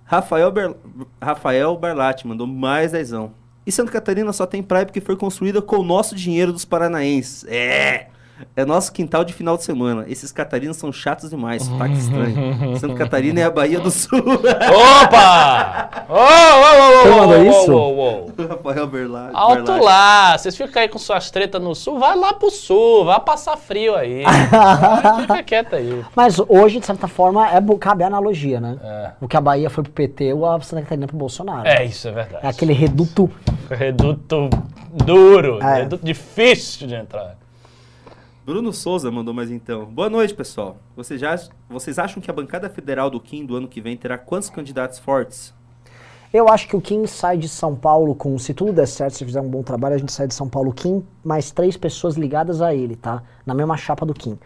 Rafael, Ber... Rafael Barlatti mandou mais dezão. E Santa Catarina só tem praia porque foi construída com o nosso dinheiro dos paranaenses. É! É nosso quintal de final de semana. Esses catarinos são chatos demais, sotaque estranho. Santa Catarina é a Bahia do Sul. <laughs> Opa! <laughs> Ô, ô, ô, ô, ô, mandou isso? ô, ô, ô. Rafael Berla- Alto lá, vocês ficam aí com suas tretas no sul, vai lá pro sul, vai passar frio aí. <laughs> Fica quieto aí. Mas hoje, de certa forma, é cabe a analogia, né? É. O que a Bahia foi pro PT, o a Santa Catarina pro Bolsonaro. É, isso é verdade. É aquele reduto. Reduto duro, É. reduto difícil de entrar. Bruno Souza mandou mais então. Boa noite, pessoal. Vocês, já, vocês acham que a bancada federal do Kim do ano que vem terá quantos candidatos fortes? Eu acho que o Kim sai de São Paulo com, se tudo der certo, se fizer um bom trabalho, a gente sai de São Paulo Kim, mais três pessoas ligadas a ele, tá? Na mesma chapa do Kim.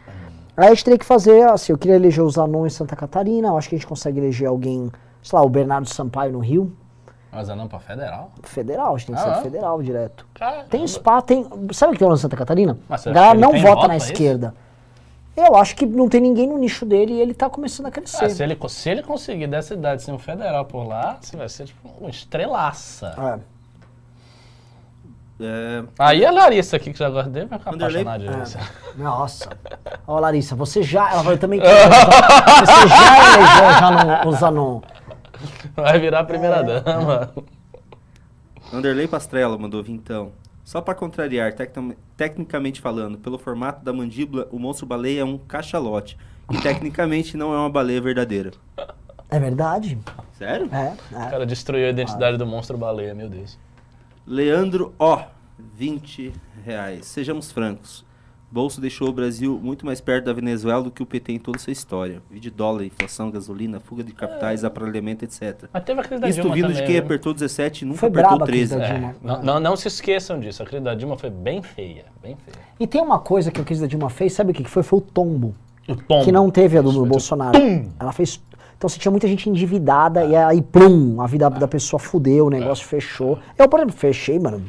Aí a gente teria que fazer, assim, eu queria eleger o Zanon em Santa Catarina, eu acho que a gente consegue eleger alguém, sei lá, o Bernardo Sampaio no Rio, Mas é não pra federal? federal, a gente tem que Ah, ser é? federal direto. Cara, Tem spa, tem. Sabe o que tem lá em Santa Catarina? Mas a galera não vota voto na isso? esquerda. Eu acho que não tem ninguém no nicho dele e ele tá começando a crescer. Ah, se, ele, se ele conseguir dessa idade ser um federal por lá, você vai ser tipo uma estrelaça. É. É, Aí a Larissa aqui, que já gosta dele, vai ficar Vanderlei? apaixonada de você. Nossa. Ó, Larissa, você já. Ela falou, eu também <laughs> quero. Você já elegeu já no, o Zanon. <laughs> Vai virar a primeira É. dama. Anderley Pastrella mandou vintão. Só pra contrariar, tecnicamente falando, pelo formato da mandíbula, o monstro baleia é um cachalote. E tecnicamente não é uma baleia verdadeira. É verdade? Sério? É. O é. cara destruiu a identidade do monstro baleia, meu Deus. Leandro O, 20 reais. Sejamos francos. Bolso deixou o Brasil muito mais perto da Venezuela do que o PT em toda a sua história. Vídeo dólar, inflação, gasolina, fuga de capitais, aparelhamento, etc. Mas teve a crise da Isto Dilma vindo de também, quem viu? apertou 17 e nunca Foi apertou braba a crise 13. da É, Dilma. não, não, não se esqueçam disso, a crise da Dilma foi bem feia, bem feia. E tem uma coisa que a crise da Dilma fez, sabe o que que foi? Foi o tombo. O tom. Que não teve a do, Isso, Bolsonaro. Ela fez. Então você tinha muita gente endividada e aí, plum, a vida da pessoa fudeu, o negócio fechou. Eu, por exemplo, fechei, mano,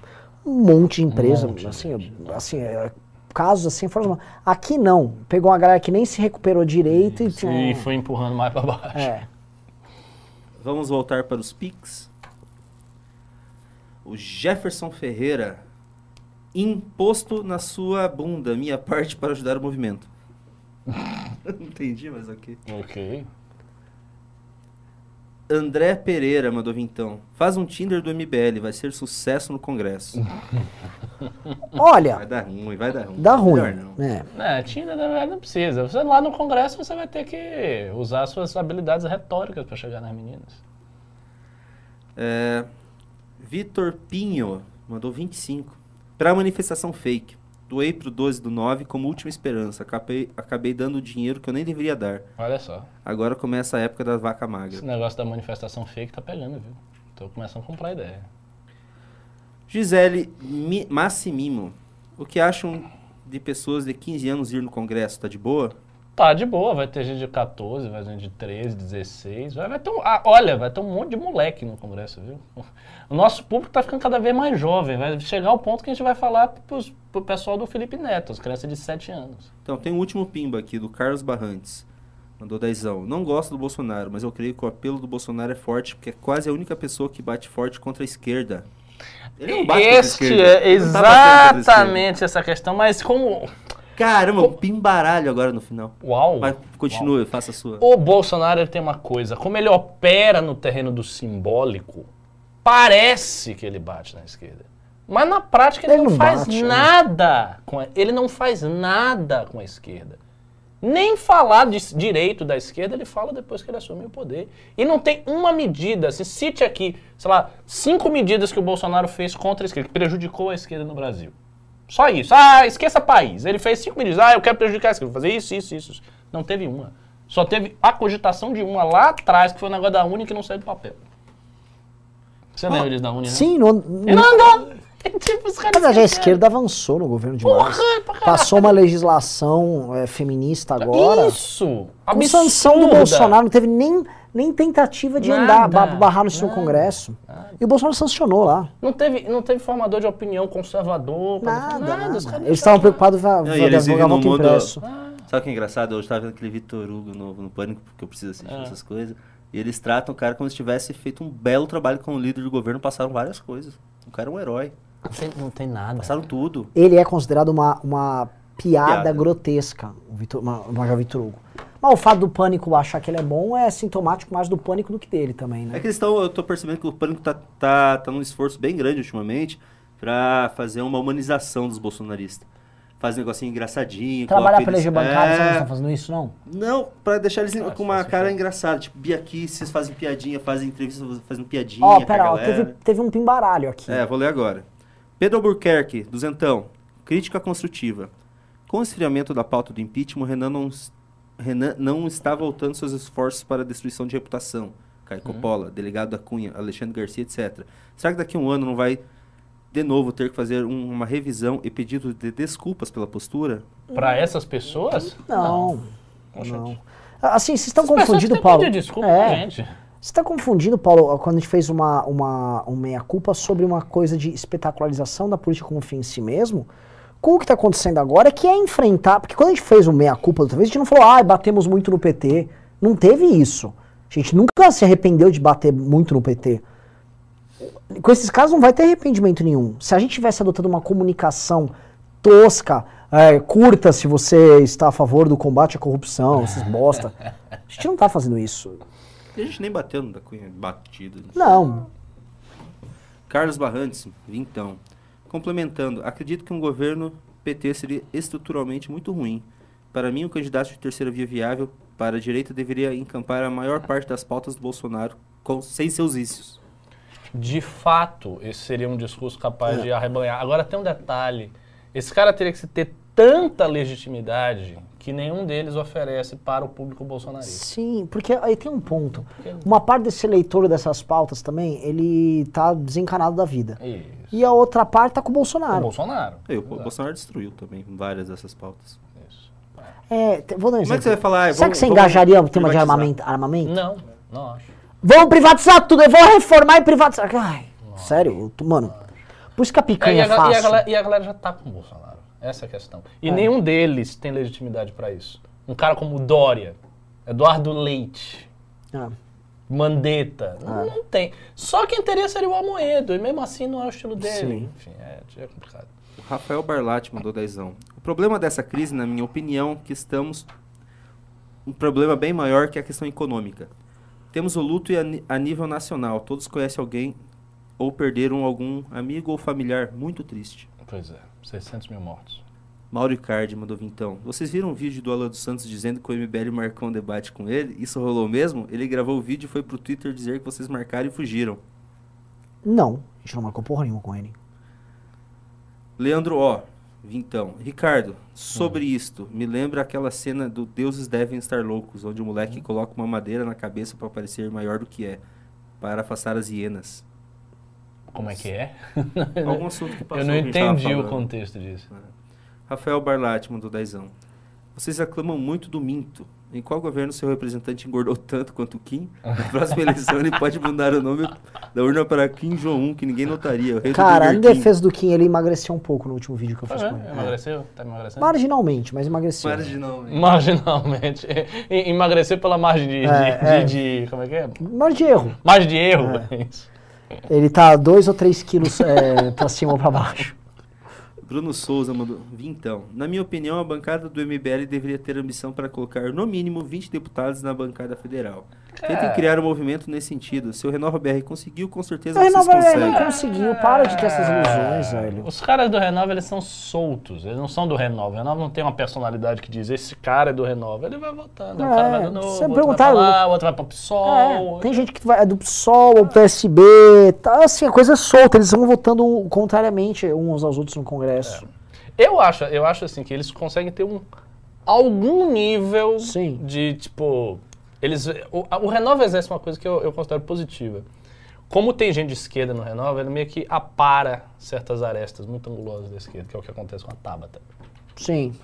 um monte de empresa. assim, eu- assim, é, casos assim foram. Aqui não. Pegou uma galera que nem se recuperou direito e. E foi empurrando mais pra baixo. É. Vamos voltar para os Pix. O Jefferson Ferreira. Imposto na sua bunda, minha parte para ajudar o movimento. <laughs> Não entendi, mas ok. Ok. André Pereira mandou vintão. Faz um Tinder do MBL, vai ser sucesso no Congresso. <laughs> Olha, Vai dar ruim, vai dar ruim. dá ruim. É. É, Tinder na verdade não precisa. Você lá no Congresso você vai ter que usar suas habilidades retóricas pra chegar nas meninas. É, Vitor Pinho mandou 25. Para manifestação fake. Doei pro 12 do 9 como última esperança. Acabei, acabei dando dinheiro que eu nem deveria dar. Olha só. Agora começa a época da vaca magra. Esse negócio da manifestação fake tá pegando, viu? Tô começando a comprar ideia. Gisele Mi- Massimimo. O que acham de pessoas de 15 anos ir no congresso? Tá de boa? Tá de boa, vai ter gente de 14, vai ter gente de 13, 16. Vai, vai ter um, ah, olha, vai ter um monte de moleque no Congresso, viu? O nosso público tá ficando cada vez mais jovem. Vai chegar ao ponto que a gente vai falar pros, pro pessoal do Felipe Neto, as crianças de 7 anos. Então, tem um último pimba aqui, do Carlos Barrantes. Mandou dezão. Não gosto do Bolsonaro, mas eu creio que o apelo do Bolsonaro é forte, porque é quase a única pessoa que bate forte contra a esquerda. Ele não bate contra a Este esquerda. é tá contra a esquerda. exatamente essa questão, mas como. Caramba, um pimbaralho agora no final. Uau! Mas continue, faça a sua. O Bolsonaro ele tem uma coisa, como ele opera no terreno do simbólico, parece que ele bate na esquerda. Mas na prática ele, Ele não, não faz bate, né? nada com a, ele não faz nada com a esquerda. Nem falar de direito da esquerda ele fala depois que ele assumiu o poder. E não tem uma medida, se cite aqui, sei lá, cinco medidas que o Bolsonaro fez contra a esquerda, que prejudicou a esquerda no Brasil. Só isso. Ah, esqueça país. Ele fez cinco medidas. Ah, eu quero prejudicar a esquerda. Vou fazer isso, isso, isso. Não teve uma. Só teve a cogitação de uma lá atrás, que foi o negócio da Uni que não saiu do papel. Você lembra disso da Uni, né? Sim, E não andou. <laughs> tipo, os caras Mas a esquerda avançou no governo demais. Porra. Passou uma legislação é, feminista agora. Isso. Com sanção do. Bolsonaro, não teve nem, nem tentativa de andar, Nada, ba- barrar no seu nada, Congresso. E o Bolsonaro sancionou lá. Não teve, não teve formador de opinião conservador. Nada, nada. os caras Eles estavam preocupados no voto mundo- impresso. Sabe o que é engraçado? Eu estava vendo aquele Vitor Hugo novo no Pânico, porque eu preciso assistir Ah. essas coisas. E eles tratam o cara como se tivesse feito um belo trabalho como líder do governo, passaram várias coisas. O cara é um herói. Não tem, não tem nada. Passaram tudo. Ele é considerado uma, uma piada, Piada. grotesca, o Vitor, Ma- o Major Vitor Hugo. Mas o fato do Pânico achar que ele é bom é sintomático mais do Pânico do que dele também, né? É que eles estão, eu tô percebendo que o Pânico tá, tá, tá num esforço bem grande ultimamente pra fazer uma humanização dos bolsonaristas. Fazer um negocinho engraçadinho. Trabalhar pra eleger bancada, você não É, está fazendo isso, não? Não, pra deixar eles Ah, com uma cara sim. engraçada. Tipo, Biaquices fazem piadinha, fazem entrevista fazendo piadinha Ó, a pera, ó, teve, teve um pimbaralho aqui. É, vou ler agora. Pedro Albuquerque, duzentão. Crítica construtiva. Com o esfriamento da pauta do impeachment, Renan não, Renan não está voltando seus esforços para a destruição de reputação. Caio Coppola, delegado da Cunha, Alexandre Garcia, etc. Será que daqui a um ano não vai de novo ter que fazer um- uma revisão e pedido de desculpas pela postura? Pra essas pessoas? Não, Poxa, não. Assim, vocês estão confundindo, Paulo. pedir desculpa, É. gente. Você está confundindo, Paulo, quando a gente fez uma, uma, um meia-culpa sobre uma coisa de espetacularização da política como fim em si mesmo, com o que está acontecendo agora, que é enfrentar. Porque quando a gente fez o meia-culpa outra vez, a gente não falou, ah, batemos muito no PT. Não teve isso. A gente nunca se arrependeu de bater muito no PT. Com esses casos não vai ter arrependimento nenhum. Se a gente tivesse adotado uma comunicação tosca, é, curta se você está a favor do combate à corrupção, esses <laughs> bosta. A gente não tá fazendo isso. E a gente nem bateu no da Cunha, batido. Não. Carlos Barrantes, vintão. Complementando, acredito que um governo PT seria estruturalmente muito ruim. Para mim, o candidato de terceira via viável para a direita deveria encampar a maior parte das pautas do Bolsonaro com, sem seus vícios. De fato, esse seria um discurso É. capaz de arrebanhar. Agora tem um detalhe. Esse cara teria que ter tanta legitimidade que nenhum deles oferece para o público bolsonarista. Sim, porque aí tem um ponto. Uma parte desse eleitor dessas pautas também, ele tá desencanado da vida. Isso. E a outra parte tá com o O Bolsonaro. Bolsonaro. E o Bolsonaro destruiu também várias dessas pautas. Isso. É, vou dar um Como é que você vai falar? Ah, Será vamos- que você engajaria o tema de armamento? armamento? Não, não acho. Vamos privatizar tudo, eu vou reformar e privatizar. Ai, sério, eu mano. Por isso que a É, e, picanha é a, ga- e a fácil. galera, e a galera já tá com o Bolsonaro. Essa é a questão. E nenhum deles tem legitimidade para isso. Um cara como o Dória, Eduardo Leite, Ah. Mandetta, não, não tem. Só quem teria seria o Almoedo, e mesmo assim não é o estilo dele. Sim. Enfim, é, é complicado. O Rafael Barlatti mandou dezão. O problema dessa crise, na minha opinião, que estamos um problema bem maior que a questão econômica. Temos o luto a nível nacional. Todos conhecem alguém ou perderam algum amigo ou familiar muito triste. Pois é, 600 mil mortos. Mauro Icardi mandou vintão. Vocês viram o vídeo do Alan dos Santos dizendo que o MBL marcou um debate com ele? Isso rolou mesmo? Ele gravou o vídeo e foi pro Twitter dizer que vocês marcaram e fugiram. Não, a gente não marcou porra nenhuma com ele. Leandro O. Vintão. Ricardo, sobre isto, me lembra aquela cena do Deuses Devem Estar Loucos, onde o moleque coloca uma madeira na cabeça para parecer maior do que é, para afastar as hienas. Como é que é? Algum assunto que <laughs> passou Eu não entendi o contexto disso. Rafael Barlatti mandou dezão. Vocês aclamam muito do Minto. Em qual governo seu representante engordou tanto quanto o Kim? Na <laughs> próxima eleição ele pode mudar o nome da urna para Kim Jong-un, que ninguém notaria. O rei do Cara, em defesa do Kim, ele emagreceu um pouco no último vídeo que eu fiz Ah, com ele. é? É. Emagreceu? Tá emagrecendo? Marginalmente, mas emagreceu. Marginalmente. Marginalmente. <laughs> E- Emagrecer pela margem de, É, de, é. de- de- Como é que é? Margem de erro. Margem de erro. É. <laughs> Isso. Ele tá dois ou três quilos é, pra cima ou pra baixo. Bruno Souza mandou. Vintão. Na minha opinião, a bancada do MBL deveria ter ambição para colocar no mínimo 20 deputados na bancada federal. Tentem É. criar um movimento nesse sentido. Se o Renova BR conseguiu, com certeza O vocês Renova ele conseguem. não conseguiu, para de ter essas ilusões, velho. Os caras do Renova, eles são soltos. Eles não são do Renova. O Renova não tem uma personalidade que diz, esse cara é do Renova. Ele vai votando. o É, cara vai do novo, você outro perguntar- vai pra lá, o outro vai pra PSOL. É, tem gente que vai, é do PSOL, ou PSB, tá assim, a coisa é solta, eles vão votando contrariamente uns aos outros no Congresso. Eu acho, eu acho assim que eles conseguem ter um algum nível Sim. de tipo eles o, o Renova exerce uma coisa que eu, eu considero positiva. Como tem gente de esquerda no Renova, ele meio que apara certas arestas muito angulosas da esquerda, que é o que acontece com a Tabata, Sim.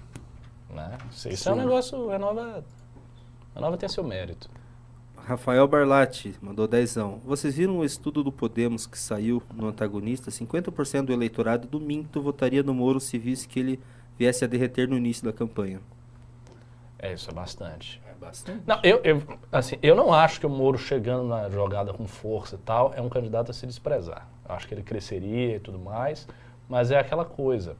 né? Isso, isso é um negócio, o Renova Renova tem seu mérito. Rafael Barlatti mandou dezão. Vocês viram o estudo do Podemos que saiu no antagonista? 50% do eleitorado do Minto votaria no Moro se visse que ele viesse a derreter no início da campanha. É, isso é bastante. Bastante. Não, eu, eu, assim, eu não acho que o Moro chegando na jogada com força e tal é um candidato a se desprezar. Eu acho que ele cresceria e tudo mais, mas é aquela coisa.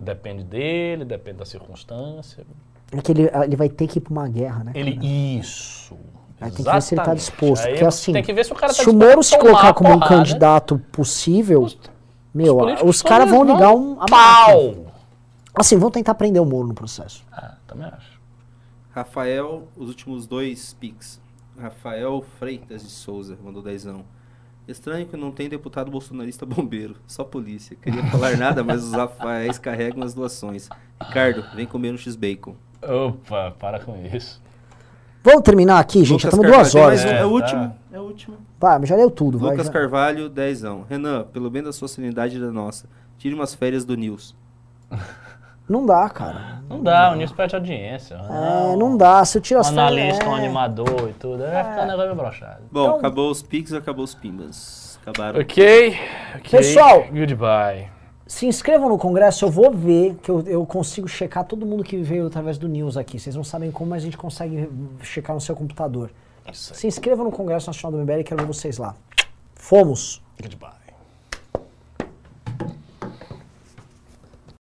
Depende dele, depende da circunstância. É que ele, ele vai ter que ir pra uma guerra, né? Ele, cara? isso. Aí tem que ver se ele tá Exatamente. disposto. Aí porque assim, tem que ver se o cara tá se o Moro se tomar colocar como um candidato possível, Os- meu, políticos os caras vão ligar um. Pau! Assim, vão tentar prender o Moro no processo. Ah, também acho. Rafael, os últimos dois pics. Rafael Freitas de Souza mandou dezão. Estranho que não tem deputado bolsonarista bombeiro, só polícia. Queria falar nada, mas os Rafaéis carregam as doações. Ricardo, vem comer um X-Bacon. Opa, para com isso. Vamos terminar aqui, gente. Já Lucas estamos duas horas. É, é o tá. último, é o último. Vai, mas já leu tudo. Vai, Lucas já. Carvalho, dezão. Renan, pelo bem da sua sanidade e da nossa, tire umas férias do News. Não dá, cara. Não dá, o Nilson perde audiência. É, não dá. Se eu tiro Um as férias- analista, um é. animador e tudo. Vai ficar um negócio meio broxado. Bom, Então- acabou os pics, acabou os pimbas. Acabaram. Ok, ok. Pessoal. Goodbye. Se inscrevam no congresso, eu vou ver que eu, eu consigo checar todo mundo que veio através do News aqui. Vocês não sabem como, mas a gente consegue checar no seu computador. Isso aí. Se inscrevam no Congresso Nacional do MBL, quero ver vocês lá. Fomos! Goodbye.